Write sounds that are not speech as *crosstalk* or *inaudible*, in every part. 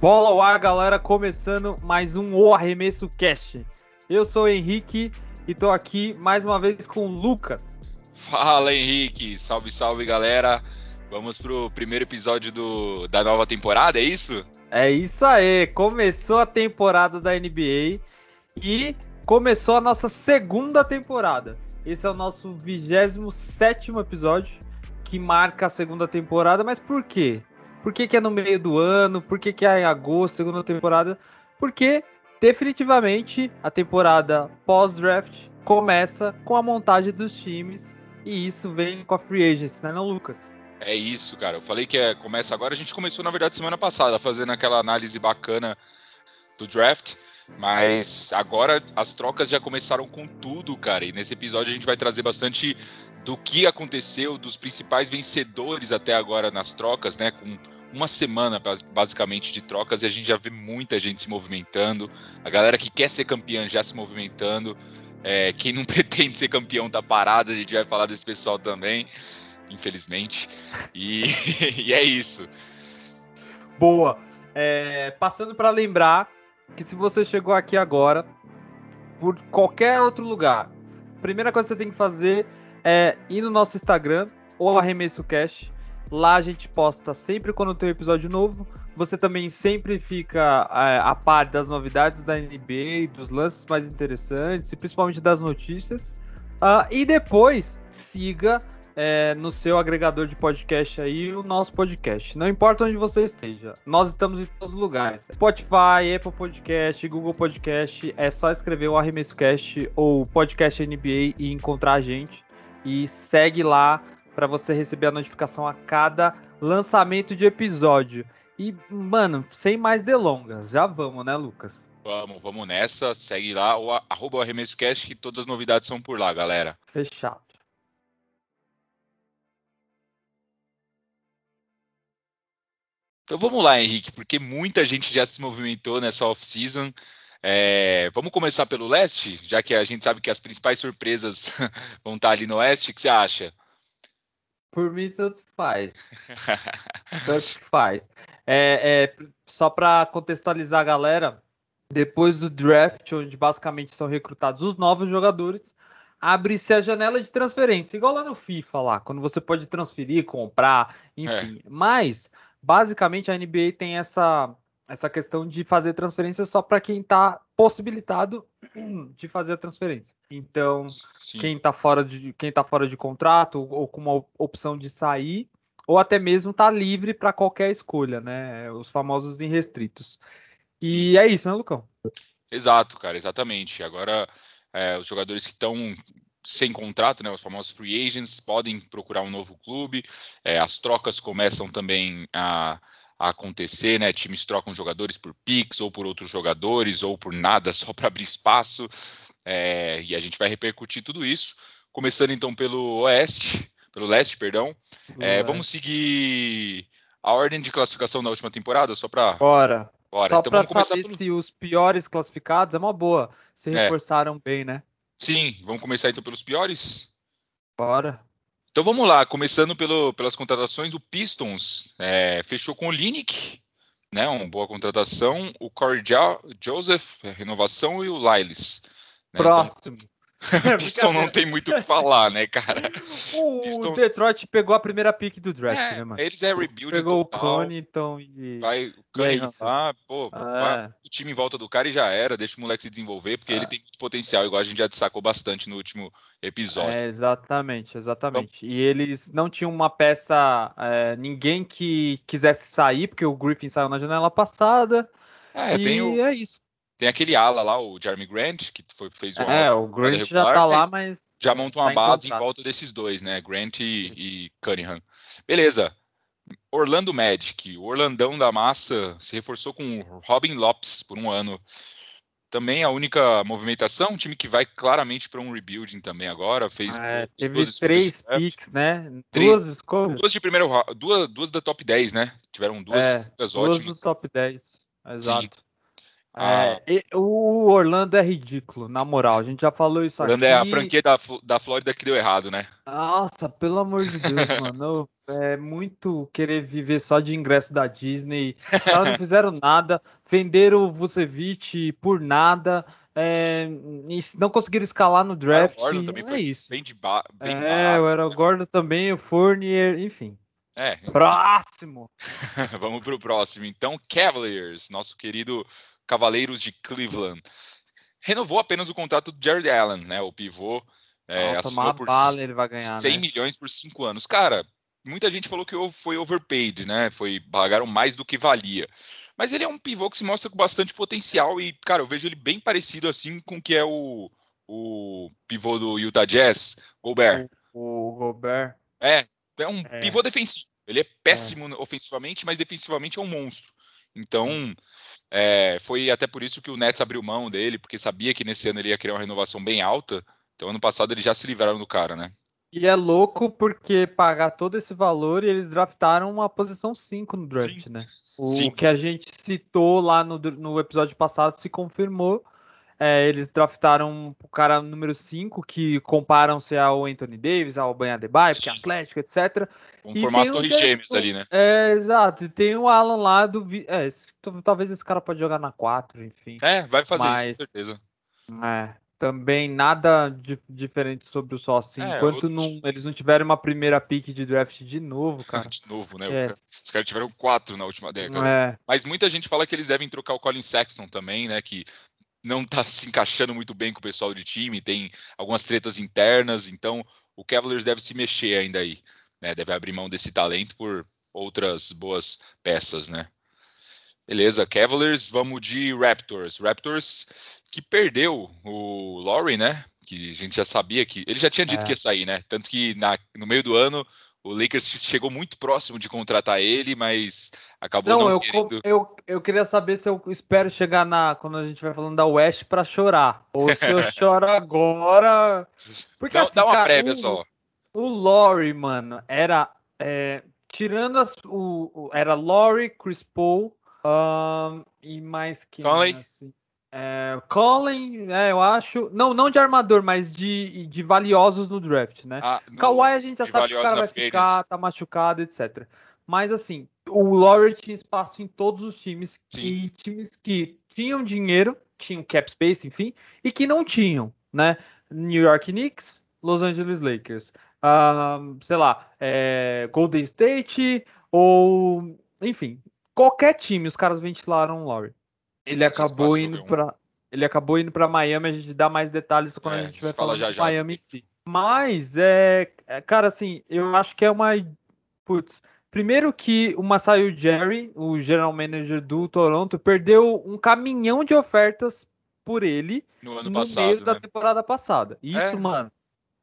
Bola ao ar, galera, começando mais um O Arremesso Cast. Eu sou o Henrique e tô aqui mais uma vez com o Lucas. Fala, Henrique. Salve, salve, galera. Vamos pro primeiro episódio do, da nova temporada, é isso? É isso aí. Começou a temporada da NBA e começou a nossa segunda temporada. Esse é o nosso 27 episódio que marca a segunda temporada, mas por quê? Por que, que é no meio do ano? Por que, que é em agosto, segunda temporada? Porque definitivamente a temporada pós-draft começa com a montagem dos times e isso vem com a free agents, né, não, Lucas? É isso, cara. Eu falei que é, começa agora. A gente começou, na verdade, semana passada, fazendo aquela análise bacana do draft. Mas agora as trocas já começaram com tudo, cara. E nesse episódio a gente vai trazer bastante do que aconteceu, dos principais vencedores até agora nas trocas, né? Com uma semana basicamente de trocas e a gente já vê muita gente se movimentando. A galera que quer ser campeã já se movimentando. É, quem não *laughs* pretende ser campeão tá parado, a gente vai falar desse pessoal também, infelizmente. E, *laughs* e é isso. Boa. É, passando para lembrar que se você chegou aqui agora, por qualquer outro lugar, primeira coisa que você tem que fazer é ir no nosso Instagram, ou Arremesso Cash. Lá a gente posta sempre quando tem um episódio novo. Você também sempre fica é, a par das novidades da NBA, dos lances mais interessantes e principalmente das notícias. Uh, e depois siga é, no seu agregador de podcast aí o nosso podcast. Não importa onde você esteja, nós estamos em todos os lugares. Spotify, Apple Podcast, Google Podcast. É só escrever o Arremesso Cast ou Podcast NBA e encontrar a gente. E segue lá para você receber a notificação a cada lançamento de episódio. E, mano, sem mais delongas, já vamos, né, Lucas? Vamos, vamos nessa. Segue lá, o arroba ArremessoCast, que todas as novidades são por lá, galera. Fechado. Então vamos lá, Henrique, porque muita gente já se movimentou nessa off-season. É, vamos começar pelo leste, já que a gente sabe que as principais surpresas *laughs* vão estar ali no oeste. O que você acha? Por mim, tanto faz. *laughs* tanto faz. É, é, só para contextualizar a galera, depois do draft, onde basicamente são recrutados os novos jogadores, abre-se a janela de transferência, igual lá no FIFA, lá, quando você pode transferir, comprar, enfim. É. Mas basicamente a NBA tem essa, essa questão de fazer transferência só para quem está possibilitado *clears throat* de fazer a transferência. Então, Sim. quem está fora de quem tá fora de contrato ou com uma opção de sair, ou até mesmo está livre para qualquer escolha, né? Os famosos restritos. E é isso, né, Lucão? Exato, cara, exatamente. Agora, é, os jogadores que estão sem contrato, né, os famosos free agents, podem procurar um novo clube. É, as trocas começam também a, a, acontecer, né? Times trocam jogadores por picks ou por outros jogadores ou por nada, *laughs* só para abrir espaço. É, e a gente vai repercutir tudo isso. Começando então pelo oeste, pelo leste, perdão. É, vamos seguir a ordem de classificação da última temporada, só para. Bora. Bora. Só então para saber pelo... se os piores classificados é uma boa. Se é. reforçaram bem, né? Sim, vamos começar então pelos piores? Bora. Então vamos lá, começando pelo, pelas contratações, o Pistons é, fechou com o Linick, né, uma boa contratação, o Corey Joseph, renovação, e o Lyles. Né, Próximo. Então, *laughs* Piston não tem muito o que falar, né, cara? O Pistons... Detroit pegou a primeira pick do draft, é, né, mano? Eles é rebuild Pegou total. o Connaughton e... Vai, o Cunningham lá, pô, é. o time em volta do cara e já era, deixa o moleque se desenvolver, porque é. ele tem muito potencial, igual a gente já destacou bastante no último episódio. É, exatamente, exatamente. Então, e eles não tinham uma peça, é, ninguém que quisesse sair, porque o Griffin saiu na janela passada, é, e o... é isso. Tem aquele ala lá, o Jeremy Grant, que foi, fez o. É, o Grant regular, já tá lá, mas. Já monta uma tá base em, em, volta desses dois, né? Grant e, e Cunningham. Beleza. Orlando Magic, o Orlandão da massa se reforçou com Robin Lopes por um ano. Também a única movimentação, um time que vai claramente para um rebuilding também agora. Fez é, teve três picks, né? Três, duas escolhas. Duas de primeiro duas, duas da top 10, né? Tiveram duas, é, duas ótimas. Duas do top 10, exato. Sim. É, o Orlando é ridículo, na moral. A gente já falou isso Orlando aqui. Orlando é a franquia da, da Flórida que deu errado, né? Nossa, pelo amor de Deus, *laughs* mano. É muito querer viver só de ingresso da Disney. Caras não *laughs* fizeram nada. Venderam o Vucevic por nada. É, não conseguiram escalar no draft. O Gordon também foi é isso. bem de ba bem É, o Era Gordon também, o Fournier, enfim. É. Próximo! *laughs* Vamos pro próximo. Então, Cavaliers, nosso querido Cavaleiros de Cleveland. Renovou apenas o contrato do Jared Allen, né? O pivô. É, Nossa, assinou por bala ele vai ganhar, 100 né? milhões por 5 anos. Cara, muita gente falou que foi overpaid, né? Foi, pagaram mais do que valia. Mas ele é um pivô que se mostra com bastante potencial e, cara, eu vejo ele bem parecido assim com o que é o, o pivô do Utah Jazz, Gobert. O, o Gobert. É, é um é. pivô defensivo. Ele é péssimo é. ofensivamente, mas defensivamente é um monstro. Então, é, foi até por isso que o Nets abriu mão dele, porque sabia que nesse ano ele ia criar uma renovação bem alta. Então, ano passado eles já se livraram do cara, né? E é louco porque pagar todo esse valor e eles draftaram uma posição 5 no draft, Sim. né? O Sim. que a gente citou lá no, no episódio passado se confirmou. É, eles draftaram o cara número 5, que comparam-se ao Anthony Davis, ao Banha Debye, porque é atlético, etc. Um e formato Torres Gêmeos ali, né? É, exato. E tem o Alan lá do. É, talvez esse cara pode jogar na 4, enfim. É, vai fazer mas, isso, com certeza. É, também nada de, diferente sobre o só assim. É, enquanto não, eles não tiverem uma primeira pick de draft de novo, cara. *laughs* de novo, né? É. Os caras tiveram quatro na última década. É. Mas muita gente fala que eles devem trocar o Colin Sexton também, né? Que não tá se encaixando muito bem com o pessoal de time, tem algumas tretas internas, então o Cavaliers deve se mexer ainda aí, né? Deve abrir mão desse talento por outras boas peças, né? Beleza, Cavaliers, vamos de Raptors. Raptors que perdeu o Laurie, né? Que a gente já sabia que. Ele já tinha dito é. que ia sair, né? Tanto que na, no meio do ano o Lakers chegou muito próximo de contratar ele, mas acabou não, não eu, querendo... eu, eu queria saber se eu espero chegar na quando a gente vai falando da West para chorar ou se eu *laughs* choro agora. Porque dá, assim, dá uma cara, prévia o, só. O Laurie, mano, era é, tirando as, o, o, era Laurie, Chris Paul um, e mais que assim, é, Colin, é, eu acho. Não, não de armador, mas de, de valiosos no draft, né? Ah, Kawhi a gente já sabe que o cara vai ficar, tá machucado, etc. Mas assim, o Laurie tinha espaço em todos os times Sim. e times que tinham dinheiro, tinham cap space, enfim, e que não tinham, né? New York Knicks, Los Angeles Lakers, um, sei lá, é, Golden State ou, enfim, qualquer time, os caras ventilaram o Laurie. Ele acabou indo para ele acabou indo para Miami, a gente dá mais detalhes quando é, a gente vai falar de Miami em si. Mas é, é, cara, assim, eu acho que é uma putz, primeiro que o Masai Jerry, o general manager do Toronto, perdeu um caminhão de ofertas por ele no, ano no passado, meio né? da temporada passada. Isso, é. mano,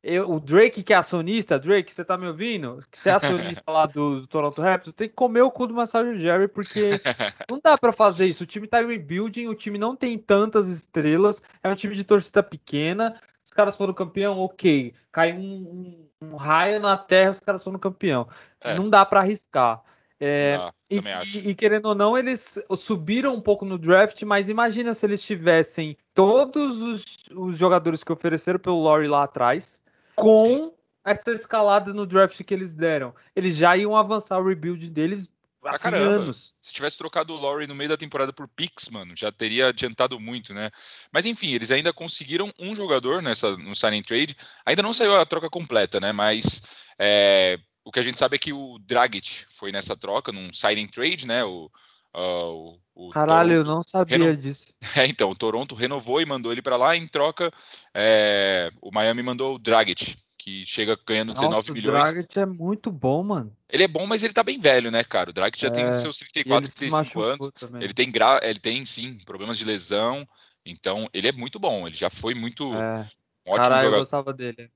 eu, o Drake, que é acionista, Drake, você tá me ouvindo? Que você é acionista lá do, do, Toronto Raptors, tem que comer o cu do Massage Jerry, porque *laughs* não dá para fazer isso. O time tá em rebuilding, o time não tem tantas estrelas, é um time de torcida pequena. Os caras foram campeão, ok. Caiu um, um, um raio na terra, os caras foram campeão. É. Não dá para arriscar. É, ah, e, e, e, querendo ou não, eles subiram um pouco no draft, mas imagina se eles tivessem todos os, os jogadores que ofereceram pelo Laurie lá atrás, com Sim. essa escalada no draft que eles deram. Eles já iam avançar o rebuild deles há assim, anos. Se tivesse trocado o Laurie no meio da temporada por Pix, mano, já teria adiantado muito, né? Mas enfim, eles ainda conseguiram um jogador nessa no signing trade. Ainda não saiu a troca completa, né? Mas é, o que a gente sabe é que o Dragic foi nessa troca, num signing trade, né? O, Uh, o, o Caralho, Toronto eu não sabia reno... disso. *laughs* É, então, o Toronto renovou e mandou ele para lá. Em troca, é... o Miami mandou o Dragic, que chega ganhando Nossa, 19 milhões. O Dragic é muito bom, mano. Ele é bom, mas ele tá bem velho, né, cara? O Dragic já é... tem seus 34, 35 anos. Também. Ele tem, gra... ele tem, sim, problemas de lesão. Então, ele é muito bom. Ele já foi muito é... um ótimo Caralho, jogador. eu gostava dele.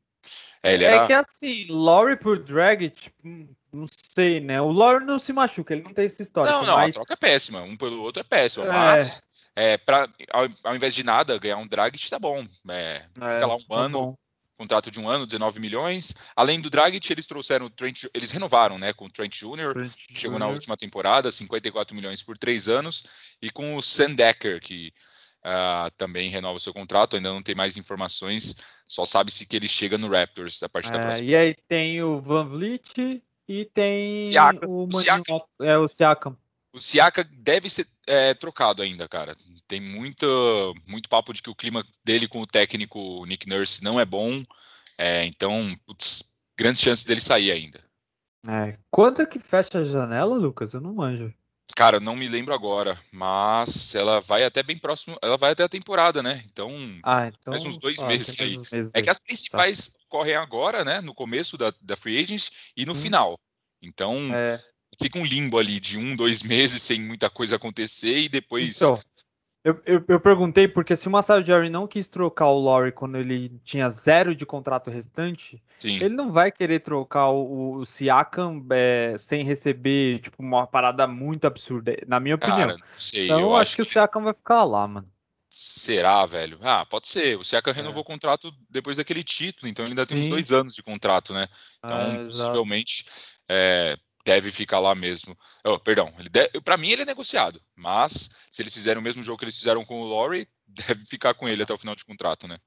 É, ele é era... é que assim, Laurie por Dragic, hum, não sei, né? O Laurie não se machuca, ele não tem essa história. Não, não, mas... a troca é péssima. Um pelo outro é péssimo. É. Mas, é, pra, ao, ao, invés de nada, ganhar um Dragic tá bom. É, fica lá um tá ano. Bom. contrato de um ano, 19 milhões. Além do Dragic, eles trouxeram o Trent, eles renovaram, né, com o Trent Jr., Trent que chegou Jr. na última temporada, 54 milhões por três anos, e com o Sandecker, que uh, também renova seu contrato, ainda não tem mais informações, só sabe-se que ele chega no Raptors a partir é, da próxima. E aí tem o Van Vliet e tem Siaka. o, Siaka. É, o Siakam. O Siaka deve ser é, trocado ainda, cara. Tem muito, muito papo de que o clima dele com o técnico Nick Nurse não é bom. É, então, putz, grandes chances dele sair ainda. É, quando é que fecha a janela, Lucas? Eu não manjo. Cara, não me lembro agora, mas ela vai até bem próximo, ela vai até a temporada, né? Então, ah, então faz uns dois ah, meses aí. Meses é que as principais tá. correm agora, né? No começo da, da Free Agents e no hum. final. Então, é. fica um limbo ali de um, dois meses sem muita coisa acontecer e depois então, eu, eu, eu, perguntei porque se o Masai Jerry não quis trocar o Laurie quando ele tinha zero de contrato restante, Sim. ele não vai querer trocar o, o Siakam é, sem receber tipo, uma parada muito absurda, na minha opinião. Cara, sei, então eu acho que, que, o Siakam vai ficar lá, mano. Será, velho? Ah, pode ser. O Siakam é. renovou o contrato depois daquele título, então ele ainda tem Sim. uns dois anos de contrato, né? Então, é, possivelmente, é, deve ficar lá mesmo. Oh, perdão, para mim ele é negociado, mas se eles fizerem o mesmo jogo que eles fizeram com o Laurie, *laughs* deve ficar com ele até o final de contrato, né?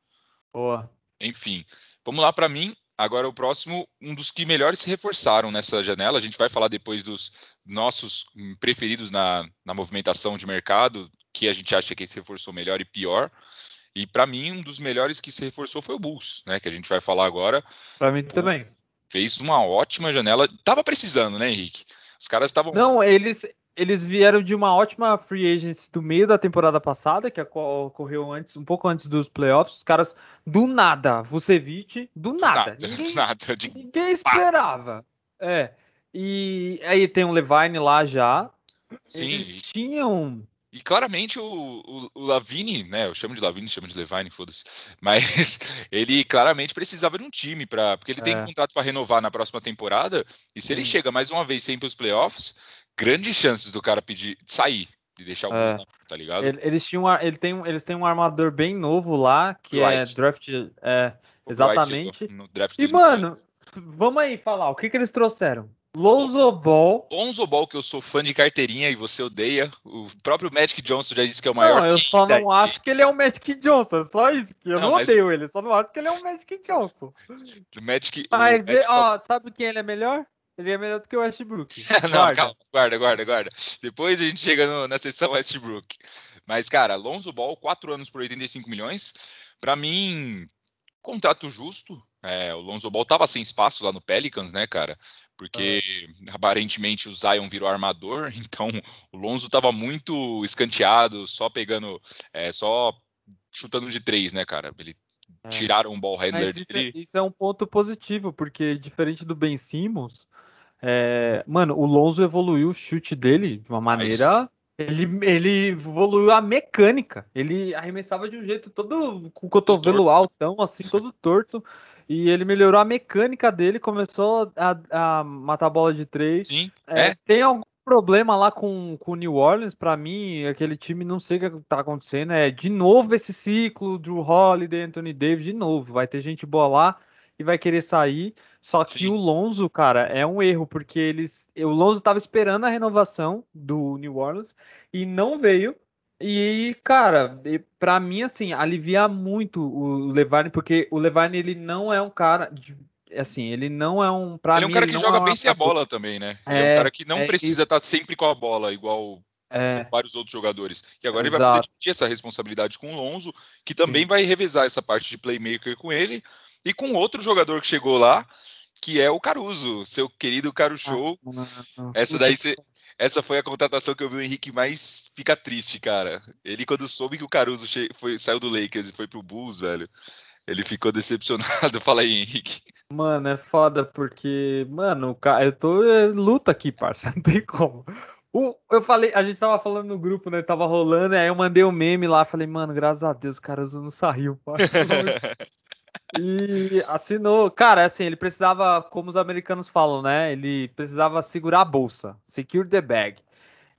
Boa. Enfim, vamos lá para mim. Agora o próximo, um dos que melhores se reforçaram nessa janela. A gente vai falar depois dos nossos preferidos na, na movimentação de mercado, que a gente acha que se reforçou melhor e pior. E para mim, um dos melhores que se reforçou foi o Bulls, né? Que a gente vai falar agora. Para mim também fez uma ótima janela. Tava precisando, né, Henrique? Os caras estavam. Não, eles, eles vieram de uma ótima free agency do meio da temporada passada, que ocorreu antes, um pouco antes dos playoffs. Os caras, do nada, Vucevic, do nada. nada ninguém, nada de... ninguém esperava. É. E aí tem um Levine lá já. Sim. Eles tinham e claramente o, o, o Lavine, né? Eu chamo de Lavine, chamo de Levine, foda-se. *laughs* Mas ele claramente precisava de um time para, porque ele é. tem contrato para renovar na próxima temporada. E se Sim. ele chega mais uma vez sempre os playoffs, grandes chances do cara pedir sair e deixar o é. tá ligado? Eles tinham, ele tem, eles têm um armador bem novo lá que é draft, é, exatamente. no draft e mano, vamos aí falar o que que eles trouxeram. Lonzo Ball. Lonzo Ball, que eu sou fã de carteirinha e você odeia. O próprio Magic Johnson já disse que é o maior. Não, eu só não acho que ele é o Magic Johnson, é só isso. Eu não, não odeio ele, só não acho que ele é o Magic Johnson. *laughs* O Magic, mas, o Magic... ó, sabe quem ele é melhor? Ele é melhor do que o Westbrook. *laughs* não, guarda. calma, guarda, guarda, guarda. Depois a gente chega no, na sessão Westbrook. Mas, cara, Lonzo Ball, 4 anos por 85 milhões. Para mim, contrato justo. É, o Lonzo Ball tava sem espaço lá no Pelicans, né, cara? Porque aparentemente o Zion virou armador, *laughs* então o Lonzo estava muito escanteado, só pegando, é, só chutando de três, né, cara? Ele é. tiraram um ball handler isso, dele. É, isso é um ponto positivo, porque diferente do Ben Simmons, é, mano, o Lonzo evoluiu o chute dele de uma maneira. Mas... Ele, ele evoluiu a mecânica. Ele arremessava de um jeito todo com o cotovelo altão, assim, todo torto. E ele melhorou a mecânica dele, começou a, a matar a bola de três. Sim. É, é. Tem algum problema lá com o New Orleans, para mim, aquele time não sei o que tá acontecendo. É de novo esse ciclo do Holiday, Anthony Davis, de novo. Vai ter gente boa lá e vai querer sair. Só que Sim. o Lonzo, cara, é um erro, porque eles. O Lonzo tava esperando a renovação do New Orleans e não veio. E, cara, para mim, assim, alivia muito o Levine, porque o Levine, ele não é um cara. De, assim, ele não é um. Pra ele mim, é um cara que joga é bem sem a bola também, né? É, ele é um cara que não é precisa estar tá sempre com a bola, igual é, vários outros jogadores. E agora exato. ele vai poder ter essa responsabilidade com o Lonzo, que também Sim. vai revezar essa parte de playmaker com ele. E com outro jogador que chegou lá, que é o Caruso, seu querido Caro Show. Ah, essa daí você essa foi a contratação que eu vi o Henrique mais fica triste, cara. Ele, quando soube que o Caruso foi, saiu do Lakers e foi pro Bulls, velho, ele ficou *laughs* decepcionado. Fala aí, Henrique. Mano, é foda porque, mano, eu tô é, luta aqui, parça, *laughs* não tem como. O, eu falei, a gente tava falando no grupo, né? Tava rolando, aí eu mandei um meme lá, falei, mano, graças a Deus, o Caruso não saiu, parça. *laughs* E assinou. Cara, assim, ele precisava, como os americanos falam, né? Ele precisava segurar a bolsa. Secure the bag.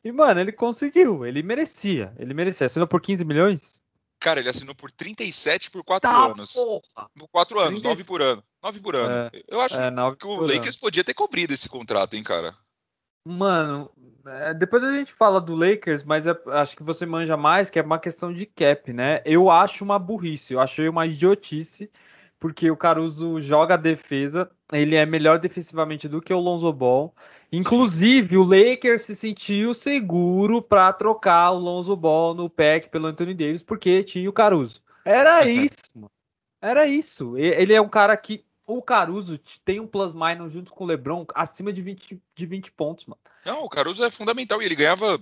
E, mano, ele conseguiu. Ele merecia. Ele merecia. Assinou por 15 milhões? Cara, ele assinou por 37 por 4 Tá, anos. porra. Por 4 anos, 30 9 por ano. 9 por ano. Eu acho É, que o por ano. Lakers podia ter cobrido esse contrato, hein, cara. Mano, é, depois a gente fala do Lakers, mas é- acho que você manja mais, que é uma questão de cap, né? Eu acho uma burrice, eu achei uma idiotice, porque o Caruso joga a defesa, ele é melhor defensivamente do que o Lonzo Ball. Inclusive, o Lakers se sentiu seguro para trocar o Lonzo Ball no pack pelo Anthony Davis, porque tinha o Caruso. Era *laughs* isso, mano. Era isso. Ele é um cara que. O Caruso tem um plus minus junto com o LeBron acima de 20, de 20 pontos, mano. Não, o Caruso é fundamental e ele ganhava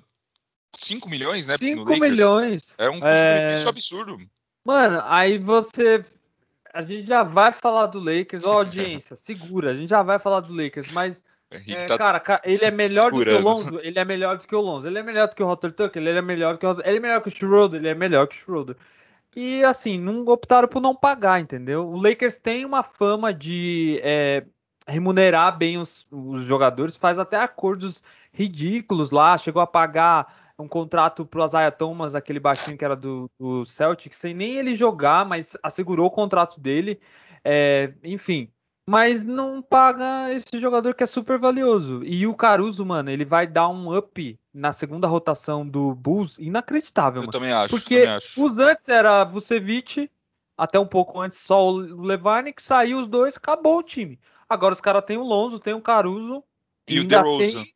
5 milhões, né? no 5 Lakers. milhões. É um É, custo-benefício absurdo. Mano, aí você. A gente já vai falar do Lakers, ó, audiência, segura, a gente já vai falar do Lakers, mas, é, tá cara, ca- ele é melhor do que o segurando. Lonzo, ele é melhor do que o Lonzo, ele é melhor do que o Rotter Tucker, ele é melhor que o ele é melhor que o Schroeder, ele é melhor que o Schroeder. E assim, não optaram por não pagar, entendeu? O Lakers tem uma fama de é, remunerar bem os, os jogadores, faz até acordos ridículos lá, chegou a pagar um contrato pro Isaiah Thomas, aquele baixinho que era do, do Celtic, sem nem ele jogar, mas assegurou o contrato dele, é, enfim. Mas não paga esse jogador que é super valioso. E o Caruso, mano, ele vai dar um up na segunda rotação do Bulls inacreditável, Eu mano. também acho. Porque também acho. os antes era Vucevic, até um pouco antes só o Levine, que saiu os dois, acabou o time. Agora os caras têm o Lonzo, tem o Caruso E o DeRozan. tem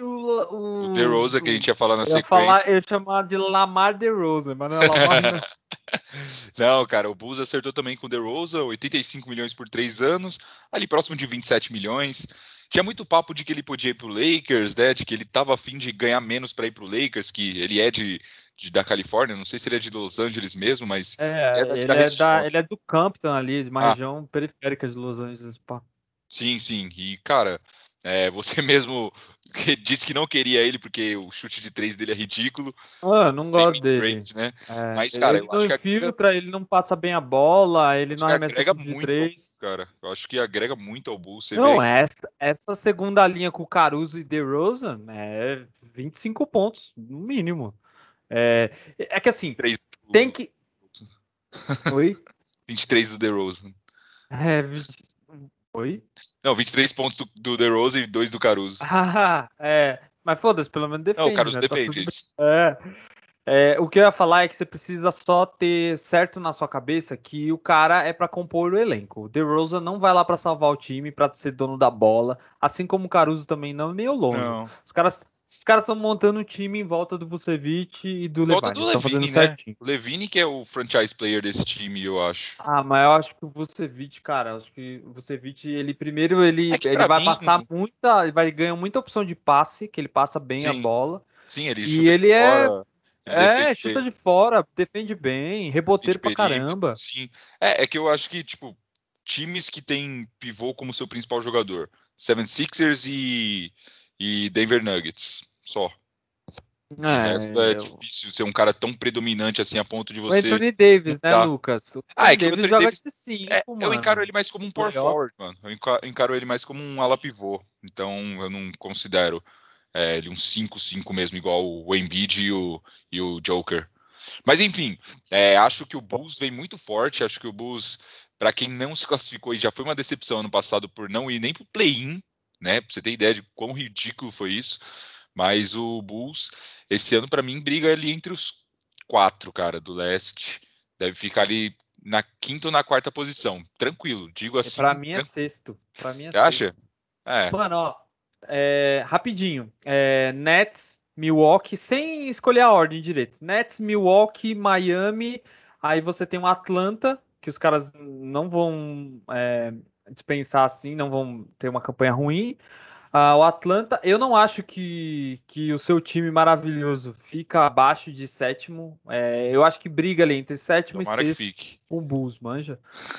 o, o, O DeRozan que a gente ia falar na eu ia sequência. falar, eu ia chamar de Lamar DeRozan, mas não é Lamar, *laughs* não. Cara, o Bulls acertou também com o DeRozan, 85 milhões por 3 anos, ali próximo de 27 milhões. Tinha muito papo de que ele podia ir pro Lakers, né? De que ele tava afim de ganhar menos para ir pro Lakers, que ele é de, de- da Califórnia, não sei se ele é de Los Angeles mesmo, mas É, É da- ele, da é da, ele é do Campton ali, de uma Ah. região periférica de Los Angeles. pá. sim, sim. E, cara, é, você *laughs* mesmo que disse que não queria ele porque o chute de 3 dele é ridículo. Ah, não gosto dele. mid-range, né? É, Mas, cara, ele eu acho que infiltra, ele não passa bem a bola, ele não arremessa agrega tudo de muito, três. cara. Eu acho que agrega muito ao Bulls. Não, vê essa, essa segunda linha com o Caruso e DeRozan é 25 pontos, no mínimo. É, é que assim, três do- tem que. Oi? *laughs* 23 do DeRozan. É, vi- Oi? Não, 23 pontos do, do DeRozan e 2 do Caruso. *laughs* Ah, é. Mas foda-se, pelo menos defende. Não, o Caruso né? Tá defende tudo isso. É. É, o que eu ia falar é que você precisa só ter certo na sua cabeça que o cara é pra compor o elenco. O DeRozan não vai lá pra salvar o time, pra ser dono da bola, assim como o Caruso também não, nem o Lonzo. Não. Os caras os caras estão montando um time em volta do Vucevic e do Volta Levine. do Estão fazendo Levine, né? certinho. O Levine que é o franchise player desse time, eu acho. Ah, mas eu acho que o Vucevic, cara, acho que o Vucevic, ele primeiro ele, É ele vai mim- passar muita, ele vai ganhar muita opção de passe, que ele passa bem a Sim. bola. Sim, ele E chuta ele de é- fora. ele É, chuta de fora, defende bem, reboteiro pra perigo, caramba. Sim. É, é que eu acho que, tipo, times que tem pivô como seu principal jogador. Seven Sixers e, e Denver Nuggets. Só. É, é eu- difícil ser um cara tão predominante assim a ponto de o você. Anthony Davis, né. Lucas? O Ah, é que o Anthony joga Davis- de 5, É, mano. eu encaro ele mais como um power forward, mano. Eu enca- encaro ele mais como um ala pivô. Então eu não considero é, ele um 5-5 mesmo, igual o Embiid e o, e o Joker. Mas enfim, é, acho que o Bulls vem muito forte. Acho que o Bulls, para quem não se classificou e já foi uma decepção ano passado por não ir nem pro play-in, né? Pra você ter ideia de quão ridículo foi isso. Mas o Bulls, esse ano, para mim, briga ali entre os quatro, cara, do leste. Deve ficar ali na quinta ou na quarta posição. Tranquilo, digo assim. pra mim é sexto. Pra mim é Você sexto. acha? É. Mano, ó, é, rapidinho. É, Nets, Milwaukee, sem escolher a ordem direito. Nets, Milwaukee, Miami. Aí você tem o Atlanta, que os caras não vão é, dispensar assim, não vão ter uma campanha ruim. Ah, o Atlanta, eu não acho que, que o seu time maravilhoso fica abaixo de sétimo. É, eu acho que briga ali entre sétimo Tomara e sexto fique. com o Bulls, manja.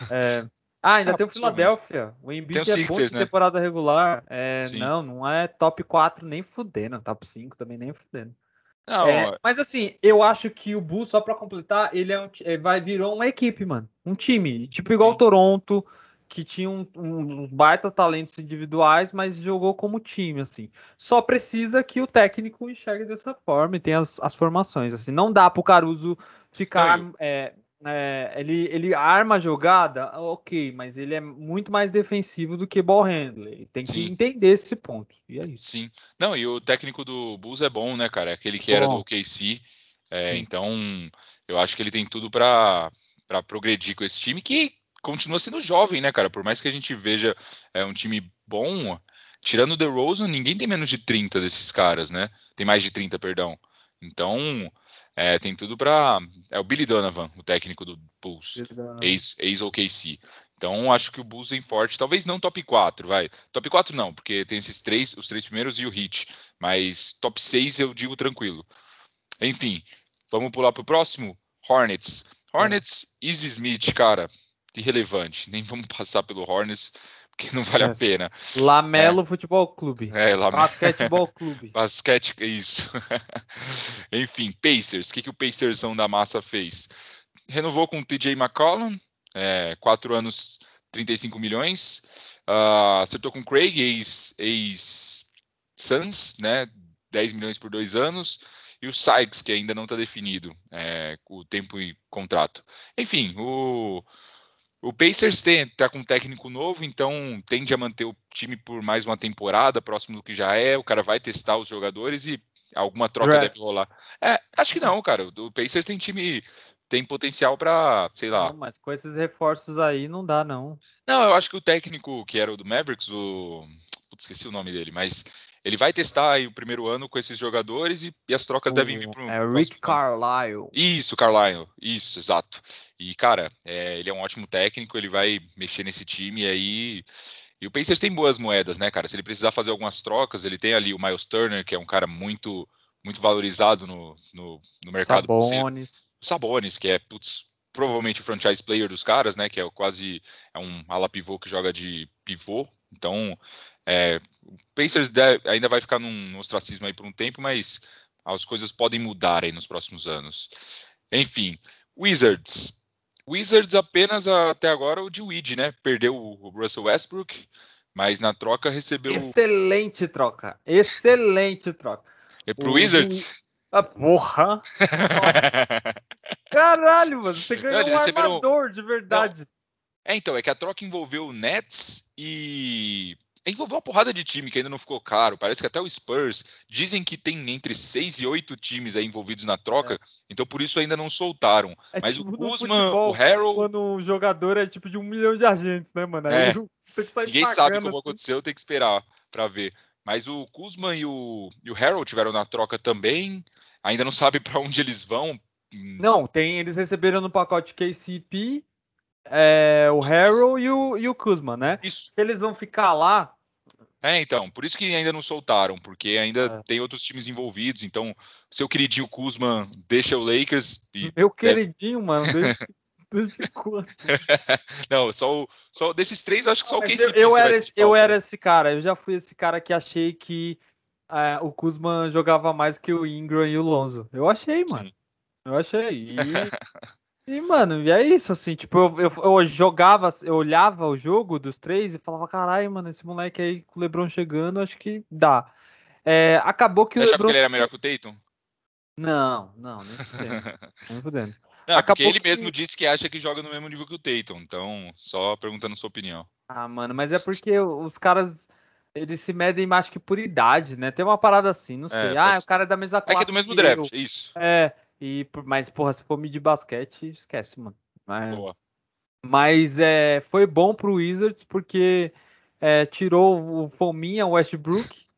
É, Ah, ainda Ah, tem o. Philadelphia. O Embiid é bom Sixers, de né? temporada regular. É, não, não é top 4 nem fudendo. Top 5 também nem fudendo. Não, É, mas assim, eu acho que o Bulls, só pra completar, ele é um é, vai virou uma equipe, mano. Um time. Tipo igual o Toronto, que tinha um, um, uns baita talentos individuais, mas jogou como time, assim. Só precisa que o técnico enxergue dessa forma e tenha as, as formações. Assim, não dá pro Caruso ficar. É, é, ele, ele arma a jogada, ok, mas ele é muito mais defensivo do que ball handler. Tem que Sim. entender esse ponto. E é isso. Sim. Não, e o técnico do Bulls é bom, né, cara? É aquele que bom. era do OKC. É, então, eu acho que ele tem tudo para progredir com esse time, que continua sendo jovem, né, cara? Por mais que a gente veja é, um time bom, tirando o DeRozan, ninguém tem menos de 30 desses caras, né? Tem mais de 30, perdão. Então, é, tem tudo para. É o Billy Donovan, o técnico do Bulls, ex-OKC. então, acho que o Bulls vem forte. Talvez não top 4, vai. Top 4 não, porque tem esses três, os três primeiros e o Hit. Mas top 6 eu digo tranquilo. Enfim, vamos pular pro próximo? Hornets. Hornets, é. Easy Smith, cara, irrelevante. Nem vamos passar pelo Hornets porque não vale é. a pena. Lamelo é. Futebol Clube. É, Lamelo. Basquetebol Clube. *laughs* Basquete, isso. *laughs* Enfim, Pacers. O que, que o Pacersão da massa fez? Renovou com o TJ McCollum, é, 4 anos, 35 milhões. Uh, acertou com Craig, ex-Suns, ex né? 10 milhões por dois anos. E o Sykes, que ainda não está definido é, o tempo e contrato. Enfim, o o Pacers está com um técnico novo, então tende a manter o time por mais uma temporada, próximo do que já é. O cara vai testar os jogadores e alguma troca Draft. deve rolar. É, acho que não, cara. O Pacers tem time, tem potencial para, sei lá. Não, mas com esses reforços aí não dá, não. Não, eu acho que o técnico que era o do Mavericks, o. Putz, esqueci o nome dele, mas ele vai testar aí o primeiro ano com esses jogadores e, e as trocas o, devem vir para É o Rick Carlisle. Isso, Carlisle. Isso, exato. E, cara, é, ele é um ótimo técnico, ele vai mexer nesse time aí. E o Pacers tem boas moedas, né, cara? Se ele precisar fazer algumas trocas, ele tem ali o Miles Turner, que é um cara muito muito valorizado no, no, no mercado. Sabonis. O Sabonis, que é, putz, provavelmente o franchise player dos caras, né? Que é quase é um ala pivô que joga de pivô. Então, é, o Pacers ainda vai ficar num, num ostracismo aí por um tempo, mas as coisas podem mudar aí nos próximos anos. Enfim, Wizards. Wizards apenas até agora o de Weed, né? Perdeu o Russell Westbrook, mas na troca recebeu. Excelente troca. Excelente troca. É pro o... Wizards? Ah, porra! *laughs* Caralho, mano, você ganhou Não, um armador de verdade. Não. É, então, é que a troca envolveu o Nets e envolveu uma porrada de time que ainda não ficou claro. Parece que até o Spurs dizem que tem entre seis e oito times aí envolvidos na troca, é. então por isso ainda não soltaram. É Mas tipo o Kuzma, o Harold. Quando o jogador é tipo de um milhão de agentes, né, mano? É. *laughs* Ninguém sabe como assim. aconteceu, tem que esperar para ver. Mas o Kuzma e o, e o Harold tiveram na troca também. Ainda não sabe para onde eles vão. Não, tem, eles receberam no pacote KCP é, o Harold e o, e o Kuzma, né? Isso. Se eles vão ficar lá. É, então, por isso que ainda não soltaram, porque ainda é. tem outros times envolvidos. Então, seu queridinho Kuzma deixa o Lakers. E Meu queridinho, deve... mano, deixa, *laughs* deixa *laughs* Não, só, o, só desses três, acho que só o KCP. Eu, eu, era, esse, eu era esse cara, eu já fui esse cara que achei que é, o Kuzma jogava mais que o Ingram e o Lonzo. Eu achei, mano. Sim. Eu achei. E *laughs* E, mano, e é isso, assim, tipo, eu, eu, eu, jogava, eu olhava o jogo dos três e falava, caralho, mano, esse moleque aí com o Lebron chegando, acho que dá. É, acabou que Você o Lebron... que ele era melhor que o Tatum? Não, não, nem fudendo. *laughs* nem fudendo. Não, acabou porque ele que... mesmo disse que acha que joga no mesmo nível que o Tatum, então, só perguntando sua opinião. Ah, mano, mas é porque os caras, eles se medem, acho que por idade, né? Tem uma parada assim, não é, sei. É, ah, o cara é da mesma classe. É que é do mesmo draft, eu. isso. É, e, mas, porra, se for medir basquete, esquece, mano. Mas, Boa. mas é, foi bom pro Wizards porque é, tirou o Fominha, o Westbrook. *laughs*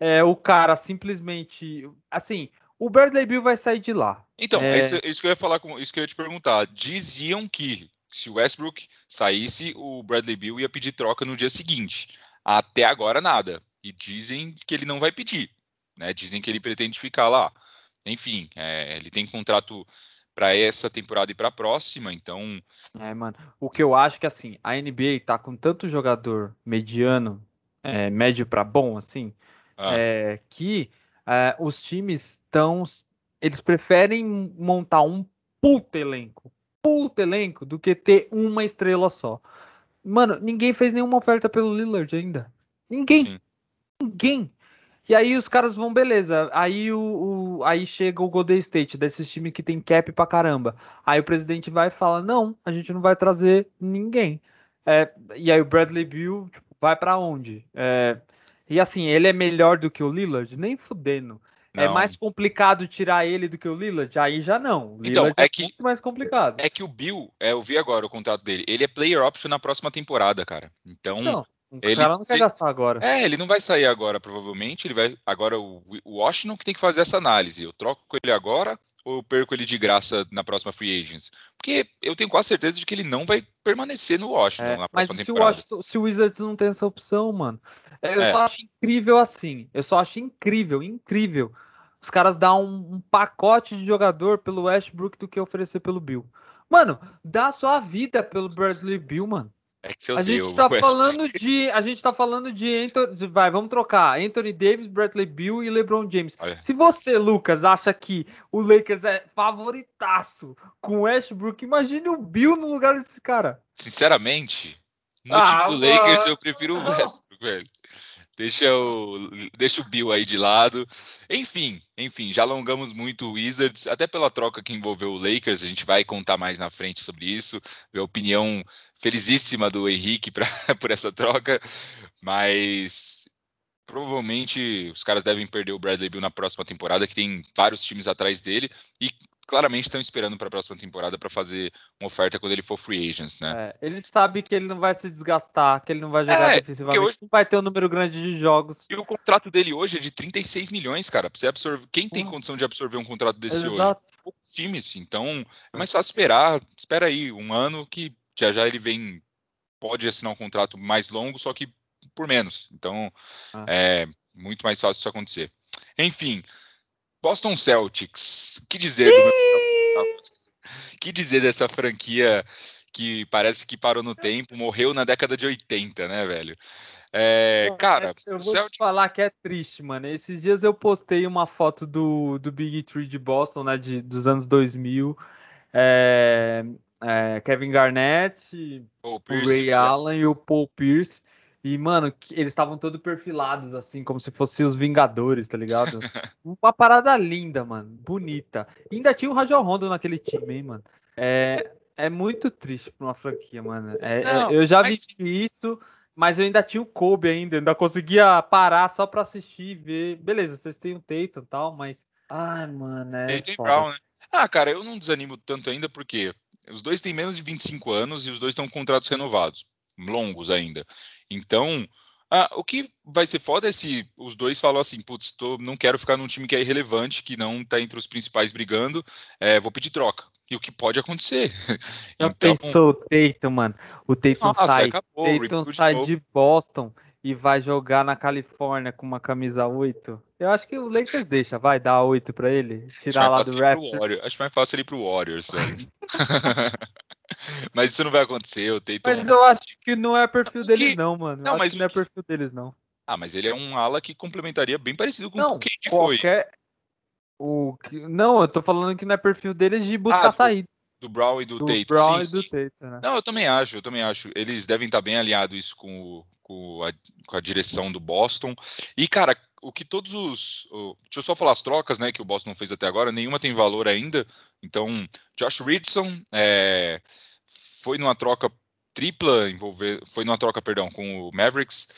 É, o cara simplesmente. Assim, o Bradley Bill vai sair de lá. Então, é... isso, isso, que eu ia falar com isso que eu ia te perguntar. Diziam que se o Westbrook saísse, o Bradley Bill ia pedir troca no dia seguinte. Até agora nada. E dizem que ele não vai pedir. Né? Dizem que ele pretende ficar lá enfim, é, ele tem contrato para essa temporada e para a próxima, então. É, mano. O que eu acho que assim, a NBA tá com tanto jogador mediano, é, médio para bom, assim, ah. é, que é, os times estão. Eles preferem montar um puta elenco, puta elenco, do que ter uma estrela só. Mano, ninguém fez nenhuma oferta pelo Lillard ainda. Ninguém. Sim. Ninguém. E aí os caras vão, beleza. Aí o, o, aí chega o Golden State, desses times que tem cap pra caramba. Aí o presidente vai e fala: não, a gente não vai trazer ninguém. É, e aí o Bradley Bill tipo, vai para onde? É, e assim, ele é melhor do que o Lillard? Nem fudendo. É Não. mais complicado tirar ele do que o Lillard? Aí já não. O Então, Lillard é que- muito mais complicado. É que o Bill, é, eu vi agora o contrato dele, ele é player option na próxima temporada, cara. Então, Não, o ele- cara não se- quer gastar agora. é, ele não vai sair agora, provavelmente. Ele vai. Agora o o Washington que tem que fazer essa análise. Eu troco ele agora ou eu perco ele de graça na próxima free agents? Porque eu tenho quase certeza de que ele não vai permanecer no Washington É, na mas próxima se o, temporada. Washington, se o Wizards não tem essa opção, mano, é, eu É. só acho incrível assim. Eu só acho incrível, incrível. Os caras dão um, um pacote de jogador pelo Westbrook do que oferecer pelo Bill. Mano, dá sua vida pelo Bradley Bill, mano. É que você A odeia gente tá *laughs* Westbrook. falando de. A gente tá falando de, Anthony, Vai, vamos trocar. Anthony Davis, Bradley Bill e LeBron James. Olha. Se você, Lucas, acha que o Lakers é favoritaço com o Westbrook, imagine o Bill no lugar desse cara. Sinceramente, no Ah, time do Lakers eu prefiro o Westbrook, velho. Deixa o, deixa o Bill aí de lado. Enfim, enfim, já alongamos muito o Wizards, até pela troca que envolveu o Lakers, a gente vai contar mais na frente sobre isso, ver a opinião felizíssima do Henrique pra, *laughs* por essa troca, mas provavelmente os caras devem perder o Bradley Bill na próxima temporada, que tem vários times atrás dele e claramente estão esperando para a próxima temporada para fazer uma oferta quando ele for free agents, né? É, ele sabe que ele não vai se desgastar, que ele não vai jogar É, defensivamente, porque hoje- não vai ter um número grande de jogos. E o contrato dele hoje é de 36 milhões, cara. Pra você absorver. Quem tem Hum. condição de absorver um contrato desse hoje? Exato. Poucos times. Então, é mais fácil esperar. Espera aí um ano que já já ele vem. Pode assinar um contrato mais longo, só que por menos. Então, Ah. é muito mais fácil isso acontecer. Enfim, Boston Celtics. O que dizer que dizer dessa franquia que parece que parou no tempo, morreu na década de 80, né, velho? É, cara, eu o vou Celtics te falar que é triste, mano. Esses dias eu postei uma foto do, do Big Tree de Boston, né, de, dos anos 2000. É, é, Kevin Garnett, Paul o Pierce, Ray Allen e o Paul Pierce. E, mano, que- eles estavam todos perfilados, assim, como se fossem os Vingadores, tá ligado? *laughs* Uma parada linda, mano. Bonita. E ainda tinha o Rajon Rondo naquele time, hein, mano. É, é muito triste pra uma franquia, mano. É- é- Não, eu já mas- vi isso, mas eu ainda tinha o Kobe ainda. Ainda conseguia parar só pra assistir e ver. Beleza, vocês têm o Tatum e tal, mas... Ai, mano, é. Brown, né? Ah, cara, eu não desanimo tanto ainda porque os dois têm menos de 25 anos e os dois estão com contratos renovados, longos ainda. Então, ah, o que vai ser foda é se os dois falam assim, putz, tô- não quero ficar num time que é irrelevante, que não tá entre os principais brigando, é, vou pedir troca. E o que pode acontecer. Já então, pensou o Tatum, mano? O Tatum nossa, sai, acabou, Tatum sai de Boston e vai jogar na Califórnia com uma camisa 8. Eu acho que o Lakers deixa, vai dar 8 pra ele, tirar lá do Raptors. Acho mais fácil ele ir pro Warriors, velho. *laughs* *laughs* Mas isso não vai acontecer, o Tatum... Mas eu acho que não é perfil O deles que- não, mano. Eu Não, acho mas que o não é que- perfil deles não. Ah, mas ele é um ala que complementaria bem parecido com o Não, que o foi. qualquer o que- não, eu tô falando que não é perfil deles de buscar Ah, do- saída Do Brown e do, do Tatum. Brown sim, e do. Tatum, né? Não, eu também acho, eu também acho. Eles devem estar bem alinhados isso com, o- com, a, com a direção do Boston. E, cara, o que todos os. o- deixa eu só falar as trocas, né, que o Boston fez até agora, nenhuma tem valor ainda. Então, Josh Richardson é, foi numa troca tripla, envolver, foi numa troca, perdão, com o Mavericks.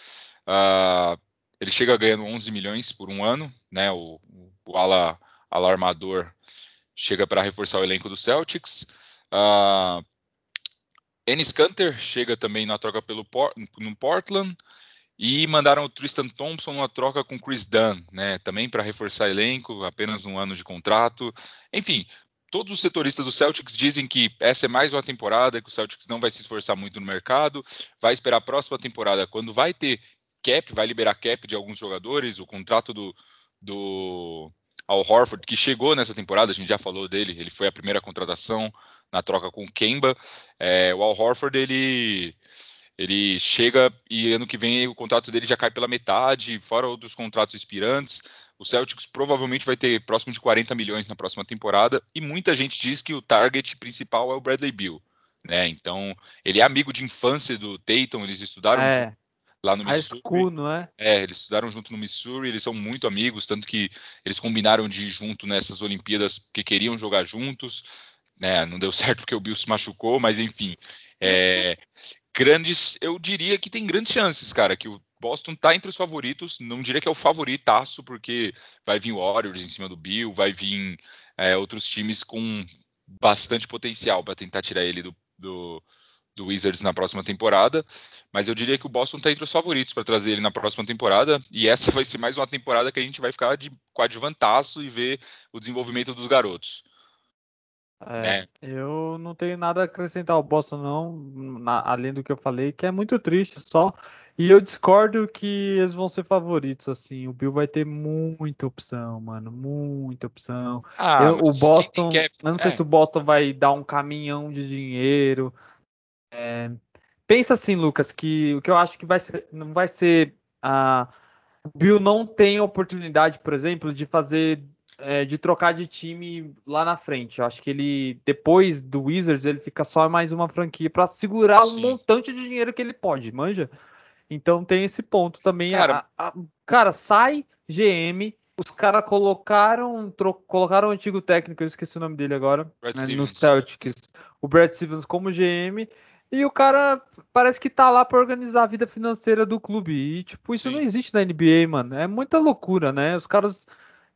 Ah, ele chega ganhando 11 milhões por um ano, né? O, o ala, ala armador chega para reforçar o elenco do Celtics. Uh, Ennis Canter chega também na troca pelo no Portland. E mandaram o Tristan Thompson numa troca com Chris Dunn, né? Também para reforçar elenco, apenas um ano de contrato. Enfim, todos os setoristas do Celtics dizem que essa é mais uma temporada, que o Celtics não vai se esforçar muito no mercado, vai esperar a próxima temporada, quando vai ter cap, vai liberar cap de alguns jogadores, o contrato do, do Al Horford, que chegou nessa temporada, a gente já falou dele, ele foi a primeira contratação na troca com o Kemba. É, o Al Horford, ele, ele chega e ano que vem o contrato dele já cai pela metade, fora outros contratos expirantes. O Celtics provavelmente vai ter próximo de 40 milhões na próxima temporada, e muita gente diz que o target principal é o Bradley Bill. Né? Então, ele é amigo de infância do Tatum, eles estudaram É. lá no Missouri. school, não é? É, eles estudaram junto no Missouri, eles são muito amigos, tanto que eles combinaram de ir junto nessas Olimpíadas porque queriam jogar juntos. Né, não deu *laughs* certo porque o Bill se machucou, mas enfim. É, grandes, eu diria que tem grandes chances, cara, que o Boston tá entre os favoritos. Não diria que é o favoritaço, porque vai vir o Warriors em cima do Bill, vai vir é, outros times com bastante potencial para tentar tirar ele do, do, do, Wizards na próxima temporada. Mas eu diria que o Boston tá entre os favoritos para trazer ele na próxima temporada. E essa vai ser mais uma temporada que a gente vai ficar de coadjuvantaço e ver o desenvolvimento dos garotos. É, é. Eu não tenho nada a acrescentar ao Boston, não, na, além do que eu falei, que é muito triste só. E eu discordo que eles vão ser favoritos, assim. O Bill vai ter muita opção, mano. Muita opção. Ah, eu, o Boston. Quer... Eu não sei é. se o Boston vai dar um caminhão de dinheiro. É, pensa assim, Lucas, que o que eu acho que vai ser, não vai ser. Ah, o Bill não tem oportunidade, por exemplo, de fazer é, de trocar de time lá na frente. Eu acho que ele, depois do Wizards, ele fica só mais uma franquia para segurar Sim. um montante de dinheiro que ele pode, manja? Então tem esse ponto também. Cara, a, a, cara sai GM, os caras colocaram, tro, colocaram o antigo técnico, eu esqueci o nome dele agora, né, no Celtics, o Brad Stevens como GM, e o cara parece que tá lá para organizar a vida financeira do clube. E, tipo, isso Sim. não existe na NBA, mano. É muita loucura, né? Os caras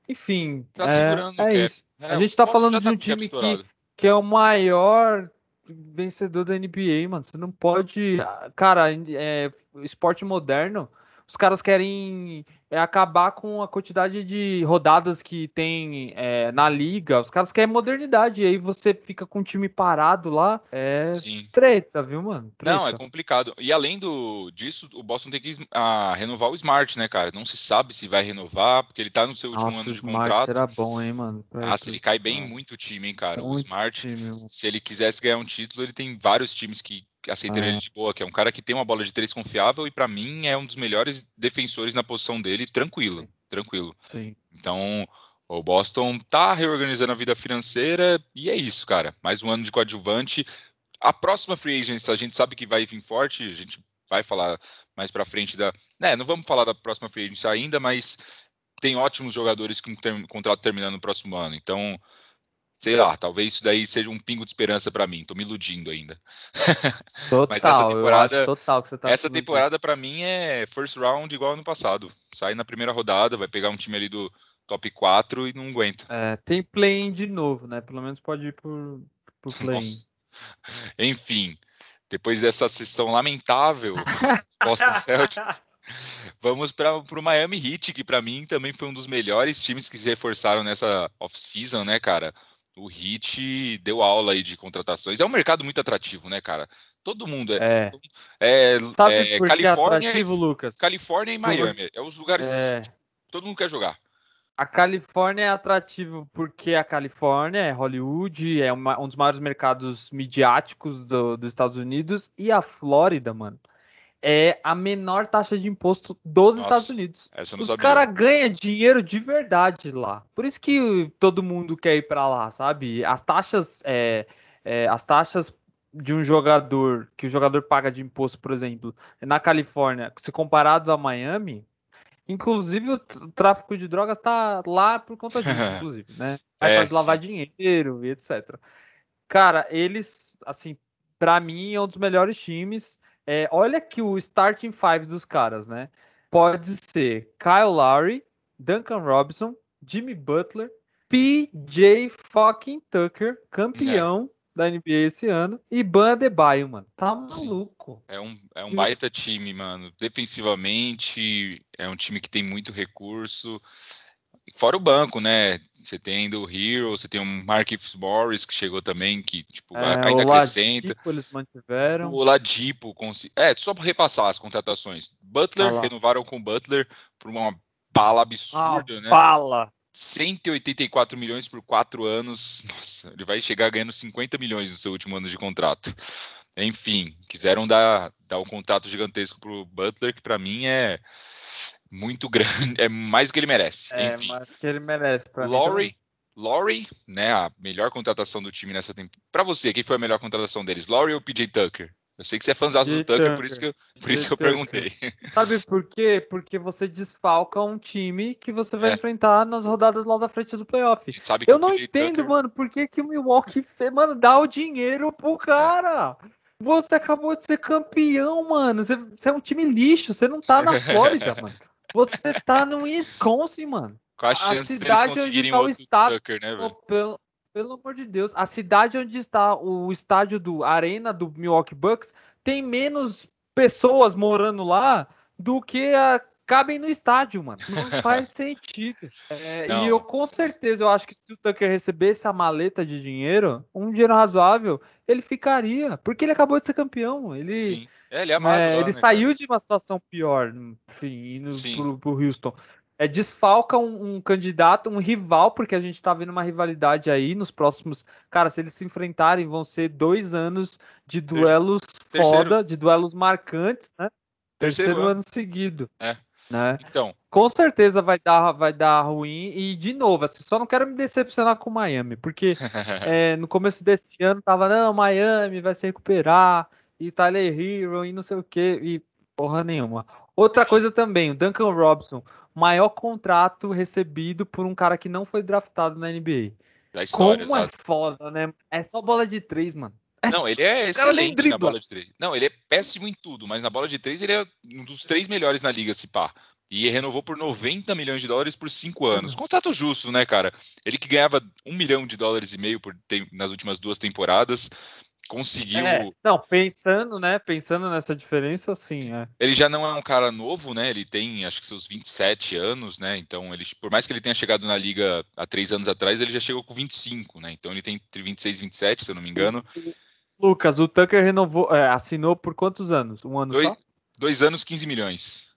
enfim, tá é, é isso. É, a gente tá falando de tá um time que, que é o maior vencedor da NBA, mano. Você não pode. Cara, é, esporte moderno os caras querem é, acabar com a quantidade de rodadas que tem é, na liga. Os caras querem modernidade. E aí você fica com o time parado lá. É Sim. treta, viu, mano? Treta. Não, é complicado. E além do, disso, o Boston tem que ah, renovar o Smart, né, cara? Não se sabe se vai renovar, porque ele tá no seu último Nossa, ano de Smart contrato. era bom, hein, mano? Ah, ele cai bem Nossa. muito o time, hein, cara? Muito o Smart, time, se ele quisesse ganhar um título, ele tem vários times que aceitaria ele de boa, que é um cara que tem uma bola de três confiável e para mim é um dos melhores defensores na posição dele, tranquilo, Sim. tranquilo. Sim. Então, o Boston tá reorganizando a vida financeira e é isso, cara. Mais um ano de coadjuvante. A próxima free agency a gente sabe que vai vir forte, a gente vai falar mais para frente da, né, não vamos falar da próxima free agency ainda, mas tem ótimos jogadores com ter, contrato terminando no próximo ano. Então, sei lá, talvez isso daí seja um pingo de esperança para mim. Tô me iludindo ainda. Total, *laughs* Mas essa temporada, total que você tá essa temporada para mim é first round igual ano passado. Sai na primeira rodada, vai pegar um time ali do top 4 e não aguenta. É, tem play-in de novo, né? Pelo menos pode ir por, por *laughs* play-in. Enfim, depois dessa sessão lamentável, Boston Celtics, *laughs* Vamos para o Miami Heat, que para mim também foi um dos melhores times que se reforçaram nessa off-season, né, cara? o Hit deu aula aí de contratações. É um mercado muito atrativo, né, cara? Todo mundo é. é, é Sabe é, por Califórnia, é atrativo, Lucas? Califórnia e Miami. É os lugares é. todo mundo quer jogar. A Califórnia é atrativo porque a Califórnia é Hollywood, é uma, um dos maiores mercados midiáticos do, dos Estados Unidos. E a Flórida, mano, é a menor taxa de imposto dos Nossa, Estados Unidos. Os caras ganham dinheiro de verdade lá. Por isso que todo mundo quer ir para lá, sabe? As taxas, é, é, as taxas de um jogador que o jogador paga de imposto, por exemplo, na Califórnia, se comparado a Miami, inclusive o tráfico de drogas está lá por conta disso, *laughs* inclusive, né? Aí é, lavar dinheiro e etc. Cara, eles, assim, para mim é um dos melhores times. É, olha que o starting five dos caras, né? Pode ser Kyle Lowry, Duncan Robinson, Jimmy Butler, PJ fucking Tucker, campeão é. Da NBA esse ano, e Ban Adebayo, mano. Tá maluco. É um, é um baita time, mano. Defensivamente, é um time que tem muito recurso. Fora o banco, né? Você tem do Hero, você tem o Marquinhos Morris, que chegou também, que tipo, é, ainda o acrescenta. Ladipo, eles mantiveram. O Ladipo, é, só para repassar as contratações. Butler, ah renovaram com o Butler por uma bala absurda, ah, né? Bala! 184 milhões por quatro anos. *laughs* Nossa, ele vai chegar ganhando 50 milhões no seu último ano de contrato. Enfim, quiseram dar, dar um contrato gigantesco pro Butler, que para mim é muito grande, *laughs* é mais do que ele merece. É, Enfim. mais do que ele merece. Laurie, né, a melhor contratação do time nessa temporada. Para você, quem foi a melhor contratação deles, Laurie ou PJ Tucker? Eu sei que você é fãzão do Tucker, por isso que eu, por isso que eu perguntei. *laughs* Sabe por quê? Porque você desfalca um time que você vai é. enfrentar nas rodadas lá da frente do playoff. eu não entendo, Tucker... mano, por que, que o Milwaukee fez, mano, dá o dinheiro pro cara. Você acabou de ser campeão, mano. Você, você é um time lixo, você não tá na *laughs* Flórida, mano. Você tá no Wisconsin, mano. Qual a, a cidade onde tá o estado. Tucker, né, velho? Pelo, amor de Deus, a cidade onde está o estádio do Arena do Milwaukee Bucks tem menos pessoas morando lá do que a, cabem no estádio, mano. Não *laughs* faz sentido. É, e eu com certeza eu acho que se o Tucker recebesse a maleta de dinheiro, um dinheiro razoável, ele ficaria, porque ele acabou de ser campeão. Ele, Sim. É, ele é amado é, lá, ele né, saiu cara? de uma situação pior, enfim, indo pro, pro Houston é, desfalca um, um, candidato, um rival, porque a gente tá vendo uma rivalidade aí nos próximos. Cara, se eles se enfrentarem, vão ser dois anos de duelos Terceiro. foda, de duelos marcantes, né? Terceiro, Terceiro ano. seguido. É. Né? Então. Com certeza vai dar, vai dar ruim. E, de novo, assim, só não quero me decepcionar com o Miami, porque *laughs* é, no começo desse ano tava, não, Miami vai se recuperar, e Tyler Hero, e não sei o que, e porra nenhuma. Outra coisa também, o Duncan Robson maior contrato recebido por um cara que não foi draftado na NBA. Da história, Como é foda, né? É só bola de três, mano. É não, ele é excelente na bola de três. Não, ele é péssimo em tudo, mas na bola de três ele é um dos três melhores na liga, se pá. E renovou por 90 milhões de dólares por cinco anos. Uhum. Contrato justo, né, cara? Ele que ganhava um milhão de dólares e meio por, nas últimas duas temporadas conseguiu. É, não, pensando, né? Pensando nessa diferença, sim. É. Ele já não é um cara novo, né? Ele tem, acho que seus 27 anos, né? Então, ele, por mais que ele tenha chegado na liga há três anos atrás, ele já chegou com 25, né? Então, ele tem entre 26 e 27, se eu não me engano. Lucas, o Tucker renovou, é, assinou por quantos anos? Um ano dois, só? Dois anos, 15 milhões.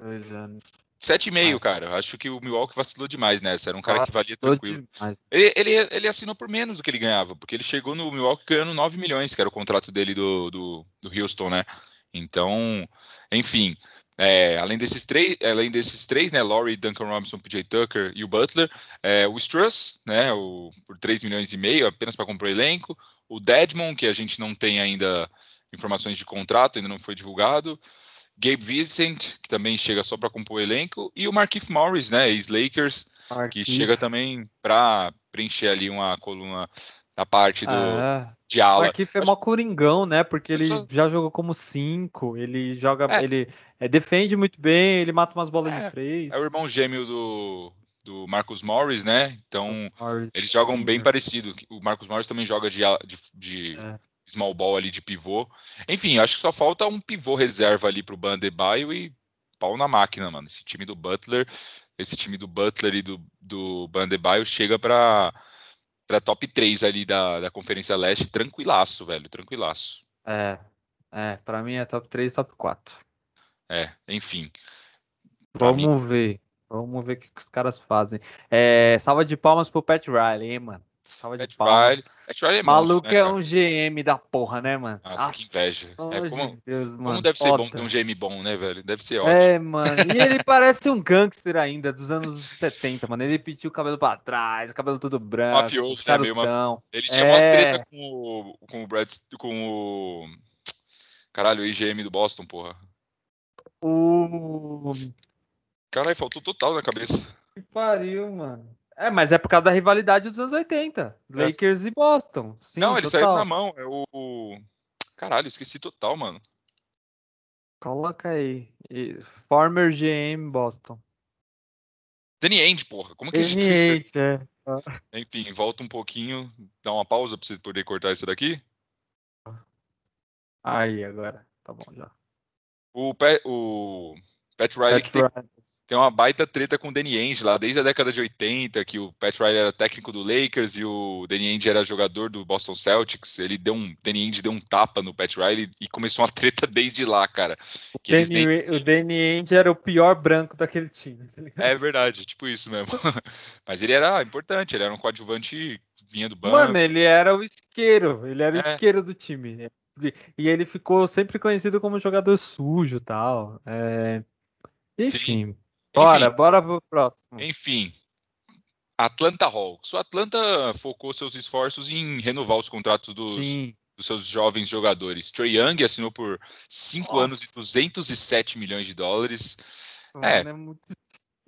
Dois anos. 7,5, ah. cara. Acho que o Milwaukee vacilou demais nessa. Era um cara que valia tranquilo. Ele, ele, ele, assinou por menos do que ele ganhava, porque ele chegou no Milwaukee ganhando 9 milhões, que era o contrato dele do, do, do Houston, né? Então, enfim. É, além desses três, além desses três, né, Laurie, Duncan Robinson, PJ Tucker e o Butler, é, o Struss, né, o, por 3 milhões e meio, apenas para comprar o elenco, o Deadmon, que a gente não tem ainda informações de contrato, ainda não foi divulgado, Gabe Vincent, que também chega só para compor o elenco, e o Markif Morris, né, ex-Lakers, que chega também para preencher ali uma coluna da parte do, ah, de ala. O Markif é Acho... mó coringão, né, porque ele só... já jogou como 5, ele joga, é. ele é, defende muito bem, ele mata umas bolas é, de três. É o irmão gêmeo do, do Marcus Morris, né, então Morris, eles jogam sim, bem né? parecido. O Marcus Morris também joga de, de, de é small ball ali de pivô. Enfim, acho que só falta um pivô reserva ali pro Bandebaio e pau na máquina, mano. Esse time do Butler, esse time do Butler e do, do Bandebaio chega pra, pra top 3 ali da, da Conferência Leste, tranquilaço, velho, tranquilaço. É, é, pra mim é top 3, top 4. É, enfim. Vamos mim... ver. Vamos ver o que, que os caras fazem. É, salva de palmas pro Pat Riley, hein, mano. Salva de palmas. Riley é Maluco né, é um GM da porra, né, mano? Nossa, Nossa que inveja. É, como, Deus, mano, como deve foda. ser bom ter um GM bom, né, velho? Deve ser ótimo. É, mano. E ele *laughs* parece um gangster ainda, dos anos 70, mano. Ele pediu o cabelo pra trás, o cabelo todo branco. Mafioso, né? Meio uma... Ele tinha é... uma treta com o, com o Brad. com o. Caralho, o IGM do Boston, porra. O. Caralho, faltou total na cabeça. Que pariu, mano. É, mas é por causa da rivalidade dos anos 80. É. Lakers e Boston. Sim, não, ele saiu na mão. É o. Caralho, esqueci total, mano. Coloca aí. Former GM Boston. Danny Ainge, porra. Como que Danny a gente esqueceu? É. Enfim, volta um pouquinho. Dá uma pausa pra você poder cortar isso daqui. Aí, agora. Tá bom já. O, Pat, o Pat Riley, Pat que tem, tem uma baita treta com o Danny Ainge lá, desde a década de 80, que o Pat Riley era técnico do Lakers e o Danny Ainge era jogador do Boston Celtics. Ele deu um, Danny Ainge deu um tapa no Pat Riley e começou uma treta desde lá, cara. O Danny, nem... o Danny Ainge era o pior branco daquele time. Tá é verdade, tipo isso mesmo. *laughs* Mas ele era importante, ele era um coadjuvante vinha do banco. Mano, ele era o isqueiro, ele era é. o isqueiro do time. E ele ficou sempre conhecido como jogador sujo e tal. É... Enfim. Sim. Bora, Enfim, bora pro próximo. Enfim, Atlanta Hawks. O Atlanta focou seus esforços em renovar os contratos dos, dos seus jovens jogadores. Trey Young assinou por 5 anos e 207 milhões de dólares. Mano, é, é muito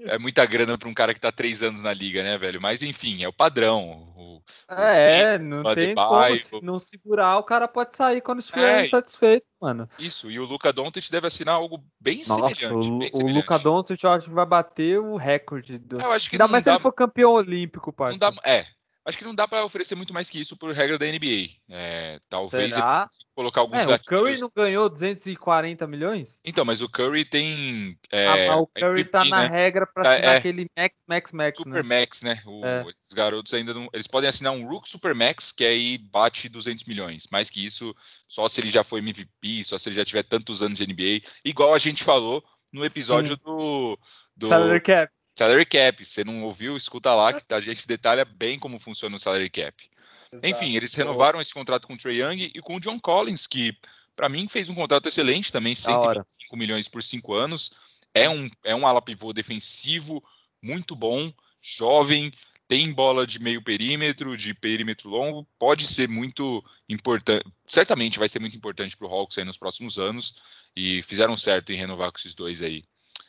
é muita grana para um cara que tá três anos na liga, né, velho? Mas enfim, é o padrão. O, é, o, não tem como não segurar, o cara pode sair quando estiver é, insatisfeito, mano. Isso, e o Luca Doncic deve assinar algo bem Nossa, semelhante. O, bem o Luca Doncic eu acho que vai bater o recorde. Do... Eu acho que Ainda mais dá... se ele for campeão olímpico, parceiro. É, Acho que não dá para oferecer muito mais que isso por regra da NBA. É, talvez colocar alguns é, gatilhos. O Curry não ganhou 240 milhões? Então, mas o Curry tem. É, ah, o Curry MVP, tá na né? regra para tá, assinar é, aquele Max, Max, Max. Super né? Max, né? O, é. Esses garotos ainda não. Eles podem assinar um Rook Super Max, que aí bate 200 milhões. Mais que isso, só se ele já foi MVP, só se ele já tiver tantos anos de NBA. Igual a gente falou no episódio Sim. do. do Salary Cap. Salary cap, você não ouviu, escuta lá que a gente detalha bem como funciona o salary cap. Exato. Enfim, eles renovaram esse contrato com o Trey Young e com o John Collins, que para mim fez um contrato excelente também, 125 milhões por cinco anos. É um, é um ala pivô defensivo muito bom, jovem, tem bola de meio perímetro, de perímetro longo, pode ser muito importante, certamente vai ser muito importante para o Hawks aí nos próximos anos, e fizeram certo em renovar com esses dois aí.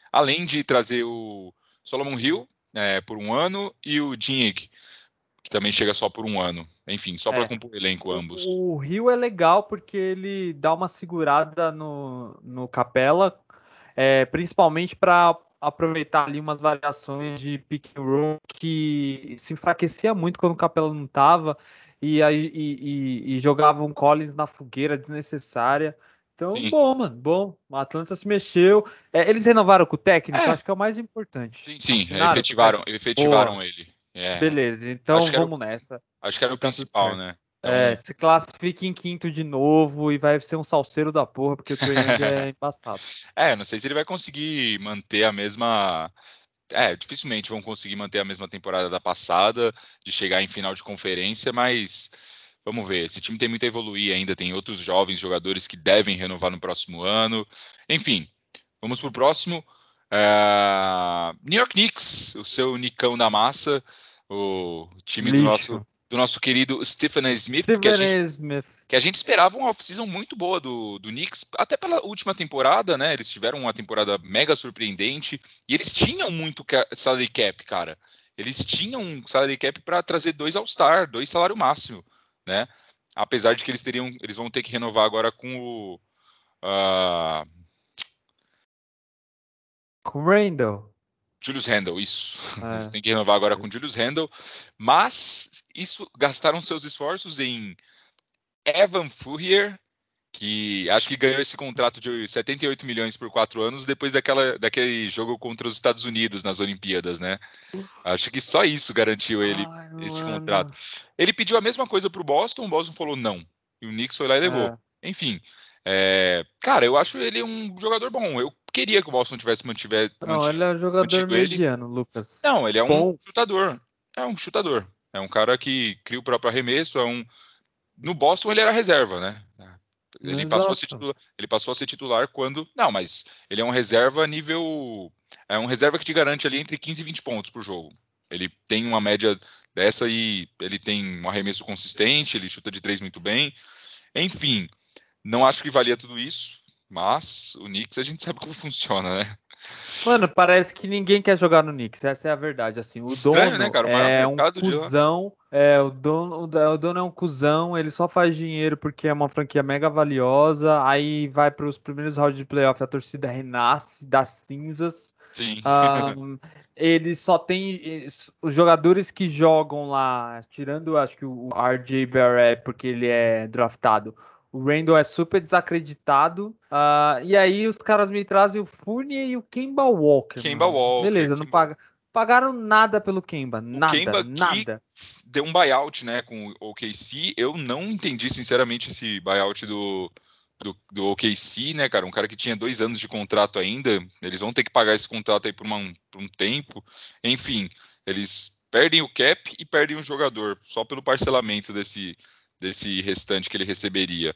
Além de trazer o Solomon Hill é, por um ano e o Dinig, que também chega só por um ano. Enfim, só para é. compor elenco ambos. O Hill é legal porque ele dá uma segurada no, no Capela, é, principalmente para aproveitar ali umas variações de pick and roll que se enfraquecia muito quando o Capela não estava e, e, e, e jogava um Collins na fogueira desnecessária. Então, Sim. bom, mano, bom. O Atlanta se mexeu. É, eles renovaram com o técnico, é. acho que é o mais importante. Sim, Sim efetivaram, efetivaram ele. É. Beleza, então vamos nessa. Acho que era o tá principal, né? Então... É, se classifica em quinto de novo e vai ser um salseiro da porra, porque o Trae é embaçado. *laughs* É, não sei se ele vai conseguir manter a mesma. É, dificilmente vão conseguir manter a mesma temporada da passada, de chegar em final de conferência, mas Vamos ver, esse time tem muito a evoluir ainda, tem outros jovens jogadores que devem renovar no próximo ano. Enfim, vamos para o próximo. Uh, New York Knicks, o seu Nicão da massa, o time do nosso, do nosso querido Stephen A. Smith, Stephen que, a gente, Smith. que a gente esperava uma off-season muito boa do, do Knicks, até pela última temporada, né? Eles tiveram uma temporada mega surpreendente e eles tinham muito salary cap, cara. Eles tinham um salary cap para trazer dois All-Star, dois salário máximo né? Apesar de que eles teriam, eles vão ter que renovar agora com o uh... com o Randall. Julius Randle, isso. É. Eles têm que renovar agora com Julius Randle, mas isso gastaram seus esforços em Evan Fourier que acho que ganhou esse contrato de 78 milhões por quatro anos depois daquela, daquele jogo contra os Estados Unidos nas Olimpíadas, né? Acho que só isso garantiu ele Ai, esse mano. contrato. Ele pediu a mesma coisa para o Boston, o Boston falou não. E o Knicks foi lá e levou. É. Enfim, é, cara, eu acho ele um jogador bom. Eu queria que o Boston tivesse mantiver. Não, ele é um jogador mediano, ele. Lucas. Não, ele é bom. um chutador. É um chutador. É um cara que cria o próprio arremesso. É um. No Boston ele era reserva, né? Ele passou, a ser titular, ele passou a ser titular quando. Não, mas ele é um reserva nível. É um reserva que te garante ali entre 15 e 20 pontos por jogo. Ele tem uma média dessa e ele tem um arremesso consistente, ele chuta de três muito bem. Enfim, não acho que valia tudo isso, mas o Knicks a gente sabe como funciona, né? Mano, parece que ninguém quer jogar no Knicks, essa é a verdade. Assim, o Estranho, dono né, cara? é um cuzão, é, o, dono, o dono é um cuzão, ele só faz dinheiro porque é uma franquia mega valiosa, aí vai para os primeiros rounds de playoff, a torcida renasce das cinzas. Sim. Um, ele só tem os jogadores que jogam lá, tirando acho que o RJ Barrett, porque ele é draftado. O Randall é super desacreditado. Uh, e aí os caras me trazem o Fournier e o Kemba Walker. Kemba mano. Walker. Beleza, não paga, pagaram nada pelo Kemba. Nada, Kemba nada. deu um buyout, né, com o OKC. Eu não entendi, sinceramente, esse buyout do, do, do OKC, né, cara? Um cara que tinha dois anos de contrato ainda. Eles vão ter que pagar esse contrato aí por, uma, por um tempo. Enfim, eles perdem o cap e perdem o jogador só pelo parcelamento desse desse restante que ele receberia.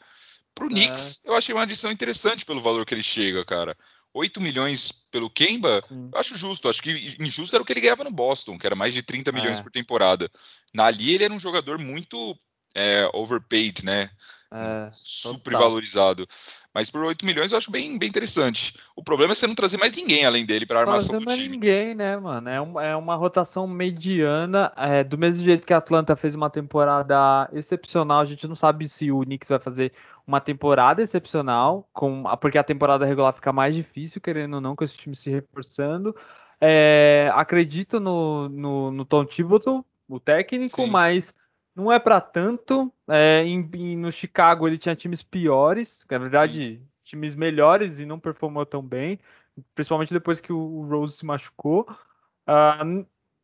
Pro é. Knicks, eu achei uma adição interessante pelo valor que ele chega, cara. 8 milhões pelo Kemba, eu acho justo. Acho que injusto era o que ele ganhava no Boston, que era mais de 30 milhões é. por temporada. Na ali ele era um jogador muito é, overpaid, né? É, Super total. valorizado. Mas por 8 milhões eu acho bem, bem interessante. O problema é você não trazer mais ninguém além dele pra armação Trazer do mais time. ninguém, né, mano? É, um- é uma rotação mediana. é, do mesmo jeito que a Atlanta fez uma temporada excepcional, a gente não sabe se o Knicks vai fazer uma temporada excepcional, com, porque a temporada regular fica mais difícil, querendo ou não, com esse time se reforçando. É, acredito no, no, no Tom Thibodeau, o técnico, Sim. mas não é pra tanto. É, em- em- no Chicago ele tinha times piores, na verdade, times melhores e não performou tão bem principalmente depois que o Rose se machucou. Ah,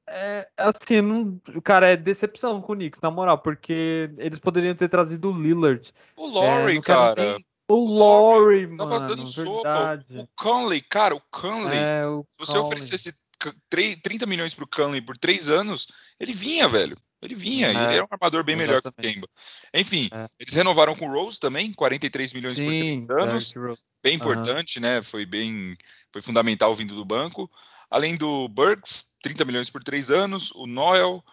é, assim, não, cara, é decepção com o Knicks, na moral, porque eles poderiam ter trazido o Lillard. O É, não quero cara. nem- O Lowry, Tava mano, dando sopa. verdade. O Conley, cara, o Conley. É, o Se você Conley. oferecesse c- três- 30 milhões pro Conley por 3 anos, ele vinha, velho. Ele vinha. É, e ele é um armador bem melhor que o. Kemba. Enfim, É. eles renovaram com o Rose também, 43 milhões por Sim, 3 anos. Derrick Rose. Bem importante, né? Foi bem. Foi fundamental vindo do banco. Além do Burks, 30 milhões por 3 anos. O Noel,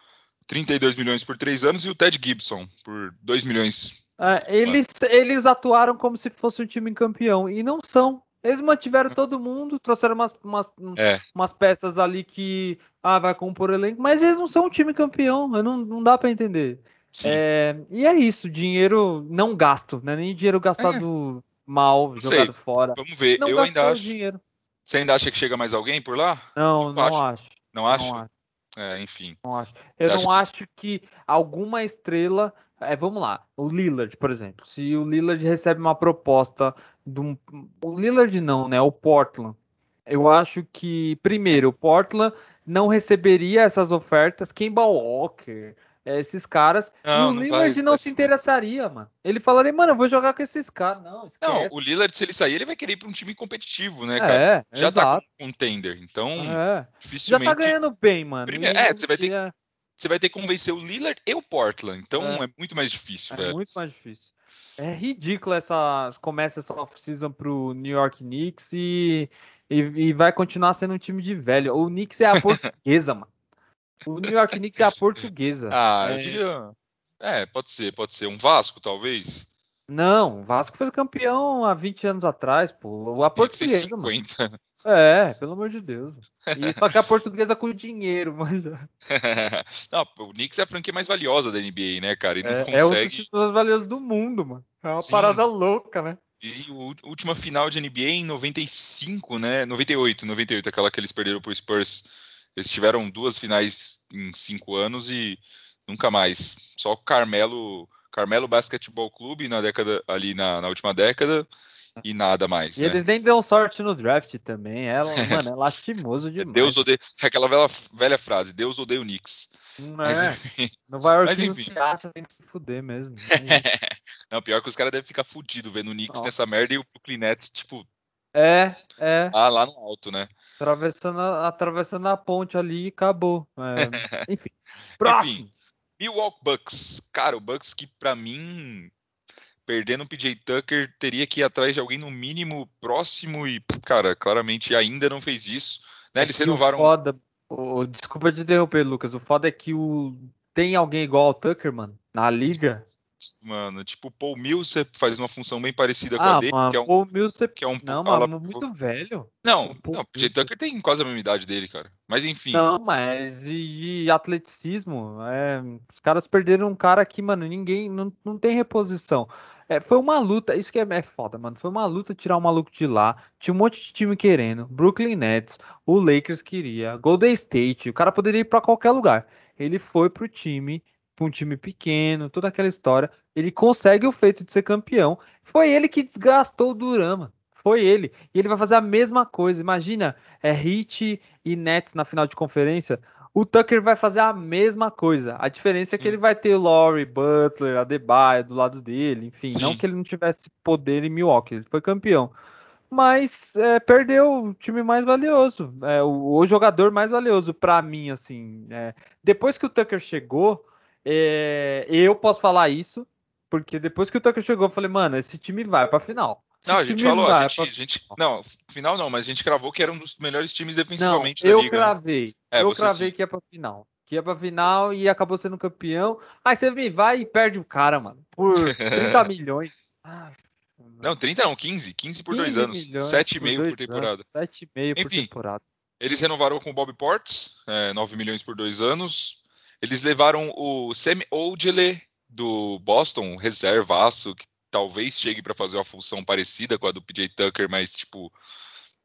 32 milhões por 3 anos. E o Ted Gibson, por 2 milhões. É, eles, eles atuaram como se fosse um time campeão e não são. Eles mantiveram todo mundo, trouxeram umas, umas, É. umas peças ali que ah, vai compor elenco, mas eles não são um time campeão, não, não dá pra entender. É, e é isso, dinheiro não gasto, né? Nem dinheiro gastado mal, Não jogado sei, fora. Vamos ver. Não eu ainda acho. dinheiro. Você ainda acha que chega mais alguém por lá? Não, Eu não acho. acho. Não acha? Não acho. É, enfim. Não acho. Eu Você não acho que alguma estrela. É, vamos lá. O Lillard, por exemplo. Se o Lillard recebe uma proposta um. O Lillard não, né? O Portland. Eu acho que, primeiro, o Portland não receberia essas ofertas. Kemba Walker, é, esses caras. Não, e o não Lillard vai- não vai se interessaria, mano. Ele falaria, mano, eu vou jogar com esses caras. Não, Não, esquece. o Lillard, se ele sair, ele vai querer ir pra um time competitivo, né, cara? é, Já tá exato. com um contender. Então, É. Já dificilmente. tá ganhando bem, mano. Primeiro- é, você vai ter- é- Você vai ter que convencer o Lillard e o Portland. Então É. é, muito mais difícil, É velho. muito mais difícil. É ridículo essa. Começa essa off-season pro New York Knicks e, e, e vai continuar sendo um time de velho. O Knicks é a portuguesa, *laughs* mano. O New York Knicks é a portuguesa. Ah, É, eu diria. É, pode ser, pode ser. Um Vasco, talvez. Não, o Vasco foi campeão há 20 anos atrás, pô. A portuguesa, mano. 50. É, pelo amor de Deus. E, *laughs* só que a portuguesa com dinheiro, mas *laughs* não, o Knicks é a franquia mais valiosa da NBA, né, cara? E não é, é um dos consegue. títulos mais valiosos do mundo, mano. É uma Sim. parada louca, né? E a última final de NBA em 95, né? 98, 98, aquela que eles perderam pro Spurs. Eles tiveram duas finais em cinco anos e nunca mais. Só o Carmelo, Carmelo Basketball Clube na década ali na, na última década e nada mais. E né? eles nem dão sorte no draft também. É, mano, é *laughs* lastimoso demais. Deus odeia. Aquela velha, velha frase, Deus odeia o Knicks. Não Mas é. enfim. Nova York Mas enfim. tem que se fuder mesmo. *laughs* Não, pior que os caras devem ficar fudidos vendo o Knicks Nossa. nessa merda e o Brooklyn Nets, tipo, É, é. lá, lá no alto, né? Atravessando a, atravessando a ponte ali e acabou. É, *laughs* enfim. Próximo. Milwaukee Bucks. Cara, o Bucks que pra mim, perdendo o PJ Tucker, teria que ir atrás de alguém no mínimo próximo e, cara, claramente ainda não fez isso. Né? Eles que o renovaram. Foda, o- desculpa te interromper, Lucas. O foda é que o, tem alguém igual ao Tucker, mano, na liga. Mano, tipo, o Paul Millsap faz uma função bem parecida com Ah, a dele, mano, que é um. o Millsap. Que é um Não, ala- mano, muito velho. Não, o Paul não, PJ. Tucker tem quase a mesma idade dele, cara. Mas enfim. Não, mas de, de atleticismo, é, os caras perderam um cara que, mano, ninguém, não, não tem reposição. É, foi uma luta, isso que é, é foda, mano. Foi uma luta tirar o maluco de lá. Tinha um monte de time querendo. Brooklyn Nets, o Lakers queria, Golden State. O cara poderia ir pra qualquer lugar. Ele foi pro time, pra um time pequeno, toda aquela história. Ele consegue o feito de ser campeão. Foi ele que desgastou o Duran, mano. Foi ele. E ele vai fazer a mesma coisa. Imagina, é Heat e Nets na final de conferência. O Tucker vai fazer a mesma coisa. A diferença é que Sim. ele vai ter o Laurie, Butler, Adebayo do lado dele. Enfim, Sim. não que ele não tivesse poder em Milwaukee. Ele foi campeão. Mas é, perdeu o time mais valioso. É, o, o jogador mais valioso pra mim, assim. é. depois que o Tucker chegou, é, eu posso falar isso. Porque depois que o Tucker chegou, eu falei, mano, esse time vai pra final. Esse Não, a gente falou, a gente, pra a gente- Não, final não, mas a gente cravou que era um dos melhores times Não, defensivamente da eu liga. né? cravei. É, eu cravei sim. que é pra final. Que ia pra final e acabou sendo campeão. Aí você me vai e perde o cara, mano. Por 30 *laughs* milhões. Ah, não, 30 não, 15. 15 por 2 anos. 7,5 por, por temporada. 7,5 por temporada. Eles renovaram com o Bob Ports, é, 9 milhões por 2 anos. Eles levaram o Sam Odele do Boston, reservaço, que talvez chegue para fazer uma função parecida com a do PJ Tucker, mas tipo,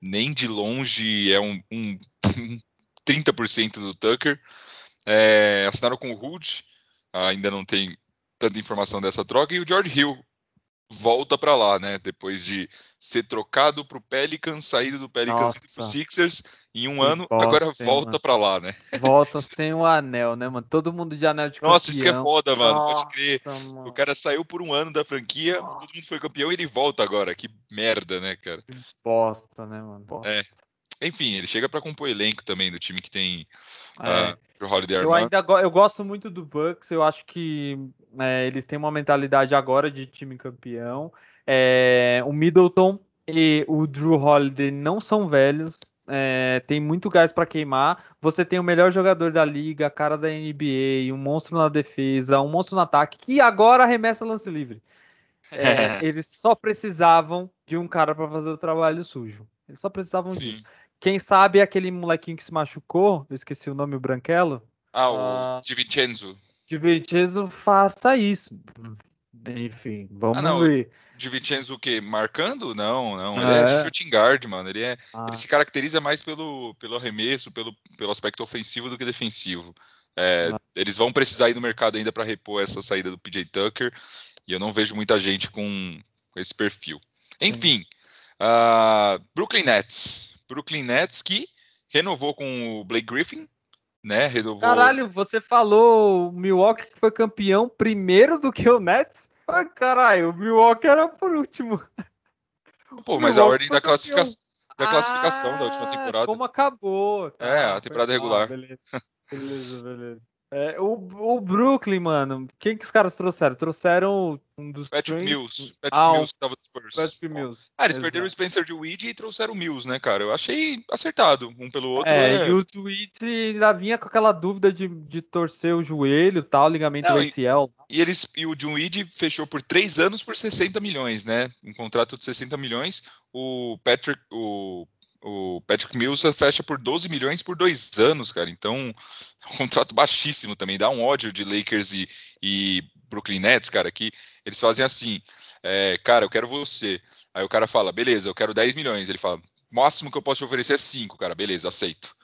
nem de longe é um, um 30% do Tucker. É, assinaram com o Hood, ainda não tem tanta informação dessa troca, e o George Hill volta para lá, né? Depois de ser trocado para o Pelicans, saído do Pelicans para o Sixers em um que ano, agora volta para lá, né? Volta sem o anel, né, mano? Todo mundo de anel de Nossa, campeão. isso que é foda, mano. Nossa, Pode crer. Mano. O cara saiu por um ano da franquia, Nossa. todo mundo foi campeão e ele volta agora. Que merda, né, cara? Bosta, né, mano? Bosta. É. Enfim, ele chega para compor elenco também do time que tem é. uh, Holiday Eu ainda go eu gosto muito do Bucks. Eu acho que é, eles têm uma mentalidade agora de time campeão. É, o Middleton e o Drew Holiday não são velhos. É, tem muito gás para queimar. Você tem o melhor jogador da liga, a cara da NBA, um monstro na defesa, um monstro no ataque, e agora arremessa lance livre. É, *laughs* eles só precisavam de um cara para fazer o trabalho sujo. Eles só precisavam Sim. disso. Quem sabe aquele molequinho que se machucou, eu esqueci o nome, o Branquelo. Ah, o uh, Di Vincenzo. Di Vincenzo faça isso. Enfim, vamos ah, não, ver. Di Vincenzo o quê? Marcando? Não, não. Ele é, é shooting guard, mano. Ele, é, ah. ele se caracteriza mais pelo, pelo arremesso, pelo, pelo aspecto ofensivo do que defensivo. É, ah. Eles vão precisar ir no mercado ainda para repor essa saída do PJ Tucker. E eu não vejo muita gente com, com esse perfil. Enfim, uh, Brooklyn Nets. Brooklyn Nets que renovou com o Blake Griffin, né? Renovou... Caralho, você falou o Milwaukee que foi campeão primeiro do que o Nets? Ah, caralho, o Milwaukee era por último. *laughs* Pô, mas a ordem da, classifica... da classificação ah, da última ah, temporada. Como acabou. Tá, é, a temporada regular. *laughs* beleza, beleza. beleza. É, o, o, Brooklyn, mano, quem que os caras trouxeram? Trouxeram um dos. Patrick Mills. Patrick ah, Mills que tava do Spurs. Patrick Mills. Ah, eles Exato. perderam o Spencer de Weed e trouxeram o Mills, né, cara? Eu achei acertado um pelo outro. É, é... e o Tweet ainda vinha com aquela dúvida de, de torcer o joelho tal, ligamento Não, ACL. E, e, eles, e o John Weed fechou por três anos por 60 milhões, né? Um contrato de 60 milhões. O Patrick. O o Patrick Mills fecha por 12 milhões por dois anos, cara. Então, é um contrato baixíssimo também. Dá um ódio de Lakers e, e Brooklyn Nets, cara, que eles fazem assim: é, cara, eu quero você. Aí o cara fala, beleza, eu quero 10 milhões. Ele fala, máximo que eu posso te oferecer é 5, cara, beleza, aceito.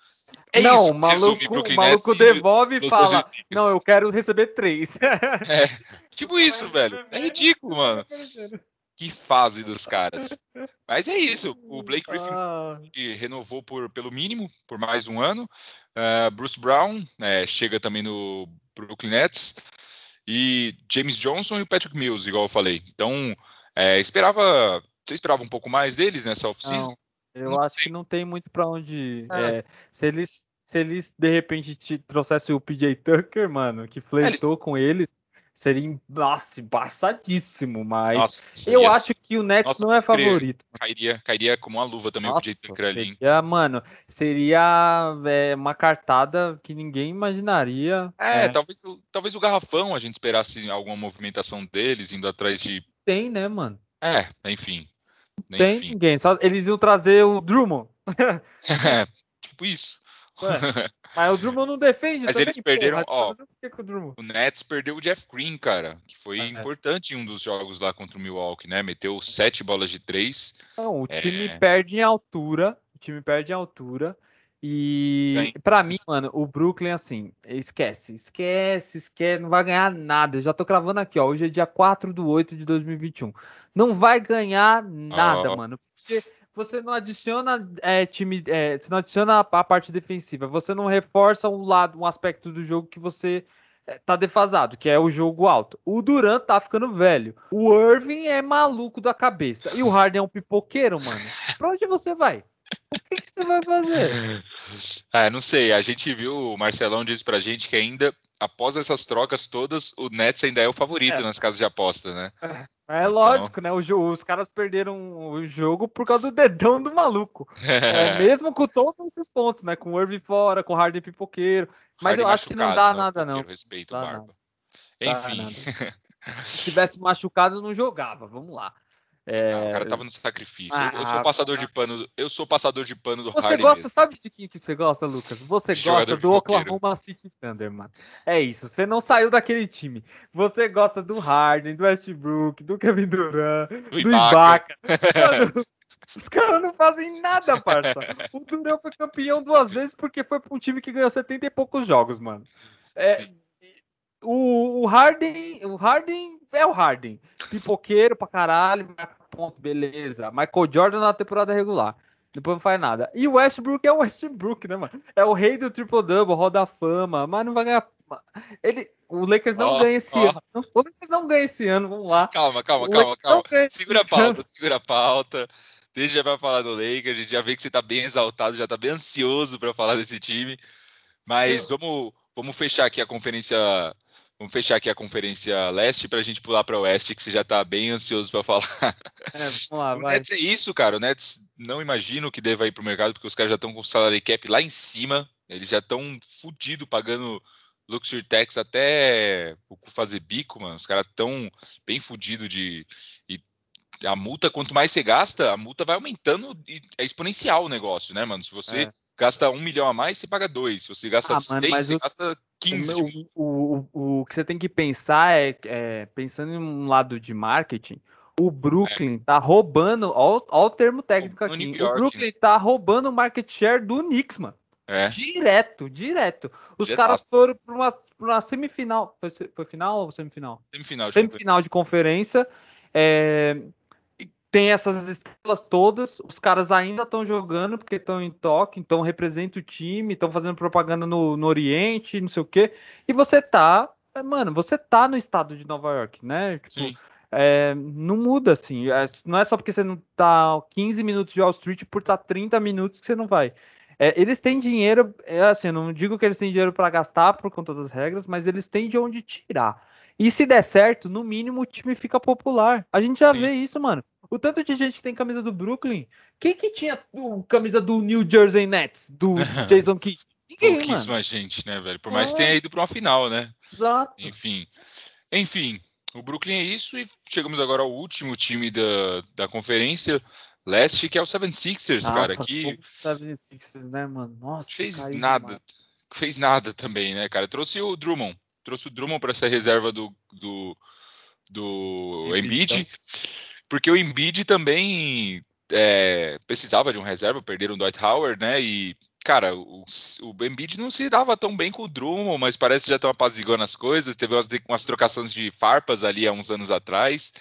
É não, o maluco, o maluco devolve e fala, não, eu quero receber 3. é, tipo isso, velho. É ridículo, mano que fase dos caras. *laughs* Mas é isso. O Blake Griffin ah. renovou por, pelo mínimo por mais um ano. Uh, Bruce Brown é, chega também no Brooklyn Nets. E James Johnson e o Patrick Mills, igual eu falei. Então, é, esperava. Você esperava um pouco mais deles nessa off-season? Eu não acho tem. que não tem muito para onde ir. É. É, se eles se eles de repente te trouxessem o PJ Tucker, mano, que flertou eles... com ele, seria nossa, embaçadíssimo, mas nossa, eu acho que o Nets nossa, não é favorito. Cairia, cairia como uma luva também nossa, o jeito ali. Seria, mano, seria é, uma cartada que ninguém imaginaria. É, é, Talvez, talvez o garrafão a gente esperasse alguma movimentação deles indo atrás de. Tem, né, mano? É, enfim. Tem enfim. ninguém, só eles iam trazer o Drummond. *laughs* é, tipo isso. *laughs* Mas o Drummond não defende Mas também, eles perderam, ó, o, o, Nets perdeu o Jeff Green, cara, que foi é. importante em um dos jogos lá contra o Milwaukee, né? Meteu sete bolas de três. Não, o é... time perde em altura, o time perde em altura. E para mim, mano, o Brooklyn, assim, esquece, esquece, esquece, não vai ganhar nada. Eu já tô cravando aqui, ó. Hoje é dia 4 de 8 de 2021. Não vai ganhar nada, oh. mano. Porque você não adiciona é, time, é, você não adiciona a, a, parte defensiva, você não reforça um lado, um aspecto do jogo que você é, tá defasado, que é o jogo alto. O Durant tá ficando velho. O Irving é maluco da cabeça. E o Harden é um pipoqueiro, mano. Pra onde você vai? O que, que você vai fazer? Ah, *laughs* não sei. A gente viu, o Marcelão disse pra gente que ainda, após essas trocas todas, o Nets ainda é o favorito é. nas casas de aposta, né? É então... lógico, né? os caras perderam o jogo por causa do dedão do maluco. é, *laughs* mesmo com todos esses pontos, né? Com o Irving fora, com o Harden pipoqueiro. Mas Harden eu acho que não dá não, nada, não. Respeito, dá Barba. Nada. Enfim. *laughs* Se tivesse machucado, não jogava. Vamos lá. É... Não, o cara tava no sacrifício. Ah, eu sou passador de pano. Eu sou passador de pano do Você Harden gosta, mesmo. sabe de quem que você gosta, Lucas? Você gosta do Oklahoma City Thunder, mano. É isso. Você não saiu daquele time. Você gosta do Harden, do Westbrook, do Kevin Durant, do, do Ibaka. Ibaka. *laughs* Os caras não fazem nada, parça. O Durant foi campeão duas vezes porque foi pra um time que ganhou 70 e poucos jogos, mano. É, o, o Harden, o Harden é o Harden. Pipoqueiro pra caralho, marca ponto, beleza. Michael Jordan na temporada regular. Depois não faz nada. E o Westbrook é o Westbrook, né, mano? É o rei do triple-double, roda fama, mas não vai ganhar. Ele, o Lakers não oh, ganha esse oh. ano. O Lakers não ganha esse ano, vamos lá. Calma, calma, calma, calma. Segura a pauta, segura a pauta. Deixa pra falar do Lakers. A gente já vê que você tá bem exaltado, já tá bem ansioso para falar desse time. Mas vamos, vamos fechar aqui a conferência Vamos fechar aqui a conferência leste para a gente pular para o oeste, que você já está bem ansioso para falar. É, vamos lá, o vai. Nets é isso, cara. O Nets não imagino que deva ir para o mercado, porque os caras já estão com o salary cap lá em cima. Eles já estão fudidos pagando luxury tax até fazer bico, mano. Os caras estão bem fudidos de. A multa, quanto mais você gasta, a multa vai aumentando e é exponencial o negócio, né, mano? Se você é. gasta um milhão a mais, você paga dois. Se você gasta ah, seis, mano, você gasta 15. O, o, o, o, que você tem que pensar é, é, pensando em um lado de marketing, o Brooklyn é. tá roubando, ó, ó o termo técnico o, aqui, o Brooklyn tá roubando o market share do Knicks, mano. É. Direto, direto. Os caras foram para uma, uma, semifinal. Foi, foi, final ou semifinal? Semifinal. Semifinal de conferência. É, tem essas estrelas todas, os caras ainda estão jogando porque estão em toque, então representa o time, estão fazendo propaganda no, no, Oriente, não sei o quê. E você tá, mano, você tá no estado de Nova York, né? Tipo, é, não muda assim. É, não é só porque você não tá 15 minutos de Wall Street por estar tá 30 minutos que você não vai. É, eles têm dinheiro, é assim, eu não digo que eles têm dinheiro para gastar por conta das regras, mas eles têm de onde tirar. E se der certo, no mínimo o time fica popular. A gente já Sim. vê isso, mano. O tanto de gente que tem camisa do Brooklyn. Quem que tinha o, camisa do New Jersey Nets? Do *laughs* Jason Kidd? Ninguém, Pouquíssima gente, né, velho? Por mais que tenha ido pra uma final, né? Exato. Enfim. Enfim, o Brooklyn é isso e chegamos agora ao último time da, da conferência leste, que é o 76ers, Nossa, cara. Que... 76ers, né, mano? Nossa, fez nada. Fez nada também, né, cara? Trouxe o Drummond. Trouxe o Drummond para ser reserva do, do, do Embiid. Então porque o Embiid também é, precisava de um reserva, perderam o Dwight Howard, né? E, cara, o, o Embiid não se dava tão bem com o Drummond, mas parece que já estão apaziguando as coisas. Teve umas, umas trocações de farpas ali há uns anos atrás.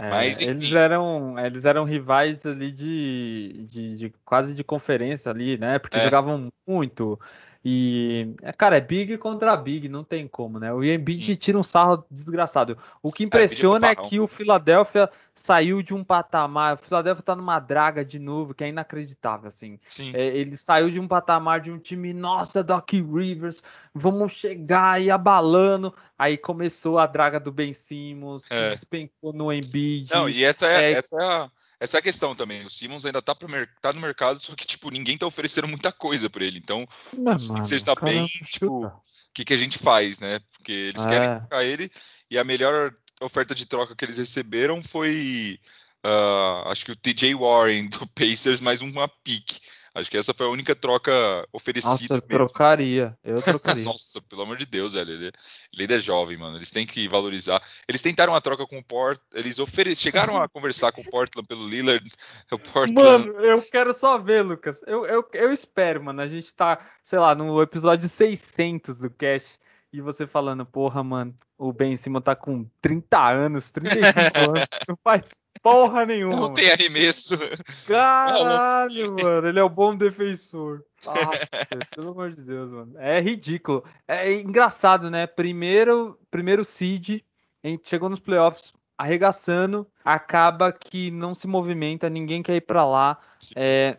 É, mas, eles eram eles eram rivais ali de, de, de, quase de conferência ali, né? Porque é. jogavam muito. E, é, cara, é Big contra Big, não tem como, né? O Embiid tira um sarro desgraçado. O que é, impressiona é, é que o Philadelphia saiu de um patamar. O Philadelphia tá numa draga de novo, que é inacreditável, assim. É, ele saiu de um patamar de um time, nossa, Doc Rivers, vamos chegar e abalando. Aí começou a draga do Ben Simmons, que é. despencou no Embiid. Não, e essa é, é essa é a essa é a questão também. O Simmons ainda tá, pro, tá no mercado, só que, tipo, ninguém tá oferecendo muita coisa para ele. Então, Não, se você está bem, tipo, o que, que a gente faz, né? Porque eles é. querem trocar ele e a melhor oferta de troca que eles receberam foi. Uh, acho que o TJ Warren do *laughs* Pacers mais uma pick. Acho que essa foi a única troca oferecida. Nossa, eu mesmo. trocaria. Eu *laughs* trocaria. Nossa, pelo amor de Deus, velho. Ele, ele ainda é jovem, mano. Eles têm que valorizar. Eles tentaram uma troca com o Port. Eles ofere... chegaram a conversar com o Portland pelo Lillard. *laughs* O Portland... Mano, eu quero só ver, Lucas. Eu, eu, eu espero, mano. A gente tá, sei lá, no episódio 600 do Cash e você falando, porra, mano, o Ben Simon tá com 30 anos, 35 *laughs* anos, não faz porra nenhuma. Não tem arremesso. Caralho, mano, ele é o bom defensor. *laughs* Nossa, pelo amor de Deus, mano. É ridículo. É engraçado, né? Primeiro, primeiro seed, chegou nos playoffs arregaçando, acaba que não se movimenta, ninguém quer ir para lá. É,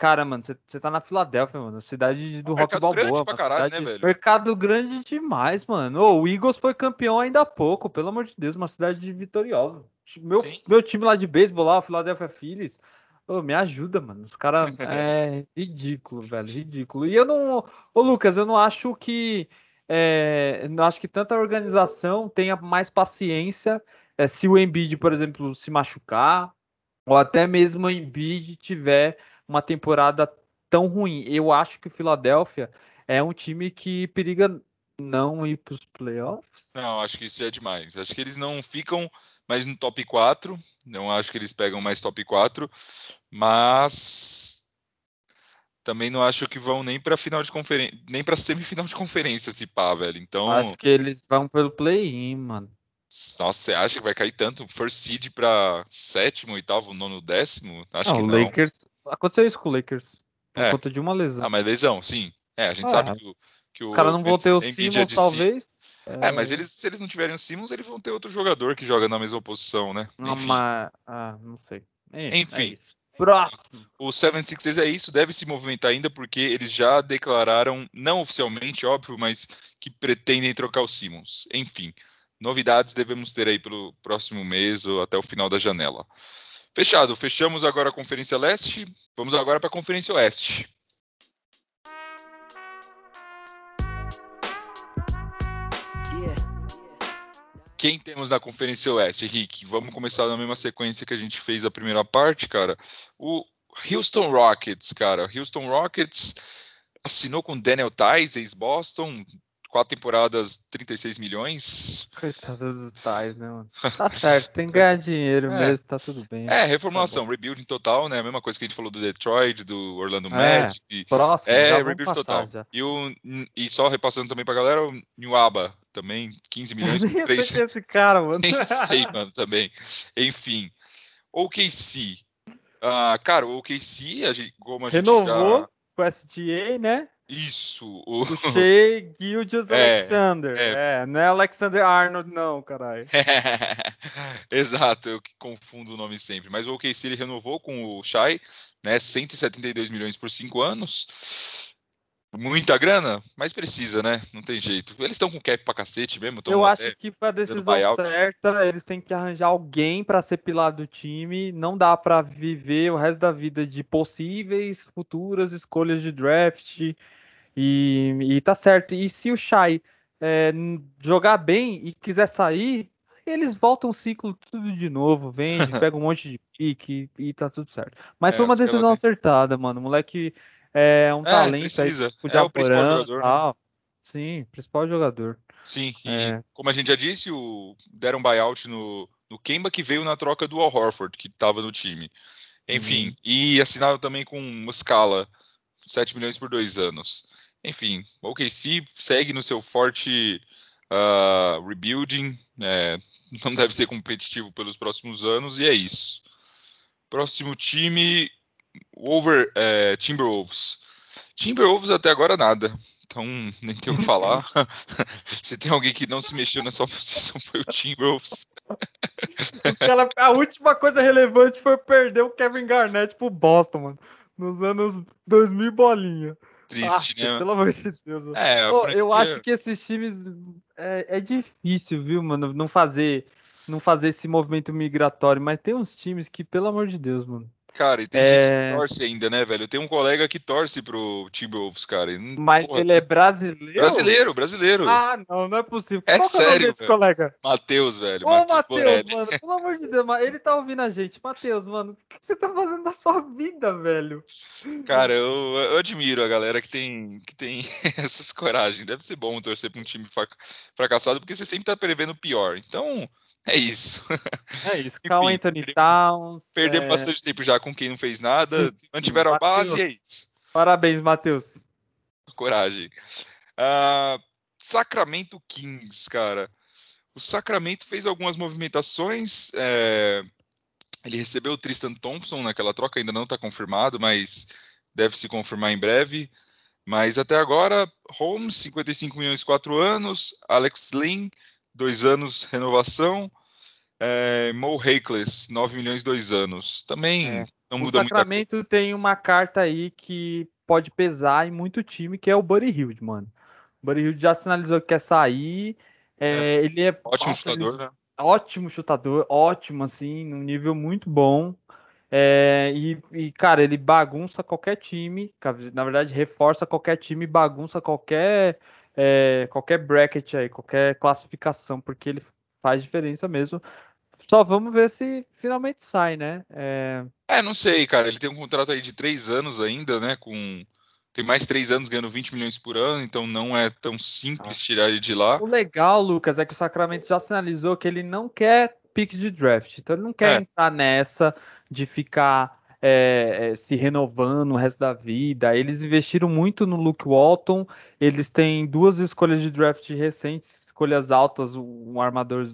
cara, mano, você tá na Filadélfia, mano. Cidade do um rock balboa. grande pra caralho, cidade, né, velho? Mercado grande demais, mano. Ô, o Eagles foi campeão ainda há pouco, pelo amor de Deus, uma cidade vitoriosa. Meu, meu time lá de beisebol lá, o Philadelphia Phillies. Ô, me ajuda, mano. Os caras *laughs* é ridículo, velho, ridículo. E eu não, ô Lucas, eu não acho que é, não acho que tanta organização tenha mais paciência é, se o Embiid, por exemplo, se machucar ou até mesmo o Embiid tiver uma temporada tão ruim. Eu acho que o Philadelphia é um time que periga não ir para os playoffs. Não, acho que isso é demais. Acho que eles não ficam mais no top 4. Não acho que eles pegam mais top 4. Mas também não acho que vão nem para final de conferência, nem para semifinal de conferência se pá, velho. Então acho que eles vão pelo play-in, mano. Nossa, você acha que vai cair tanto? First seed para sétimo, oitavo, nono, décimo? Acho não, que não. Lakers aconteceu isso com o Lakers por É. conta de uma lesão. Ah, mas lesão, sim. É, a gente Ah, sabe que o, que o cara não vão ter o Simmons, talvez. É, mas eles, se eles não tiverem o Simmons, eles vão ter outro jogador que joga na mesma posição, né? Não, Enfim. mas... Ah, não sei. É, Enfim. é isso. Próximo. O 76ers é isso, deve se movimentar ainda porque eles já declararam, não oficialmente, óbvio, mas que pretendem trocar o Simmons. Enfim, novidades devemos ter aí pelo próximo mês ou até o final da janela. Fechado, fechamos agora a Conferência Leste, vamos agora para a Conferência Oeste. Quem temos na Conferência Oeste, Henrique? Vamos começar na mesma sequência que a gente fez a primeira parte, cara. O Houston Rockets, cara. Houston Rockets assinou com Daniel Tice, ex-Boston, quatro temporadas, 36 milhões. Coitado do Tais, né, mano? *laughs* Tá certo, tem que ganhar dinheiro É. mesmo, tá tudo bem. É, reformulação, Tá rebuilding total, né? A mesma coisa que a gente falou do Detroit, do Orlando É. Magic. Próximo, É, rebuild total. já. E, o, e só repassando também pra galera, o Nuaba, também 15 milhões Nem *laughs* três. sei quem é esse cara, mano. Nem sei, mano, também. Enfim. OKC. Ah, cara, o OKC, a gente, como a gente Renovou já... com o SGA, né? Isso. O... O *laughs* Shea Gildius É, Alexander. é. É. não é Alexander Arnold, não, caralho. *laughs* Exato, eu que confundo o nome sempre. Mas o OKC ele renovou com o Shai, né? 172 milhões por cinco anos. Muita grana, mas precisa, né? Não tem jeito. Eles estão com cap pra cacete mesmo. Eu acho que foi a decisão certa. Eles têm que arranjar alguém pra ser pilar do time. Não dá pra viver o resto da vida de possíveis futuras escolhas de draft. E, e tá certo. E se o Shai é, jogar bem e quiser sair, eles voltam o ciclo tudo de novo. Vende, *laughs* pega um monte de pique e, e tá tudo certo. Mas É, foi uma ela decisão acertada, mano. O moleque é um É, talento precisa. aí. tipo, É o principal jogador, né? tal. Sim, principal jogador. Sim, e É. como a gente já disse, o, deram buyout no, no Kemba, que veio na troca do Al Horford, que estava no time. Enfim, Uhum. e assinaram também com Muscala, 7 milhões por dois anos. Enfim, o OKC segue no seu forte ah, rebuilding, é, *laughs* não deve ser competitivo pelos próximos anos, e é isso. Próximo time, Over, é, Timberwolves. Timberwolves até agora nada. Então, *laughs* nem tenho o que falar. *laughs* se tem alguém que não se mexeu nessa posição foi o Timberwolves. Cara, a última coisa relevante foi perder o Kevin Garnett pro Boston, mano. Nos anos 2000 bolinha. Triste, Ah, né? Pelo amor de Deus. É, a Ô, eu franquia- acho que esses times é, é difícil, viu, mano, não fazer não fazer esse movimento migratório, mas tem uns times que, pelo amor de Deus, mano. Cara, e tem É. gente que torce ainda, né, velho? Eu tenho um colega que torce pro Timberwolves, cara. Mas porra, ele é brasileiro? Brasileiro, brasileiro. Ah, não, não é possível. É Qual é sério, desse velho. colega? Matheus, velho. Ô, Matheus mano, *laughs* pelo amor de Deus, mas ele tá ouvindo a gente. Matheus, mano, o que você tá fazendo da sua vida, velho? Cara, eu, eu admiro a galera que tem, que tem *laughs* essas coragens. Deve ser bom torcer pra um time frac- fracassado, porque você sempre tá prevendo o pior. Então, é isso. É isso, *laughs* Enfim, Anthony Towns. Perdemos é, bastante tempo já com quem não fez nada. Sim, Mantiveram a base e é isso. Parabéns, Matheus. Coragem. Ah, Sacramento Kings, cara. O Sacramento fez algumas movimentações. é, Ele recebeu o Tristan Thompson naquela troca, ainda não está confirmado, mas deve se confirmar em breve. Mas até agora, Holmes, 55 milhões, 4 anos. Alex Lynn, 2 anos, renovação. É, Mo Heikless, 9 milhões, 2 anos. Também É. não o muda Sacramento muita coisa. tem uma carta aí que pode pesar em muito time, que é o Buddy Hield, mano. O Buddy Hield já sinalizou que quer sair. É, ele é Ótimo nossa, ele- chutador, né? ótimo chutador, ótimo, assim, num nível muito bom. É, e, e, cara, ele bagunça qualquer time, na verdade, reforça qualquer time, bagunça qualquer, é, qualquer bracket aí, qualquer classificação, porque ele faz diferença mesmo. Só vamos ver se finalmente sai, né? É, É, não sei, cara. Ele tem um contrato aí de três anos ainda, né? Com tem mais três anos ganhando 20 milhões por ano, então não é tão simples Ah. tirar ele de lá. O legal, Lucas, é que o Sacramento já sinalizou que ele não quer pick de draft. Então ele não quer É. entrar nessa de ficar é, é, se renovando o resto da vida. Eles investiram muito no Luke Walton. Eles têm duas escolhas de draft recentes, escolhas altas, um armador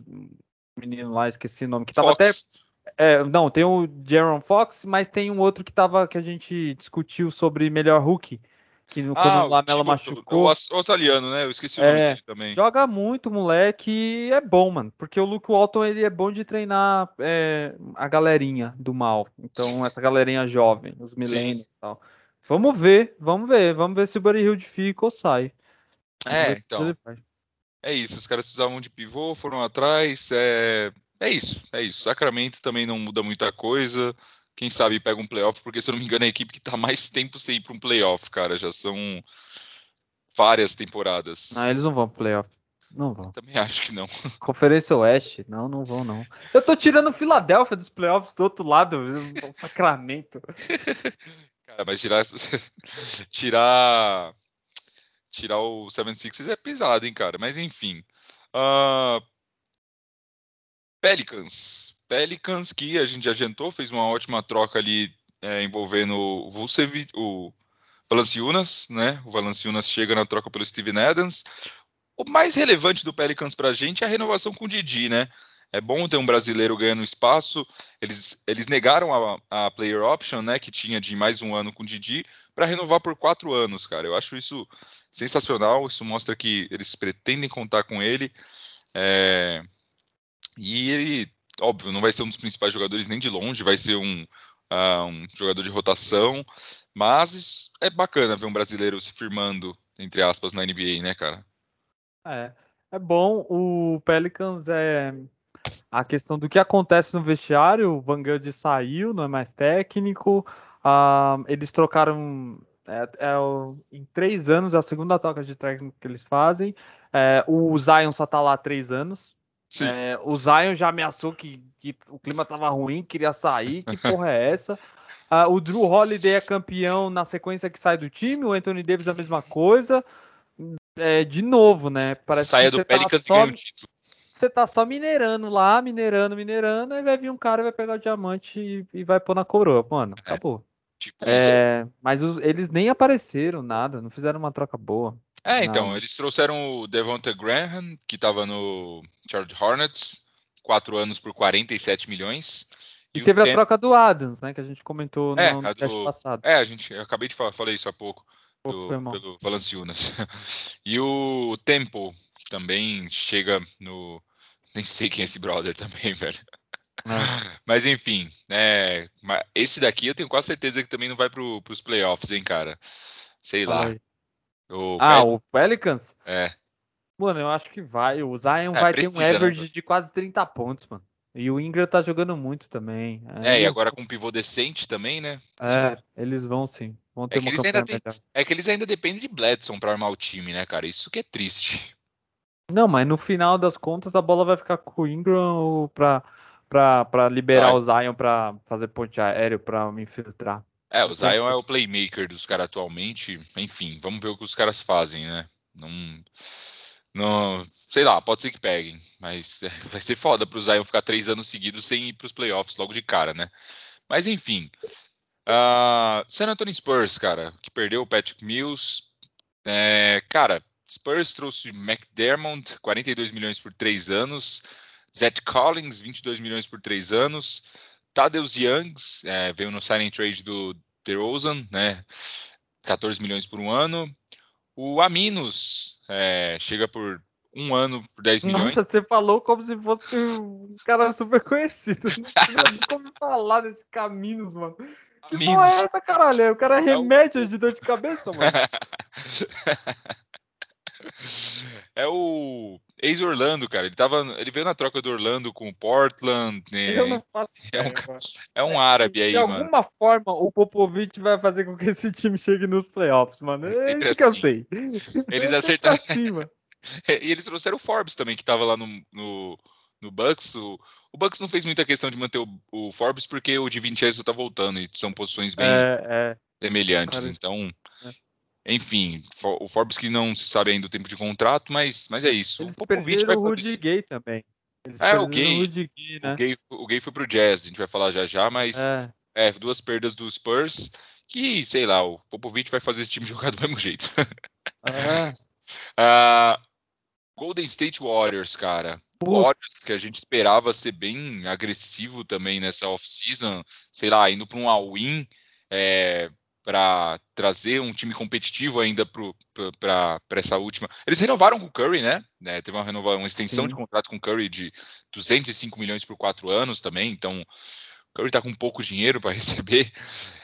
menino lá, esqueci o nome, que tava até. Fox, é, não, tem o Jaron Fox, mas tem um outro que tava que a gente discutiu sobre melhor rookie. Que no, quando ah, o Lamelo Thibodeau, machucou. O, o italiano, né? Eu esqueci o É, nome dele também. Joga muito, moleque, e é bom, mano. Porque o Luke Walton ele é bom de treinar é, a galerinha do mal. Então, essa galerinha jovem, os milênios e tal. Vamos ver, vamos ver. Vamos ver se o Buddy Hield fica ou sai. É, então. É isso, os caras precisavam de pivô, foram atrás. É, é isso, é isso. Sacramento também não muda muita coisa. Quem sabe pega um playoff, porque se eu não me engano é a equipe que tá mais tempo sem ir para um playoff, cara. Já são várias temporadas. Não, eles não vão pro playoff. Não vão. Também acho que não. *laughs* Conferência Oeste? Não, não vão, não. Eu tô tirando o Philadelphia dos playoffs do outro lado, Sacramento. *laughs* Cara, mas tirar *laughs* tirar tirar o 76 é pesado, hein, cara. Mas enfim. Ah, Pelicans. Pelicans que a gente adiantou, fez uma ótima troca ali é, envolvendo o Vucevic, o Valanciunas, né? O Valanciunas chega na troca pelo Steven Adams. O mais relevante do Pelicans pra gente é a renovação com o Didi, né? É bom ter um brasileiro ganhando espaço. Eles, eles negaram a, a player option, né, que tinha de mais um ano com o Didi, para renovar por quatro anos, cara. Eu acho isso sensacional. Isso mostra que eles pretendem contar com ele. É, e ele, óbvio, não vai ser um dos principais jogadores nem de longe, vai ser um, uh, um jogador de rotação. Mas é bacana ver um brasileiro se firmando, entre aspas, na NBA, né, cara? É, é bom. O Pelicans é a questão do que acontece no vestiário. O Van Gundy saiu, não é mais técnico. Ah, eles trocaram é, é o- em três anos é a segunda troca de técnico que eles fazem. É, o Zion só tá lá há três anos. É, o Zion já ameaçou que, que o clima tava ruim, queria sair. Que porra é essa? *laughs* Ah, o Drew Holiday é campeão na sequência que sai do time. O Anthony Davis a mesma coisa. É, de novo, né? Parece Saia que do você tá Pelicans e só- ganha um título. você tá só minerando lá, minerando, minerando, aí vai vir um cara, vai pegar o diamante e, e vai pôr na coroa. Mano, acabou. Tipo. É, mas os- eles nem apareceram, nada, não fizeram uma troca boa. É, então, eles trouxeram o Devonta Graham, que estava no Charlotte Hornets, quatro anos por 47 milhões. E, o teve a troca do Adams, né, que a gente comentou no, É, no do- passado. É, a gente, eu acabei de falar, falei isso há pouco, do, pelo Valanciunas. *laughs* E o Temple, que também chega no... *laughs* Nem sei quem é esse brother também, velho. É. Mas enfim, é, esse daqui eu tenho quase certeza que também não vai pro, pros playoffs, hein, cara. Sei lá. O Ah, o Pelicans? É, Mano, eu acho que vai. O Zion É, vai ter um né, average de quase 30 pontos, mano. E o Ingram tá jogando muito também. é, Aí e agora com um pivô decente também, né? É, eles vão sim. Vão ter que uma eles ainda melhor. É que eles ainda dependem de Bledson pra armar o time, né, cara? Isso que é triste. Não, mas no final das contas a bola vai ficar com o Ingram pra, pra liberar Vai. o Zion pra fazer ponte aéreo pra me infiltrar. É, o Zion é o playmaker dos caras atualmente. Enfim, vamos ver o que os caras fazem, né? Não, não, sei lá, pode ser que peguem, mas *laughs* vai ser foda pro Zion ficar três anos seguidos sem ir pros playoffs logo de cara, né? Mas enfim, ah, San Antonio Spurs, cara, que perdeu o Patrick Mills, é, cara, Spurs trouxe McDermott, 42 milhões por três anos, Zach Collins, 22 milhões por três anos, Tadeusz Youngs, é, veio no signing trade do DeRozan, né? 14 milhões por um ano. O Aminos é, chega por um ano por 10 milhões. Nossa, você falou como se fosse um cara super conhecido. *laughs* Não como falar desse Caminos, mano. Que porra é essa, caralho? O cara é, remédio de dor de cabeça, mano. *laughs* é o ex-Orlando, cara. Ele, tava, ele veio na troca do Orlando com o Portland. Né? Eu não faço *laughs* é um, é um árabe aí, mano. De alguma forma, o Popovich vai fazer com que esse time chegue nos playoffs, mano. É, é isso assim. que eu assim. sei. Eles *laughs* acertaram. Assim, *laughs* e eles trouxeram o Forbes também, que tava lá no, no, no Bucks. O, o, Bucks não fez muita questão de manter o, o Forbes porque o de Vincenzo tá voltando e são posições bem é, é. semelhantes. Cara, então. Enfim, o Forbes que não se sabe ainda o tempo de contrato, mas, mas é isso. Eles o Popovich vai o Rudy Gay também. Eles é, o Gay, o, Gay, né? o, Gay, o Gay foi pro Jazz, a gente vai falar já já, mas é. é. duas perdas do Spurs, que, sei lá, o Popovich vai fazer esse time *laughs* jogar do mesmo jeito. Uh, *laughs* Golden State Warriors, cara. O Warriors que a gente esperava ser bem agressivo também nessa off-season, sei lá, indo para um all-in, é, para trazer um time competitivo ainda para essa última. Eles renovaram com o Curry, né? É, teve uma, uma extensão Sim. de contrato com o Curry de 205 milhões por quatro anos também, então o Curry está com pouco dinheiro para *laughs* receber.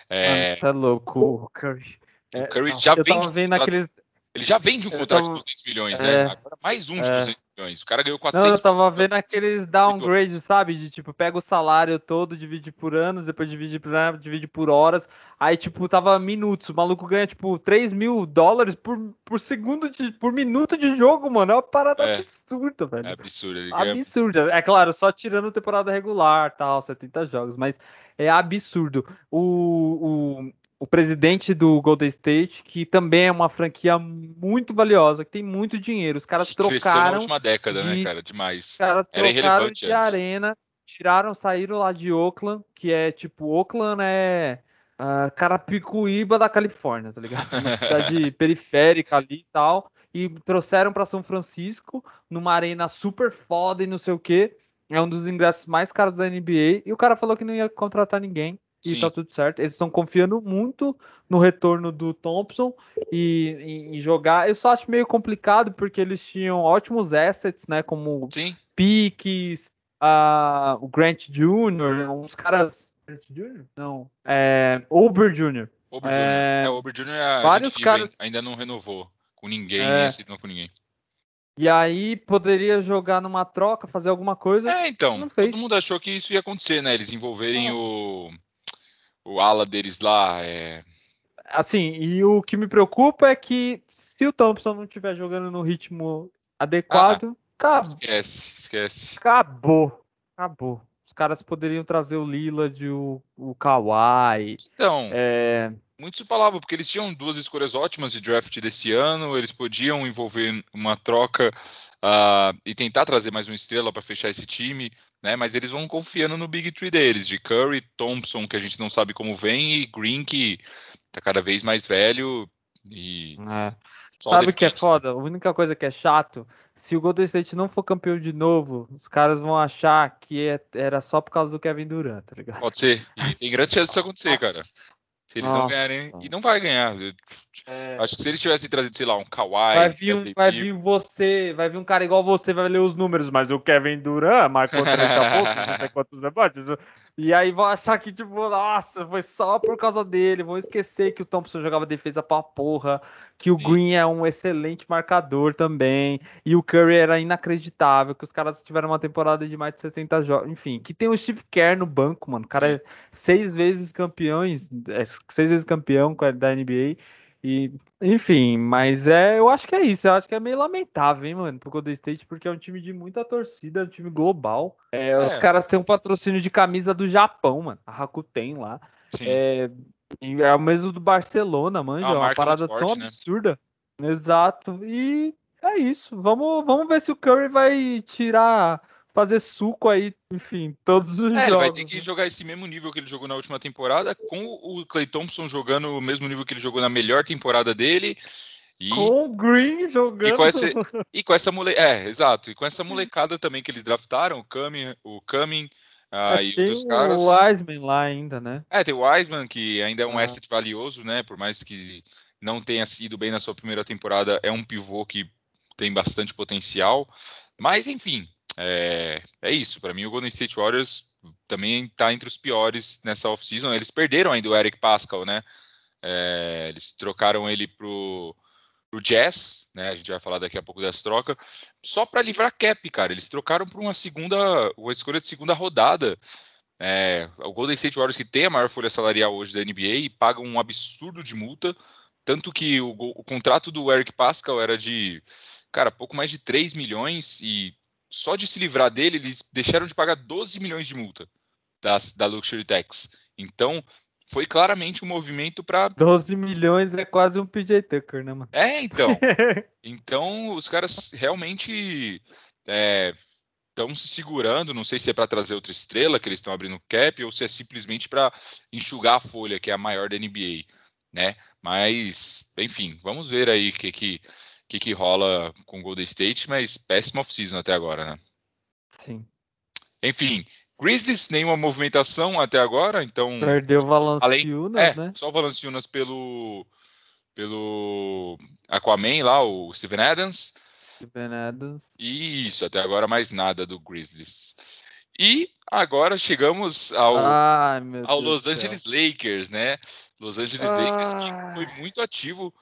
É, Mano, tá louco, o Curry. O Curry é, já eu vem. Tava vendo aqueles, ele já vende um contrato tava... de 200 milhões, né? é, né? Agora mais um de é. 200 milhões. O cara ganhou 400 Não, eu tava vendo aqueles downgrade, sabe? De tipo, pega o salário todo, divide por anos, depois divide por, divide por horas. Aí, tipo, tava minutos. O maluco ganha, tipo, 3 mil dólares por, por segundo, de, por minuto de jogo, mano. É uma parada é. absurda, velho. É absurdo. Ele absurda. É claro, só tirando temporada regular, tal, 70 jogos. Mas é absurdo. O, o, o presidente do Golden State, que também é uma franquia muito valiosa, que tem muito dinheiro. Os caras trocaram. Cresceu na última década, de, né, cara? Demais. Os caras trocaram de antes. arena, tiraram, saíram lá de Oakland, que é tipo, Oakland é uh, Carapicuíba da Califórnia, tá ligado? Uma *laughs* cidade periférica ali e tal. E trouxeram para São Francisco, numa arena super foda e não sei o que. É um dos ingressos mais caros da NBA. E o cara falou que não ia contratar ninguém e tá tudo certo. Eles estão confiando muito no retorno do Thompson e em, jogar. Eu só acho meio complicado porque eles tinham ótimos assets, né? Como Sim. piques, uh, o Grant Jr., uns caras. Grant Jr.? Não. É, Ober Jr. Ober Jr. É, é Ober Jr. A vários caras ainda não renovou com ninguém, é, assinou com ninguém. E aí poderia jogar numa troca, fazer alguma coisa. É, então. Todo mundo achou que isso ia acontecer, né? Eles envolverem o o ala deles lá é. Assim, e o que me preocupa é que se o Thompson não estiver jogando no ritmo adequado, ah, acabou. Esquece, esquece. Acabou. Acabou. Os caras poderiam trazer o Lillard, o, o Kawhi. Então, é... muito se falava, porque eles tinham duas escolhas ótimas de draft desse ano, eles podiam envolver uma troca uh, e tentar trazer mais uma estrela para fechar esse time, né? Mas eles vão confiando no Big Three deles, de Curry, Thompson, que a gente não sabe como vem, e Green, que tá cada vez mais velho e. É. Sabe o que é foda? A única coisa que é chato, se o Golden State não for campeão de novo, os caras vão achar que é, era só por causa do Kevin Durant, tá ligado? Pode ser. E tem grande chance disso acontecer, *laughs* cara. Se eles Nossa. não ganharem. E não vai ganhar. É... Acho que se eles tivessem trazido, sei lá, um Kawhi. Vai vir, um, vai vir você, vai vir um cara igual você, vai ler os números, mas o Kevin Durant marcou 30 pontos, não sei quantos rebotes. E aí vão achar que, tipo, nossa, foi só por causa dele. Vão esquecer que o Thompson jogava defesa pra porra, que Sim. o Green é um excelente marcador também, e o Curry era inacreditável, que os caras tiveram uma temporada de mais de 70 jogos. Enfim, que tem o Steve Kerr no banco, mano. O cara Sim. é seis vezes campeões, é seis vezes campeão da NBA. E, enfim, mas é, eu acho que é isso. Eu acho que é meio lamentável, hein, mano, pro Golden State, porque é um time de muita torcida, é um time global. É, é. Os caras têm um patrocínio de camisa do Japão, mano. A Rakuten lá. Sim. É, é o mesmo do Barcelona, manja. É uma, uma parada forte, tão né? absurda. Né? Exato. E é isso. Vamos, vamos ver se o Curry vai tirar fazer suco aí, enfim, todos os é, jogos. Ele vai ter que jogar esse mesmo nível que ele jogou na última temporada, com o Clay Thompson jogando o mesmo nível que ele jogou na melhor temporada dele. E, com o Green jogando. E com essa, *laughs* e com essa mole, é, exato. E com essa molecada também que eles draftaram, o Cumming, o Cumming ah, é, e outros caras. o Wiseman lá ainda, né? É, tem o Wiseman, que ainda é um ah. asset valioso, né? Por mais que não tenha sido bem na sua primeira temporada, é um pivô que tem bastante potencial. Mas, enfim, é, é isso. Para mim, o Golden State Warriors também está entre os piores nessa off-season. Eles perderam ainda o Eric Pascal, né? É, eles trocaram ele pro, pro Jazz, né? A gente vai falar daqui a pouco dessa troca, só para livrar cap, cara. Eles trocaram por uma segunda, uma escolha de segunda rodada. É, o Golden State Warriors que tem a maior folha salarial hoje da NBA paga um absurdo de multa, tanto que o, o contrato do Eric Pascal era de, cara, pouco mais de 3 milhões e só de se livrar dele, eles deixaram de pagar 12 milhões de multa das, da Luxury Tax. Então, foi claramente um movimento para 12 milhões é quase um PJ Tucker, né, mano? É, então. *laughs* então, os caras realmente estão é, se segurando. Não sei se é para trazer outra estrela que eles estão abrindo cap ou se é simplesmente para enxugar a folha, que é a maior da NBA, né? Mas, enfim, vamos ver aí o que, que que, que rola com o Golden State, mas péssimo off-season até agora, né? Sim. Enfim, Grizzlies, nenhuma movimentação até agora, então. Perdeu o Valanciunas, é, né? Só o Valanciunas pelo. pelo Aquaman lá, o Steven Adams. Steven Adams. E isso, até agora mais nada do Grizzlies. E agora chegamos ao, Ai, ao Los Angeles Lakers, né? Los Angeles Lakers que foi muito ativo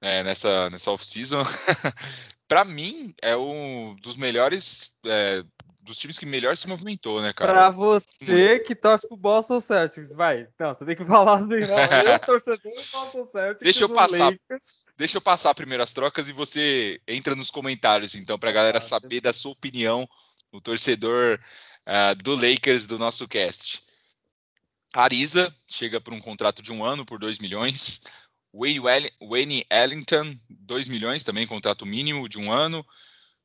é, nessa, nessa off-season. *laughs* para mim, é um dos melhores. É, dos times que melhor se movimentou, né, cara? Pra você que torce pro Boston Celtics, vai. Não, você tem que *laughs* falar do Eu, *laughs* torcedor do Boston Celtics. Deixa eu passar. Deixa eu passar primeiro as trocas e você entra nos comentários, então, pra galera saber da sua opinião, o torcedor uh, do Lakers do nosso cast. Ariza chega por um contrato de um ano por 2 milhões. Wayne Ellington, 2 milhões também, contrato mínimo de um ano.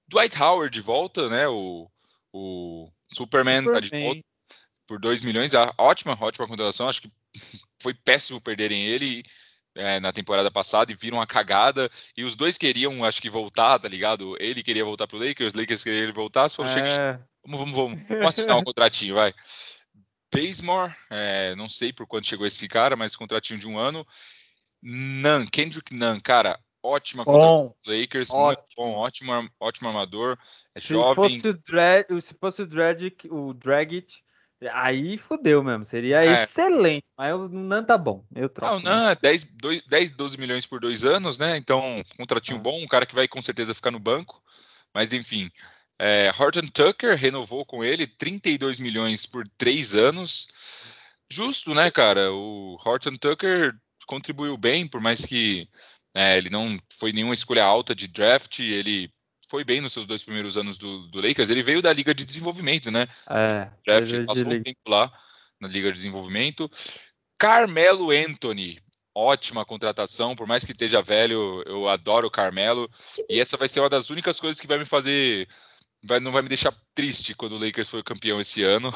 Dwight Howard de volta, né? O, o Superman, Superman. tá de volta por 2 milhões. Ah, ótima, ótima contratação. Acho que *laughs* foi péssimo perderem ele é, na temporada passada e viram uma cagada. E os dois queriam, acho que, voltar, tá ligado? Ele queria voltar pro Lakers, os Lakers queriam ele voltar. Se for, é... chega vamos, vamos, vamos, vamos assinar um contratinho, vai. Bazemore, é, não sei por quanto chegou esse cara, mas contratinho de um ano. Nan, Kendrick Nan, cara, ótima bom, Lakers, ótimo. muito bom, ótimo, ótimo armador, é se jovem. Fosse o Drag, se fosse o Dragic, o Dragic, aí fodeu mesmo, seria é. excelente, mas o Nan tá bom, eu troco. Ah, o Nan é 10, 10, 12 milhões por dois anos, né, então, contratinho ah. bom, um cara que vai com certeza ficar no banco, mas enfim... É, Horton Tucker renovou com ele 32 milhões por três anos. Justo, né, cara? O Horton Tucker contribuiu bem, por mais que é, ele não foi nenhuma escolha alta de draft, ele foi bem nos seus dois primeiros anos do, do Lakers. Ele veio da Liga de Desenvolvimento, né? É, draft, ele passou um tempo lá na Liga de Desenvolvimento. Carmelo Anthony, ótima contratação, por mais que esteja velho, eu adoro o Carmelo. E essa vai ser uma das únicas coisas que vai me fazer vai, não vai me deixar triste quando o Lakers for campeão esse ano.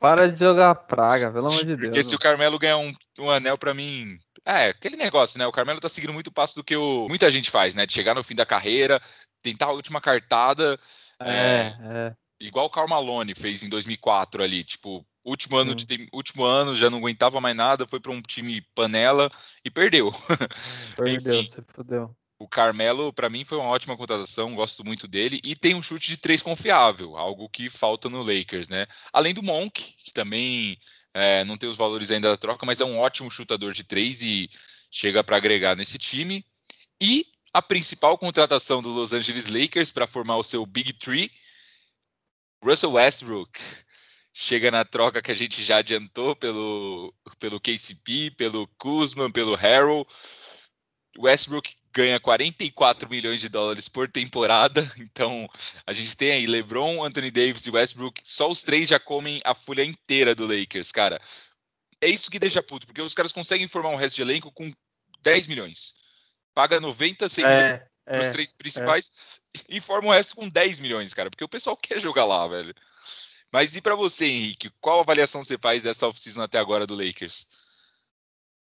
Para de jogar praga, pelo amor de Deus. *laughs* Porque se o Carmelo ganhar um, um anel para mim. É, aquele negócio, né? O Carmelo tá seguindo muito passo do que o, muita gente faz, né? De chegar no fim da carreira, tentar a última cartada. É, é, é. Igual o Karl Malone fez em 2004 ali, tipo, último ano, de, último ano já não aguentava mais nada, foi para um time panela e perdeu. *laughs* Perdeu, Enfim, se fodeu. O Carmelo, para mim, foi uma ótima contratação, gosto muito dele. E tem um chute de três confiável, algo que falta no Lakers, né? Além do Monk, que também é, não tem os valores ainda da troca, mas é um ótimo chutador de três e chega para agregar nesse time. E a principal contratação do Los Angeles Lakers para formar o seu Big Three, Russell Westbrook. Chega na troca que a gente já adiantou pelo, pelo KCP, pelo Kuzman, pelo Harrell. Westbrook ganha 44 milhões de dólares por temporada. *laughs* Então, a gente tem aí LeBron, Anthony Davis e Westbrook. Só os três já comem a folha inteira do Lakers, cara. É isso que deixa puto, porque os caras conseguem formar um resto de elenco com 10 milhões. Paga 90, 100 é, milhões é, para os três principais é. e forma o resto com 10 milhões, cara. Porque o pessoal quer jogar lá, velho. Mas e para você, Henrique? Qual avaliação você faz dessa off-season até agora do Lakers?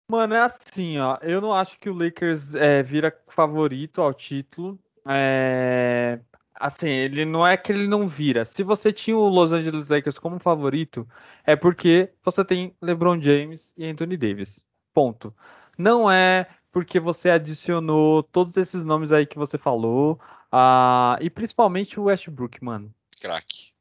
Mano, é assim, ó. Eu não acho que o Lakers é, vira favorito ao título. É, assim, ele não é que ele não vira. Se você tinha o Los Angeles Lakers como favorito, é porque você tem LeBron James e Anthony Davis. Ponto. Não é porque você adicionou todos esses nomes aí que você falou. Uh, e principalmente o Westbrook, mano. Crack.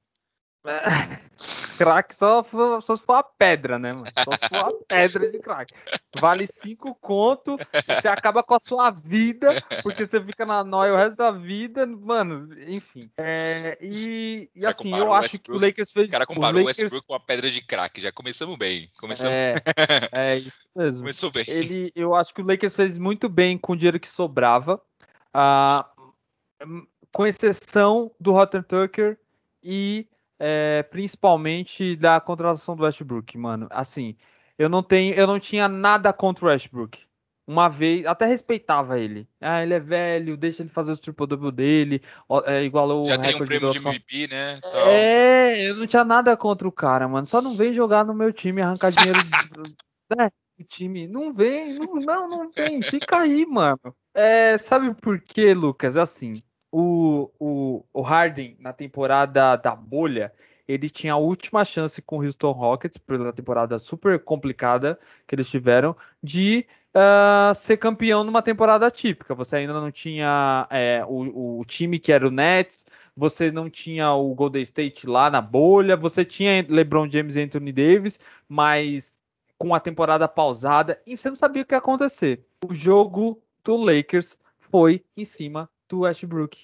*laughs* crack só, só se for uma pedra, né, mano? Só se for uma pedra de crack. Vale cinco conto, você acaba com a sua vida, porque você fica na noia o resto da vida, mano, enfim. É, e, e assim, eu acho que o Lakers fez. O cara comparou o Lakers... Westbrook com a pedra de crack, já começamos bem. Começamos... É, *laughs* é isso mesmo. Começou bem. Ele, eu acho que o Lakers fez muito bem com o dinheiro que sobrava. Uh, com exceção do Rotten Tucker e é, principalmente da contratação do Westbrook, mano. Assim, eu não tenho, eu não tinha nada contra o Westbrook. Uma vez, até respeitava ele. Ah, ele é velho, deixa ele fazer os triple double dele, é, igualou Já o tem um prêmio de MVP, né? É, eu não tinha nada contra o cara, mano. Só não vem jogar no meu time, arrancar dinheiro *laughs* né, do time. Não vem, não, não, não vem. Fica aí, mano. É, sabe por quê, Lucas? Assim, o, o, o Harden, na temporada da bolha, ele tinha a última chance com o Houston Rockets, pela temporada super complicada que eles tiveram, de uh, ser campeão numa temporada típica. Você ainda não tinha é, o, o, time que era o Nets, você não tinha o Golden State lá na bolha, você tinha LeBron James e Anthony Davis, mas com a temporada pausada, e você não sabia o que ia acontecer. O jogo do Lakers foi em cima do Westbrook.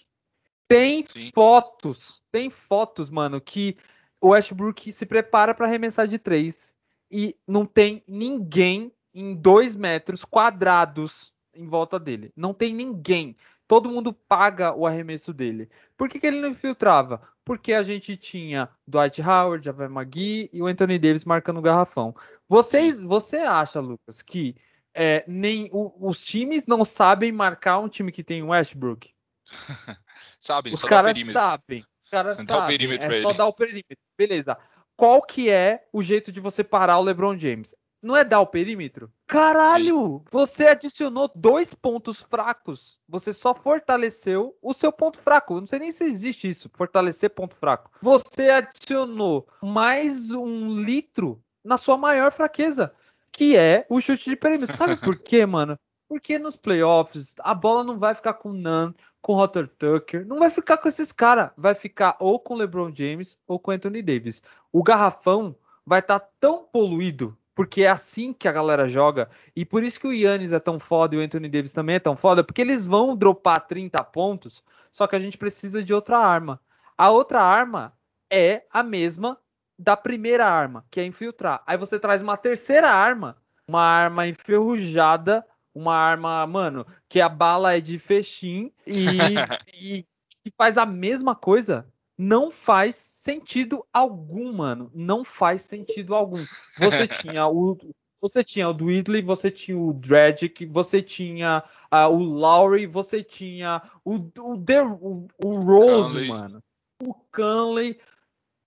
Tem Sim. fotos, tem fotos, mano, que o Westbrook se prepara para arremessar de três e não tem ninguém em dois metros quadrados em volta dele. Não tem ninguém. Todo mundo paga o arremesso dele. Por que, que ele não infiltrava? Porque a gente tinha Dwight Howard, Javier McGee e o Anthony Davis marcando o garrafão. Vocês, você acha, Lucas, que é, nem o, os times não sabem marcar um time que tem o Westbrook? *laughs* sabem, Os caras sabem. Os caras sabem. O é só dar o perímetro. Beleza. Qual que é o jeito de você parar o LeBron James? Não é dar o perímetro? Caralho! Sim. Você adicionou dois pontos fracos. Você só fortaleceu o seu ponto fraco. Eu não sei nem se existe isso, fortalecer ponto fraco. Você adicionou mais um litro na sua maior fraqueza, que é o chute de perímetro. Sabe por quê, *laughs* mano? Porque nos playoffs a bola não vai ficar com Nan, com Rotter Tucker, não vai ficar com esses caras. Vai ficar ou com LeBron James ou com Anthony Davis. O garrafão vai estar tá tão poluído, porque é assim que a galera joga. E por isso que o Yannis é tão foda e o Anthony Davis também é tão foda, porque eles vão dropar 30 pontos, só que a gente precisa de outra arma. A outra arma é a mesma da primeira arma, que é infiltrar. Aí você traz uma terceira arma, uma arma enferrujada uma arma, mano, que a bala é de fechim e, *laughs* e, e faz a mesma coisa, não faz sentido algum, mano. Não faz sentido algum. Você *laughs* tinha o. Você tinha o Dwidley, você tinha o Dragic, você tinha uh, o Lowry, você tinha o, o, The, o, o Rose, Conley. mano. O Canley.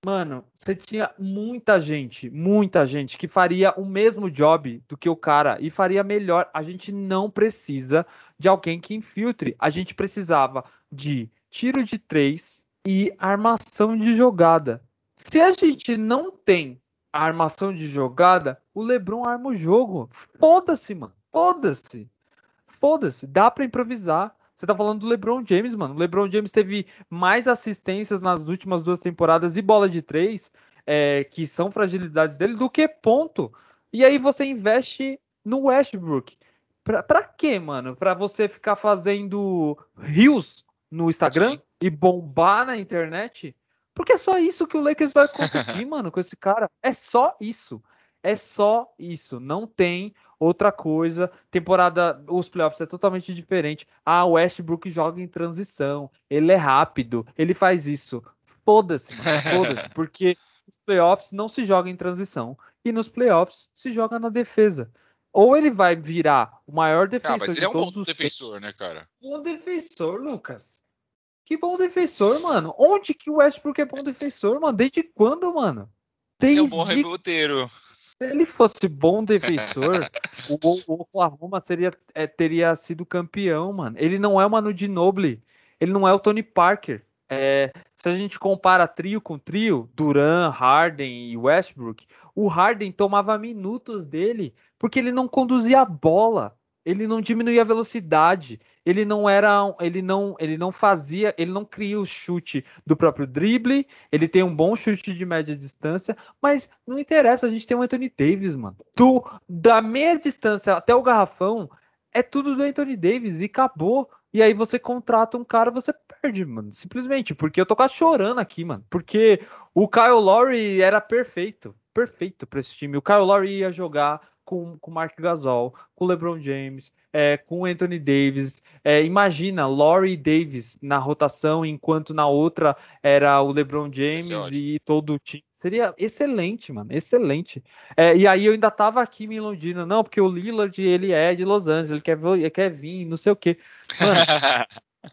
Mano, você tinha muita gente, muita gente que faria o mesmo job do que o cara e faria melhor. A gente não precisa de alguém que infiltre. A gente precisava de tiro de três e armação de jogada. Se a gente não tem a armação de jogada, o LeBron arma o jogo. Foda-se, mano. Foda-se. Foda-se. Dá para improvisar. Você tá falando do LeBron James, mano. O LeBron James teve mais assistências nas últimas duas temporadas e bola de três, é, que são fragilidades dele, do que ponto. E aí você investe no Westbrook. Pra, pra quê, mano? Pra você ficar fazendo rios no Instagram Sim. e bombar na internet? Porque é só isso que o Lakers vai *laughs* conseguir, mano, com esse cara. É só isso. É só isso. Não tem outra coisa. Temporada, os playoffs é totalmente diferente. Ah, o Westbrook joga em transição. Ele é rápido. Ele faz isso. Foda-se, *laughs* foda-se. porque os playoffs não se joga em transição. E nos playoffs se joga na defesa. Ou ele vai virar o maior defensor ah, mas ele é um bom defensor, né, cara? Bom defensor, Lucas. Que bom defensor, mano. Onde que o Westbrook é bom defensor, mano? Desde quando, mano? Desde... É um bom reboteiro. Se ele fosse bom defensor, *laughs* o, o Oklahoma seria, é, teria sido campeão, mano. Ele não é o Manu Ginobili, ele não é o Tony Parker. É, se a gente compara trio com trio, Duran, Harden e Westbrook, o Harden tomava minutos dele porque ele não conduzia a bola. Ele não diminuía a velocidade. Ele não era, ele não, ele não fazia, ele não cria o chute do próprio drible. Ele tem um bom chute de média distância, mas não interessa. A gente tem o Anthony Davis, mano. Tu da meia distância até o garrafão é tudo do Anthony Davis e acabou. E aí você contrata um cara, você perde, mano. Simplesmente. Porque eu tô quase chorando aqui, mano. Porque o Kyle Lowry era perfeito. Perfeito para esse time. O Kyle Lowry ia jogar com o Mark Gasol, com o LeBron James, é, com o Anthony Davis. É, imagina, Laurie Davis na rotação, enquanto na outra era o LeBron James e todo o time. Seria excelente, mano, excelente. É, e aí eu ainda tava aqui me iludindo, não, porque o Lillard, ele é de Los Angeles, ele quer, ele quer vir, não sei o quê. Mano, *laughs*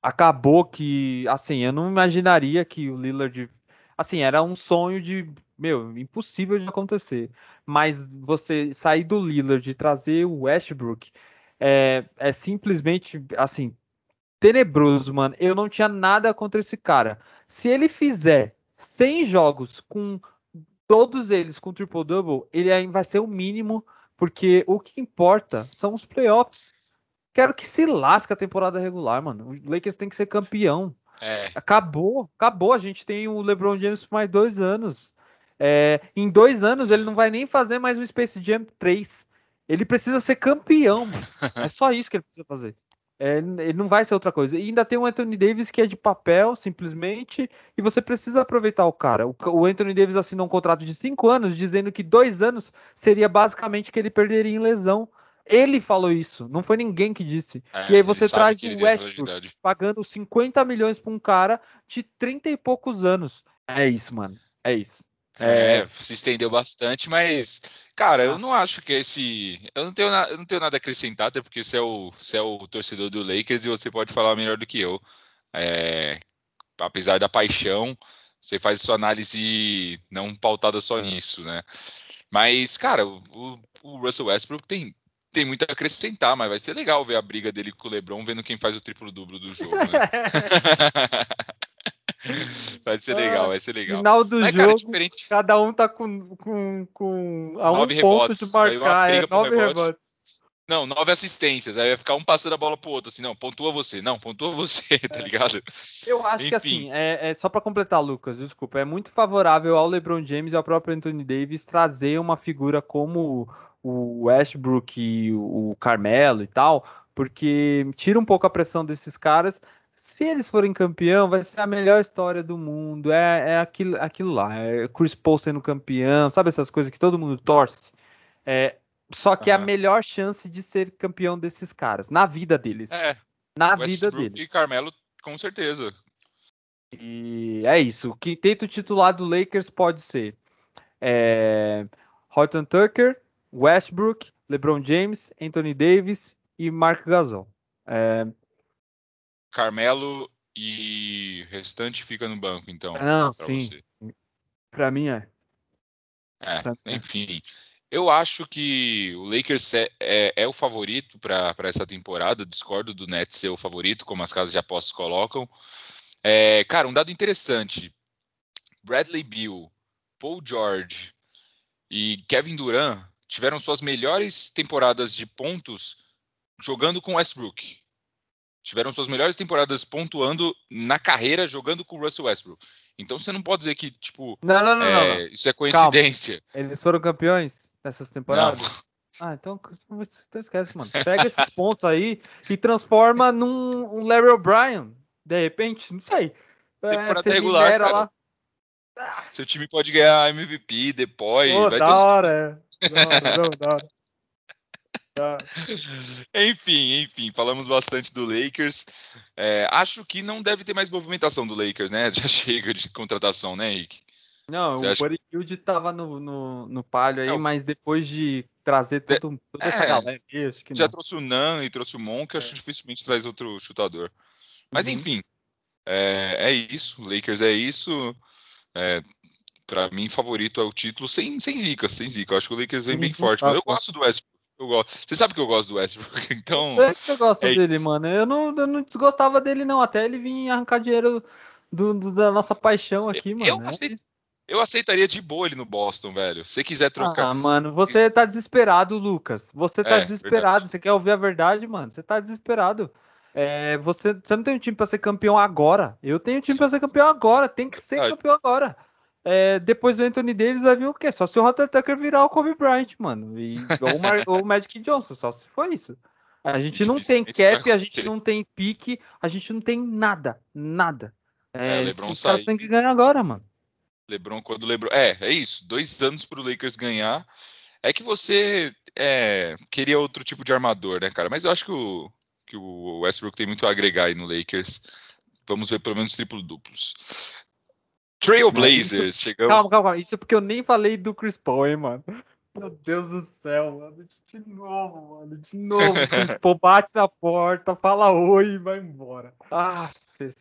acabou que, assim, eu não imaginaria que o Lillard assim, era um sonho de, meu, impossível de acontecer. Mas você sair do Lillard e trazer o Westbrook é, é simplesmente, assim, tenebroso, mano. Eu não tinha nada contra esse cara. Se ele fizer 100 jogos com todos eles com triple-double, ele aí vai ser o mínimo, porque o que importa são os playoffs. Quero que se lasque a temporada regular, mano. O Lakers tem que ser campeão. É. Acabou, acabou. A gente tem o LeBron James por mais dois anos. É, em dois anos ele não vai nem fazer mais um Space Jam 3. Ele precisa ser campeão. É só isso que ele precisa fazer. É, ele não vai ser outra coisa. E ainda tem o Anthony Davis que é de papel, simplesmente, e você precisa aproveitar o cara. O, o Anthony Davis assinou um contrato de cinco anos, dizendo que dois anos seria basicamente que ele perderia em lesão. Ele falou isso, não foi ninguém que disse. É, e aí você traz o Westbrook pagando 50 milhões para um cara de 30 e poucos anos. É isso, mano. É isso. É, é se estendeu bastante, mas, cara, eu não acho que esse. Eu não tenho, na... eu não tenho nada a acrescentar, até porque você é, o, você é o torcedor do Lakers e você pode falar melhor do que eu. É... Apesar da paixão, você faz sua análise não pautada só nisso, né? Mas, cara, o, o Russell Westbrook tem, tem muito a acrescentar, mas vai ser legal ver a briga dele com o LeBron, vendo quem faz o triplo-duplo do jogo. Né? *laughs* *laughs* vai ser legal, vai ser legal. Final do mas, jogo, cara, diferente... cada um tá com, com, com a um nove ponto rebotes, de marcar, é, nove rebote. rebotes. Não, nove assistências. Aí vai ficar um passando a bola pro outro, assim, não, pontua você, não, pontua *laughs* você, tá é. ligado? Eu acho Enfim. que assim, é, é, só para completar, Lucas, desculpa, é muito favorável ao LeBron James e ao próprio Anthony Davis trazer uma figura como o Westbrook e o Carmelo e tal, porque tira um pouco a pressão desses caras. Se eles forem campeão, vai ser a melhor história do mundo. É, é aquilo, aquilo lá. É Chris Paul sendo campeão, sabe essas coisas que todo mundo torce? É, só que uhum. é a melhor chance de ser campeão desses caras, na vida deles. É. Na Westbrook vida deles. E Carmelo, com certeza. E é isso. O quinteto titular do Lakers pode ser é, Horton Tucker, Westbrook, LeBron James, Anthony Davis e Mark Gasol. É... Carmelo e restante fica no banco, então. Não, sim. Para mim é. É, é. enfim. Eu acho que o Lakers é, é, é o favorito para essa temporada. Discordo do Nets ser o favorito, como as casas de apostas colocam. É, cara, um dado interessante: Bradley Beal, Paul George e Kevin Durant tiveram suas melhores temporadas de pontos jogando com Westbrook. Tiveram suas melhores temporadas pontuando na carreira jogando com Russell Westbrook. Então você não pode dizer que, tipo, não, não, não, é, não, isso é coincidência. Calma. Eles foram campeões nessas temporadas? Não. Ah, então, então esquece, mano. Pega esses pontos aí e transforma num um Larry O'Brien. De repente, não sei. É, temporada é, regular, cara. Lá. Seu time pode ganhar MVP depois. Pô, vai da ter hora, é. Da hora, da hora. *laughs* enfim, enfim, falamos bastante do Lakers. É, acho que não deve ter mais movimentação do Lakers, né? *laughs* Já chega de contratação, né, Henrique? Não, Você o acha... Tava no, no, no palio aí, não. mas depois de trazer todo, toda é, essa galera aí, acho que Já não. trouxe o Nan e trouxe o Mon, que é. acho que dificilmente traz outro chutador. Mas uhum. enfim, é, é, isso. O Lakers é isso. É, para mim, favorito é o título sem, sem zica, sem zica. Eu acho que o Lakers vem bem uhum, forte. Tá, mas eu gosto do Westbrook. Eu gosto. Você sabe que eu gosto do Westbrook, *laughs* então. Eu, eu gosto é dele, isso. mano. Eu não, eu não desgostava dele, não. Até ele vir arrancar dinheiro do, do, da nossa paixão aqui, mano. Eu, aceito, Eu aceitaria de boa ele no Boston, velho. Se quiser trocar. Ah, mano, você tá desesperado, Lucas. Você tá É, desesperado. verdade. Você quer ouvir a verdade, mano? Você tá desesperado. É, você, você não tem um time pra ser campeão agora. Eu tenho um time pra ser campeão agora. Tem que ser Verdade. campeão agora. É, depois do Anthony Davis vai vir o quê? Só se o Rotter Tucker virar o Kobe Bryant, mano. E, ou, o Mar- *laughs* ou o Magic Johnson, só se for isso. A gente não tem cap, a gente não tem pique, a gente não tem nada. Nada. É, É, LeBron os caras têm que ganhar agora, mano. LeBron, quando o LeBron. É, é isso. Dois anos pro Lakers ganhar. É que você é, queria outro tipo de armador, né, cara? Mas eu acho que o, que o Westbrook tem muito a agregar aí no Lakers. Vamos ver pelo menos triplo-duplos. Trailblazers, chegamos. Calma, calma, calma. Isso é porque eu nem falei do Chris Paul, hein, mano. Meu Deus do céu, mano. De novo, mano. De novo. O *laughs* Chris Paul bate na porta, fala oi e vai embora. Ah,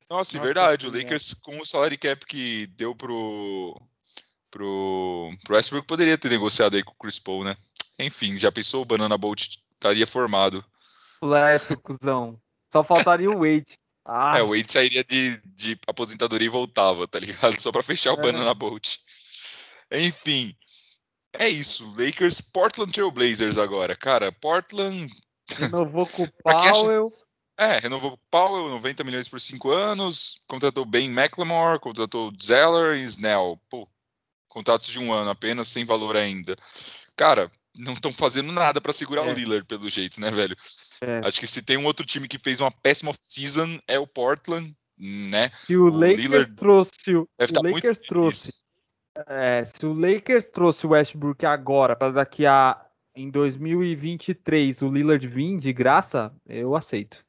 Nossa, e verdade, o Senhora. Lakers com o salary cap que deu pro, pro, pro Westbrook poderia ter negociado aí com o Chris Paul, né? Enfim, já pensou o Banana Bolt estaria formado. Flash, cuzão. Só faltaria o Wade. Ah, É, o Wade sairia de, de aposentadoria e voltava, tá ligado? *laughs* Só pra fechar o É. Banana Bolt. Enfim, é isso. Lakers, Portland Trail Blazers agora. Cara, Portland *laughs* renovou com o quem acha- Powell. É, renovou o Powell, 90 milhões por 5 anos, contratou Ben McLemore, contratou Zeller e Snell. Pô, contratos de um ano apenas, sem valor ainda. Cara, não estão fazendo nada pra segurar É. o Lillard, pelo jeito, né, velho? É. Acho que se tem um outro time que fez uma péssima off-season é o Portland, né? Se o, o Lakers Lillard trouxe. O estar muito Lakers trouxe. É, se o Lakers trouxe o Westbrook agora, para daqui a. Em 2023 o Lillard vir de graça, eu aceito.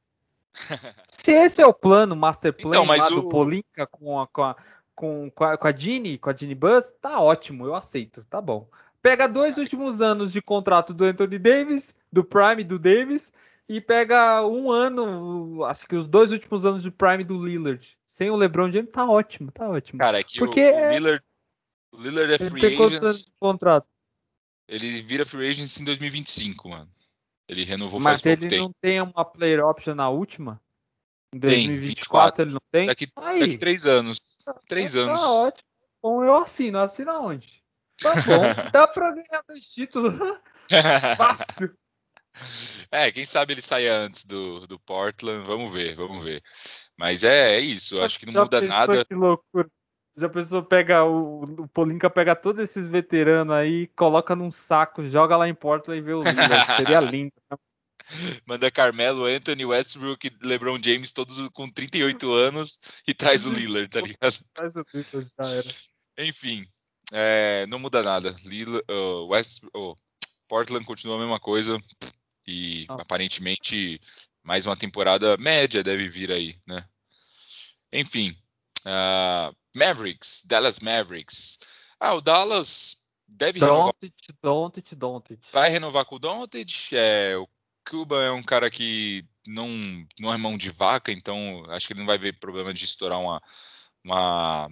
*laughs* Se esse é o plano, master plan Então, lá o- do Polinka com a, com a, com, com a, com a Ginny, com a Ginny Buzz, tá ótimo, eu aceito, tá bom. Pega dois últimos anos de contrato do Anthony Davis, do Prime do Davis, e pega um ano, acho que os dois últimos anos do Prime do Lillard. Sem o LeBron James, tá ótimo, tá ótimo. Cara, é que Porque o, o é- Lillard, o Lillard é Ele free tem quantos agent, de contrato? ele vira free agent em 2025, mano. Ele renovou Mas faz pouco ele não tem uma player option na última? Em Tem, 2024 ele não tem? Daqui, Aí, daqui três anos. Três tá anos. ótimo. Bom, eu assino. Assina onde? Tá bom. *laughs* Dá pra ganhar dois títulos. *laughs* Fácil. É, quem sabe ele saia antes do, do Portland. Vamos ver, vamos ver. Mas é, é isso. Acho que não Já muda nada. Que loucura. Já pensou pega o, o Polinka pega todos esses veteranos aí, coloca num saco, joga lá em Portland e vê o Lillard. Seria *laughs* lindo. Manda Carmelo, Anthony Westbrook e LeBron James todos com 38 anos e traz o Lillard, tá ligado? *laughs* Mas o Lillard já era. Enfim, é, não muda nada. Lillard, uh, West, oh, Portland continua a mesma coisa e Ah. aparentemente mais uma temporada média deve vir aí, né? Enfim, ah, Mavericks, Dallas Mavericks. Ah, o Dallas deve renovar, Don't it, don't it, don't it. vai renovar com o Doncic. É, o Cuba é um cara que não, não é mão de vaca, então acho que ele não vai ver problema de estourar uma, uma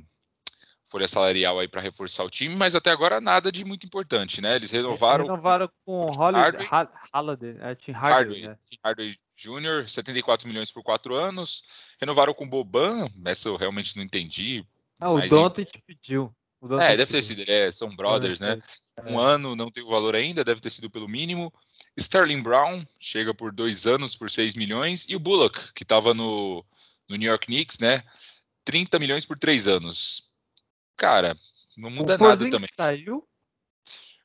folha salarial aí para reforçar o time, mas até agora nada de muito importante, né? Eles renovaram, Renovaram com Tim Holiday, Holiday, é, Tim Hardaway, Hardaway, né? Tim Hardaway Jr., 74 milhões por 4 anos. Renovaram com o Boban, essa eu realmente não entendi. Ah, o Mas, Doncic pediu. O É, deve ter sido, é, são brothers, né? É. Um ano não tem o valor ainda, deve ter sido pelo mínimo. Sterling Brown chega por dois anos por 6 milhões. E o Bullock, que estava no, no New York Knicks, né? 30 milhões por três anos. Cara, não muda o nada também. saiu?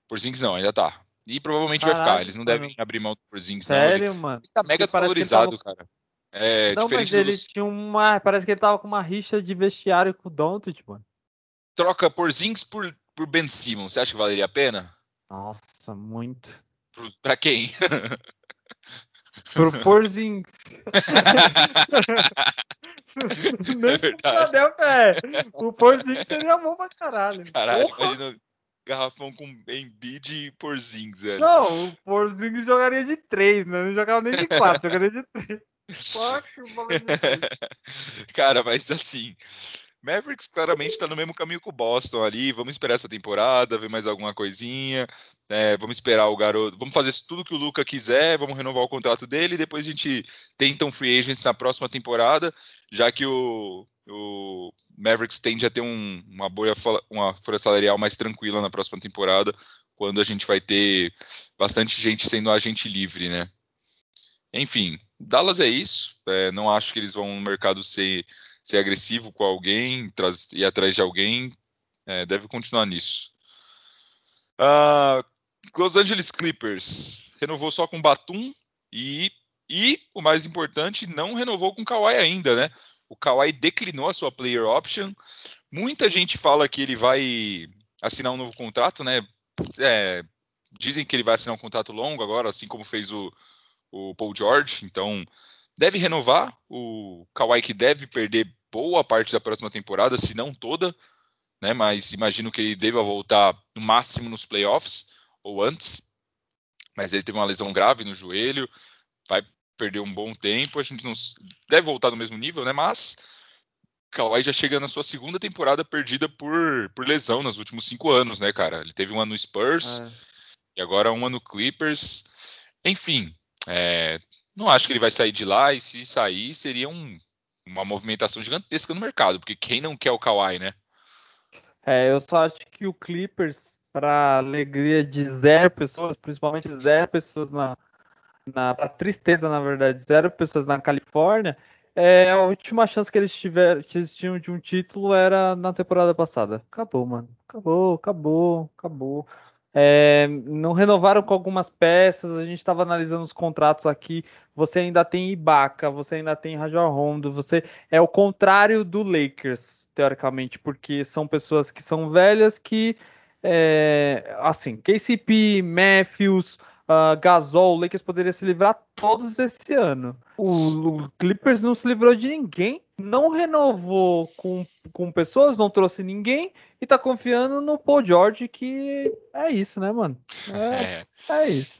Porzingis não, ainda tá. E provavelmente vai Caralho, ficar. Eles não mano. devem abrir mão do Porzingis, não. Ele Sério, mano? está mega Porque parece que ele desvalorizado, cara. É não, mas ele tinha uma. Parece que ele tava com uma rixa de vestiário com o Doncic, mano. Troca Porzingis por, por Ben Simmons. Você acha que valeria a pena? Nossa, muito. Pro- Pra quem? Pro Porzingis. *laughs* *laughs* Nem É verdade. Philadelphia. O Porzingis seria bom pra caralho. Caralho, Porra. imagina garrafão com Embiid e Porzingis, velho. Não, o Porzingis jogaria de 3, né? Não jogava nem de 4, jogaria de 3. *laughs* Fuck, o bagulho de três. *laughs* Cara, mas assim, Mavericks claramente tá no mesmo caminho que o Boston ali. Vamos esperar essa temporada, ver mais alguma coisinha. né, vamos esperar o garoto. Vamos fazer tudo que o Luca quiser. Vamos renovar o contrato dele. E depois a gente tenta um free agents na próxima temporada, já que o, o Mavericks tende a ter um, uma, boa, uma folha salarial mais tranquila na próxima temporada, quando a gente vai ter bastante gente sendo agente livre, né? Enfim, Dallas é isso. É, não acho que eles vão no mercado ser, ser agressivo com alguém, traz, ir atrás de alguém. É, deve continuar nisso. Uh, Los Angeles Clippers renovou só com Batum e, e, o mais importante, não renovou com Kawhi ainda, né? O Kawhi declinou a sua player option. Muita gente fala que ele vai assinar um novo contrato, né? É, dizem que ele vai assinar um contrato longo agora, assim como fez o, o Paul George. Então, deve renovar. O Kawhi que deve perder boa parte da próxima temporada, se não toda, né? Mas imagino que ele deva voltar no máximo nos playoffs ou antes. Mas ele teve uma lesão grave no joelho, vai perder um bom tempo. A gente não deve voltar no mesmo nível, né? Mas Kawhi já chega na sua segunda temporada perdida por, por lesão nos últimos cinco anos, né, cara? Ele teve um ano no Spurs é. e agora um ano no Clippers. Enfim, é, não acho que ele vai sair de lá e se sair seria um, uma movimentação gigantesca no mercado, porque quem não quer o Kawhi, né? É, eu só acho que o Clippers, para alegria de zero pessoas, principalmente zero pessoas na, na tristeza, na verdade, zero pessoas na Califórnia, é, a última chance que eles, tiveram, que eles tinham de um título era na temporada passada. Acabou, mano. Acabou, acabou, acabou. É, não renovaram com algumas peças, a gente estava analisando os contratos aqui. Você ainda tem Ibaka, você ainda tem Rajon Rondo, você é o contrário do Lakers, teoricamente, porque são pessoas que são velhas que, é, assim, KCP, Matthews, uh, Gasol, o Lakers poderia se livrar todos esse ano. O, o, Clippers não se livrou de ninguém, não renovou com, com pessoas, não trouxe ninguém e tá confiando no Paul George, que é isso, né, mano? É, é. é isso.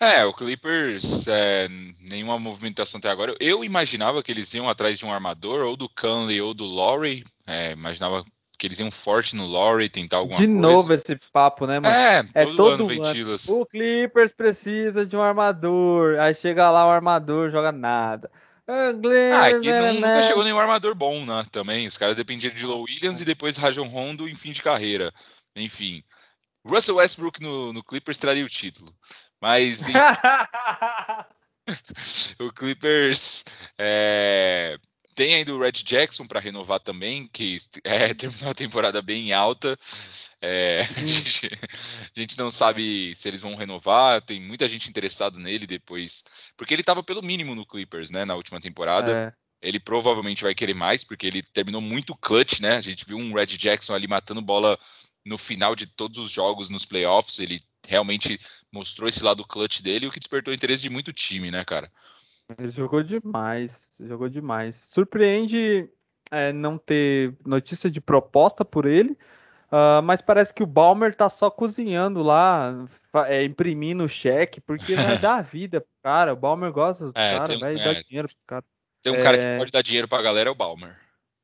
É, o Clippers, é, nenhuma movimentação até agora. Eu imaginava que eles iam atrás de um armador, ou do Conley ou do Laurie. É, imaginava que eles iam forte no Lowry, tentar alguma de coisa. De novo esse papo, né, mano? É, é todo, ano ventilas. O Clippers precisa de um armador. Aí chega lá o armador, joga nada. Ah, ah que não, nunca chegou nenhum armador bom, né? Também. Os caras dependiam de Low Williams e depois Rajon Rondo em fim de carreira. Enfim. Russell Westbrook no, no Clippers traria o título. Mas. *laughs* *laughs* o Clippers é, tem ainda o Red Jackson para renovar também, que é, *laughs* terminou a temporada bem alta. É, a, gente, a, gente, não sabe se eles vão renovar. Tem muita gente interessada nele depois, porque ele estava pelo mínimo no Clippers, né, na última temporada. É. Ele provavelmente vai querer mais, porque ele terminou muito clutch, né? A gente viu um Red Jackson ali matando bola no final de todos os jogos nos playoffs. Ele realmente mostrou esse lado clutch dele, o que despertou o interesse de muito time, né, cara? Ele jogou demais, jogou demais. Surpreende é, não ter notícia de proposta por ele, uh, mas parece que o Balmer tá só cozinhando lá, é, imprimindo o cheque, porque não é *laughs* dar vida pro cara. O Balmer gosta do é, cara, vai é, dar dinheiro pro cara. Tem um cara que é. pode dar dinheiro pra galera, é o Balmer.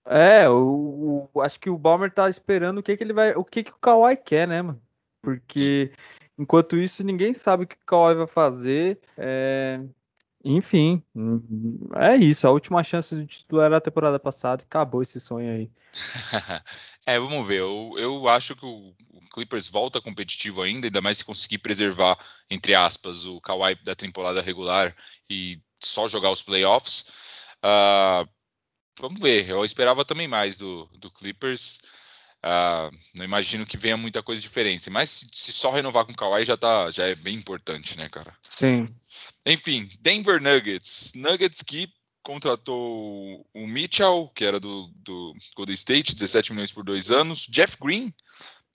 É, o, o, acho que o Balmer tá esperando o que, que ele vai. O que, que o Kawhi quer, né, mano? Porque enquanto isso, ninguém sabe o que o Kawhi vai fazer. É, enfim, é isso. A última chance do título era a temporada passada e acabou esse sonho aí. *laughs* é, vamos ver. Eu, eu acho que o, o, Clippers volta competitivo ainda, ainda mais se conseguir preservar, entre aspas, o Kawhi da temporada regular e só jogar os playoffs. Uh, vamos ver. Eu esperava também mais do, do Clippers. Uh, não imagino que venha muita coisa diferente. Mas se, se, só renovar com o Kawhi já, tá, já é bem importante, né, cara? Sim. Enfim, Denver Nuggets. Nuggets que contratou o Mitchell, que era do, do Golden State, 17 milhões por dois anos. Jeff Green,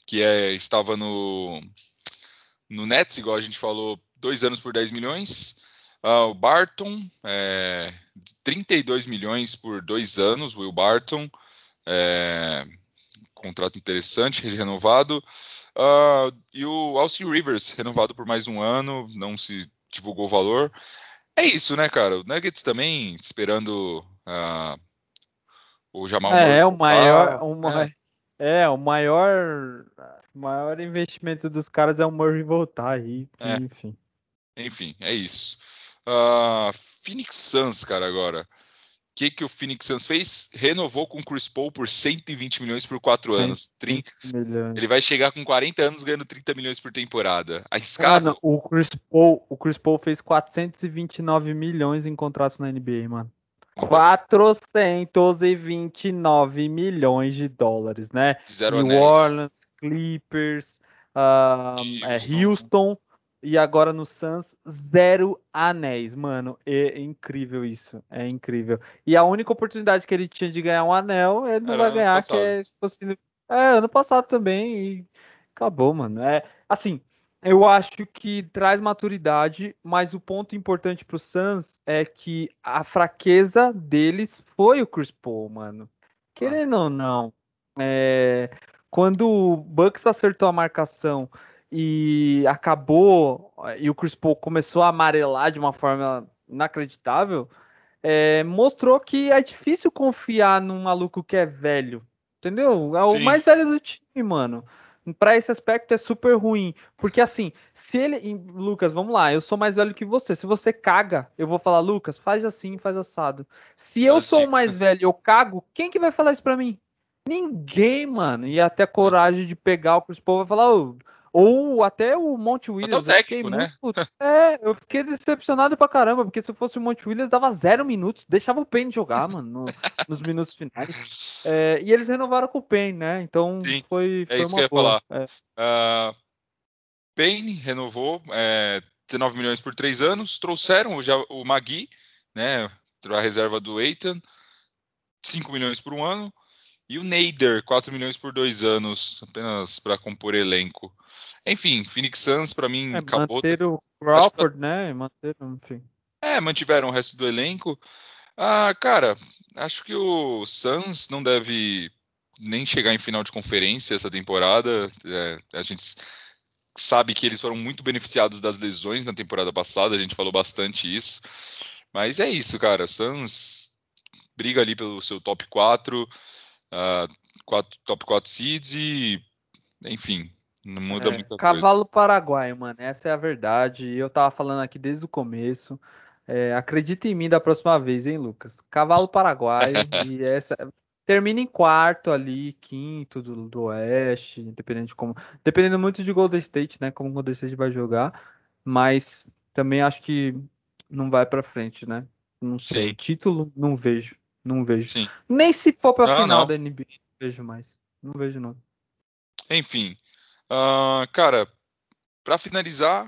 que é, estava no, no Nets, igual a gente falou, dois anos por 10 milhões. Uh, o Barton, é, 32 milhões por dois anos, Will Barton. É, contrato interessante, renovado. Uh, e o Alcee Rivers, renovado por mais um ano, não se divulgou o valor. É isso, né, cara? O Nuggets também esperando uh, o Jamal É, é o maior, uma, é. é. o maior, maior investimento dos caras é o Murray voltar aí, é. enfim. Enfim, é isso. Uh, Phoenix Suns, cara, agora. Que, que o Phoenix Suns fez? Renovou com o Chris Paul por 120 milhões por 4 anos. 30, ele vai chegar com 40 anos ganhando 30 milhões por temporada. Arriscado? Mano, o Chris Paul, o Chris Paul fez 429 milhões em contratos na NBA, mano. 429 milhões de dólares, né? Zero New Orleans, Clippers, Houston. É, Houston e agora no Suns, zero anéis, mano. É incrível isso. É incrível. E a única oportunidade que ele tinha de ganhar um anel, ele não Era vai ganhar, que é, fosse, é ano passado também. E acabou, mano. É assim. Eu acho que traz maturidade, mas o ponto importante pro Suns é que a fraqueza deles foi o Chris Paul, mano. Querendo ah. ou não, é, quando o Bucks acertou a marcação e acabou, e o Chris Paul começou a amarelar de uma forma inacreditável, é, mostrou que é difícil confiar num maluco que é velho. Entendeu? É o Sim. mais velho do time, mano. Para esse aspecto é super ruim. Porque assim, se ele. Lucas, vamos lá, eu sou mais velho que você. Se você caga, eu vou falar, Lucas, faz assim, faz assado. Se eu sou o mais velho e eu cago, quem que vai falar isso pra mim? Ninguém, mano. E até coragem de pegar o Chris Paul vai falar, ô. Oh, ou até o Monte Williams. Até o técnico, né? Muito, é, eu fiquei decepcionado pra caramba, porque se fosse o Monte Williams, dava zero minutos, deixava o Payne jogar, *laughs* mano, no, nos minutos finais. É, e eles renovaram com o Payne, né? Então Sim, foi, é foi. É isso que eu ia boa. falar. É. Uh, Payne renovou é, 19 milhões por três anos, trouxeram já o Magui, né? A reserva do Eitan, 5 milhões por um ano. E o Nader, 4 milhões por dois anos, apenas para compor elenco. Enfim, Phoenix Suns para mim é, acabou. Manter o Crawford, né? Manter, enfim. É, mantiveram o resto do elenco. Ah, cara, acho que o Suns não deve nem chegar em final de conferência essa temporada. É, a gente sabe que eles foram muito beneficiados das lesões na temporada passada, a gente falou bastante isso. Mas é isso, cara. O Suns briga ali pelo seu top 4 uh, quatro, top 4 seeds e, enfim, não muda é, muita cavalo coisa. paraguaio, mano, essa é a verdade. Eu tava falando aqui desde o começo. É, acredita em mim da próxima vez, hein, Lucas? Cavalo *laughs* paraguaio e essa termina em quarto ali, quinto do, do Oeste, dependendo de como, dependendo muito de Golden State, né, como o Golden State vai jogar, mas também acho que não vai para frente, né? Não sei, Sim. título não vejo. Não vejo. Sim. Nem se for pra não, final não. da NBA, não vejo mais. Não vejo, não. Enfim. Uh, cara, para finalizar,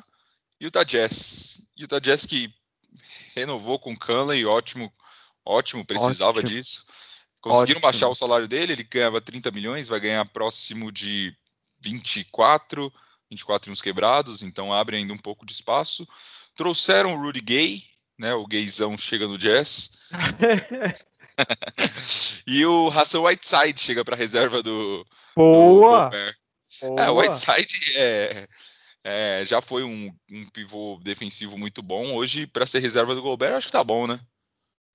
Utah Jazz. Utah Jazz que renovou com Conley, ótimo, ótimo, precisava ótimo. disso. Conseguiram ótimo. baixar o salário dele, ele ganhava 30 milhões, vai ganhar próximo de 24, 24 e uns quebrados, então abre ainda um pouco de espaço. Trouxeram o Rudy Gay, né? O gayzão chega no Jazz. *laughs* *laughs* e o Hassan Whiteside chega para a reserva do. Boa! Do Boa. É, o Whiteside é, é, já foi um, um, pivô defensivo muito bom. Hoje, para ser reserva do Gobert, acho que tá bom, né?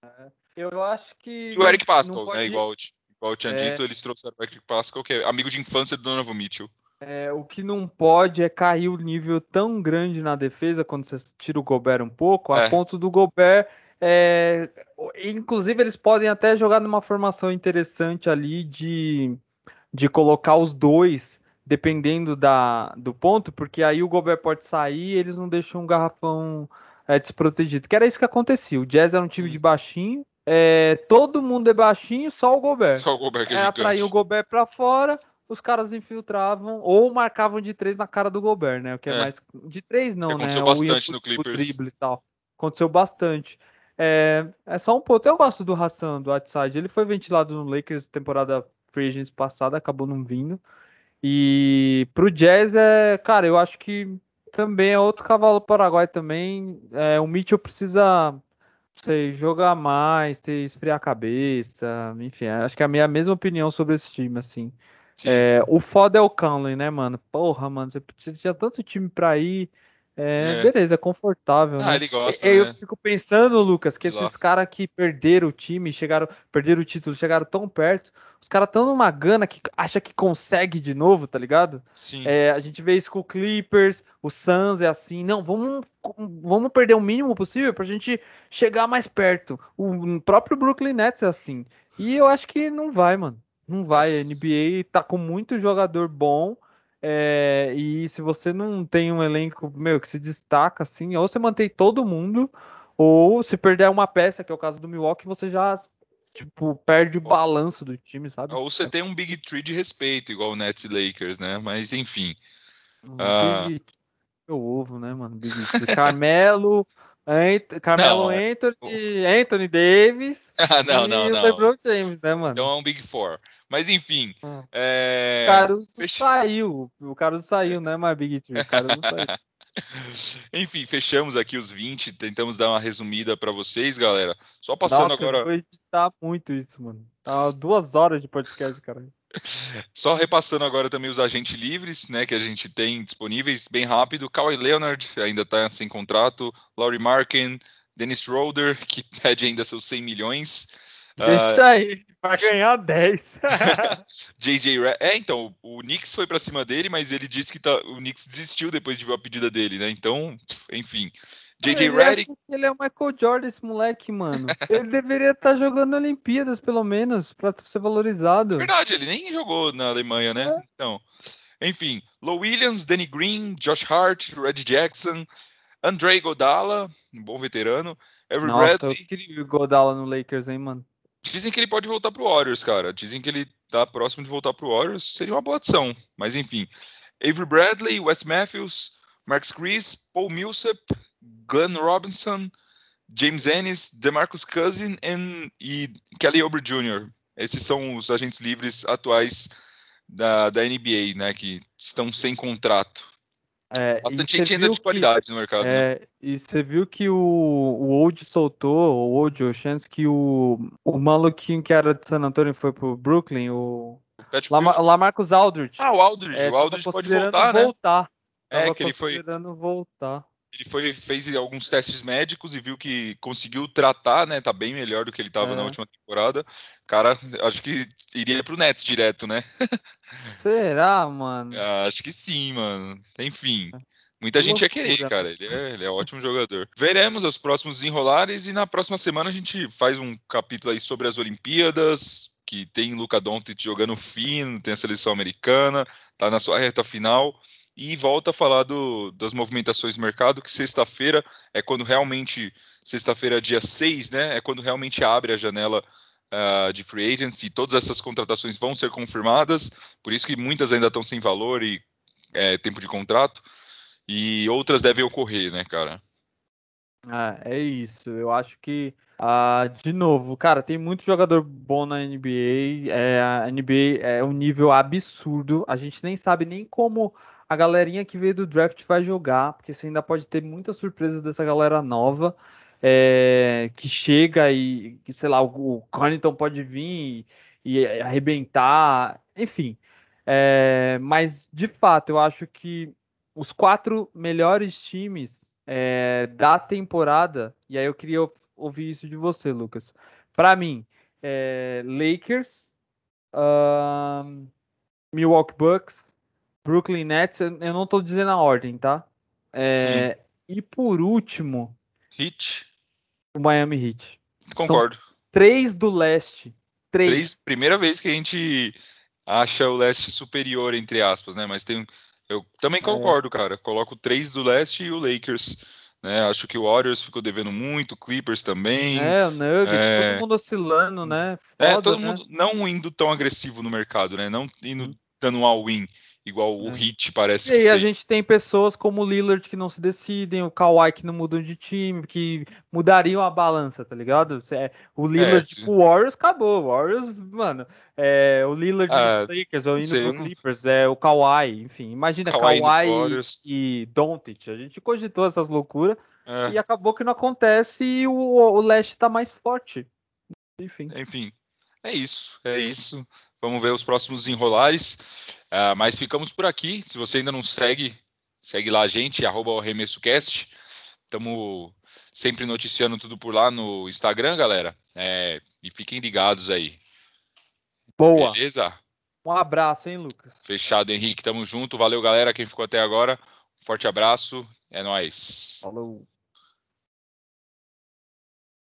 É, eu acho que. E o Eric Pascal, pode... né? Igual, igual eu tinha é... dito, eles trouxeram o Eric Pascal, que é amigo de infância do Donovan Mitchell. É, o que não pode é cair o nível tão grande na defesa quando você tira o Gobert um pouco, a é. ponto do Gobert é, inclusive, eles podem até jogar numa formação interessante ali de, de colocar os dois, dependendo da, do ponto, porque aí o Gobert pode sair e eles não deixam um garrafão é, desprotegido. Que era isso que acontecia. O Jazz era um time de baixinho, é, todo mundo é baixinho, só o Gobert. Só o Gobert que é Era pra ir o Gobert pra fora, os caras infiltravam ou marcavam de três na cara do Gobert, né? O que é, é. mais. De três não, que né? Aconteceu bastante no Clippers. Drible e tal. Aconteceu bastante. É, é só um ponto. Eu gosto do Hassan, do outside. Ele foi ventilado no Lakers temporada free agents passada, acabou não vindo. E pro Jazz é, cara, eu acho que também é outro cavalo paraguai também. É, o Mitchell precisa, sei, jogar mais, ter esfriar a cabeça, enfim, acho que é a minha mesma opinião sobre esse time, assim. É, o foda é o Conley, né, mano? Porra, mano, você tinha tanto time pra ir. É, é, beleza, é confortável. Ah, né? ele gosta. Eu né? fico pensando, Lucas, que esses caras que perderam o time, chegaram, perderam o título, chegaram tão perto, os caras estão numa gana que acha que consegue de novo, tá ligado? Sim. É, a gente vê isso com o Clippers, o Suns é assim, não, vamos, vamos perder o mínimo possível pra gente chegar mais perto. O próprio Brooklyn Nets é assim. E eu acho que não vai, mano. Não vai. A NBA tá com muito jogador bom. É, e se você não tem um elenco, meu, que se destaca assim, ou você mantém todo mundo, ou se perder uma peça, que é o caso do Milwaukee, você já tipo, perde o balanço do time, sabe? Ou você tem um Big Tree de respeito, igual o Nets e Lakers, né? Mas enfim. Um. Big meu ovo, né, mano? Big Tree. Carmelo, Ant Carmelo não, é Anthony, Anthony Davis *laughs* ah, não, e não, o não. LeBron James, né, mano? Então é um Big Four. Mas enfim. Ah. É... O Caruso Fecha... saiu. O Caruso saiu, *laughs* não é mais Big Tree. O Caruso saiu. *laughs* Enfim, fechamos aqui os 20, tentamos dar uma resumida para vocês, galera. Só passando Nossa, agora. Vou editar muito isso, mano. Tá duas horas de podcast, cara. Só repassando agora também os agentes livres, né, que a gente tem disponíveis bem rápido. Kawhi Leonard ainda está sem contrato, Laurie Markin, Dennis Schroeder, que *laughs* pede ainda seus 100 milhões. Deixa uh... aí, vai ganhar 10. *laughs* JJ Re É, então, o Knicks foi para cima dele, mas ele disse que tá... o Knicks desistiu depois de ver a pedida dele, né? Então, enfim. JJ Redick. Ele é o Michael Jordan, esse moleque, mano. ele deveria estar tá jogando Olimpíadas, pelo menos, para ser valorizado. Verdade, ele nem jogou na Alemanha, né? É. Então. Enfim, Low Williams, Danny Green, Josh Hart, Red Jackson, Andrei Godala, um bom veterano, Avery Nossa, Bradley. Eu queria o Godala no Lakers, hein, mano. Dizem que ele pode voltar pro Warriors, cara. Dizem que ele tá próximo de voltar pro Warriors. Seria uma boa opção. Mas enfim. Avery Bradley, Wes Matthews, Marks Chris, Paul Millsap, Glenn Robinson, James Ennis, DeMarcus Cousin e Kelly Oubre Jr. Esses são os agentes livres atuais da, da NBA, né, que estão sem contrato. É, Bastante gente ainda de qualidade que, no mercado. É, né? E você viu que o, o Old soltou, o Old Chance, que o, o maluquinho que era de San Antonio foi pro Brooklyn, o Lamar, Lamarcus Aldridge. Ah, o Aldridge. É, o Aldridge pode voltar, né? voltar. É, que ele foi. voltar. Ele foi, fez alguns testes médicos e viu que conseguiu tratar, né? Tá bem melhor do que ele estava é. na última temporada. Cara, acho que iria pro Nets direto, né? *laughs* Será, mano? Ah, acho que sim, mano. Enfim. Muita que gente loucura. ia querer, cara. Ele é, ele é um ótimo jogador. Veremos os próximos enrolares e na próxima semana a gente faz um capítulo aí sobre as Olimpíadas, que tem Luca Doncic jogando fino, tem a seleção americana, tá na sua reta final e volta a falar do, das movimentações do mercado, que sexta-feira é quando realmente, sexta-feira, dia 6, né, é quando realmente abre a janela uh, de free agents e todas essas contratações vão ser confirmadas, por isso que muitas ainda estão sem valor e é, tempo de contrato, e outras devem ocorrer, né, cara? Ah, é isso. Eu acho que, ah, de novo, cara, tem muito jogador bom na NBA. É, a NBA é um nível absurdo. A gente nem sabe nem como a galerinha que veio do draft vai jogar, porque você ainda pode ter muitas surpresas dessa galera nova. É, que chega e, sei lá, o, o pode vir e, e arrebentar, enfim. É, mas, de fato, eu acho que os quatro melhores times é, da temporada, e aí eu queria ouvir isso de você, Lucas. Para mim, é, Lakers, Milwaukee Bucks, Brooklyn Nets, eu não estou dizendo a ordem, tá? É, e por último, Heat. O Miami Heat. Concordo. São três do leste. Três. três. Primeira vez que a gente acha o leste superior, entre aspas, né? Mas tem. Eu também é. concordo, é. cara. Coloco três do leste e o Lakers. Né? Acho que o Warriors ficou devendo muito, Clippers também. É, o Nuggets, é... todo mundo oscilando, né? É, Foda, é, todo né? mundo não indo tão agressivo no mercado, né? Não indo. Dando um all-in igual o é. Hit parece. E aí a gente tem pessoas como o Lillard que não se decidem, o Kawhi que não mudam de time, que mudariam a balança, tá ligado? É, o Lillard é, pro Warriors acabou. O Warriors, mano, é, o Lillard ah, Lakers, ou indo pro Clippers, é o Kawhi, enfim. Imagina Kawhi, Kawhi e, e Doncic. A gente cogitou essas loucuras é. e acabou que não acontece e o, o leste tá mais forte. Enfim. Enfim. É isso, é isso. Vamos ver os próximos enrolares. Uh, mas ficamos por aqui. Se você ainda não segue Segue lá a gente, arroba o ArremessoCast. Estamos sempre noticiando tudo por lá no Instagram, galera. É, e fiquem ligados aí. Boa. Beleza? Um abraço, hein, Lucas? Fechado, Henrique. Tamo junto. Valeu, galera. Quem ficou até agora. Forte abraço. É nóis. Falou.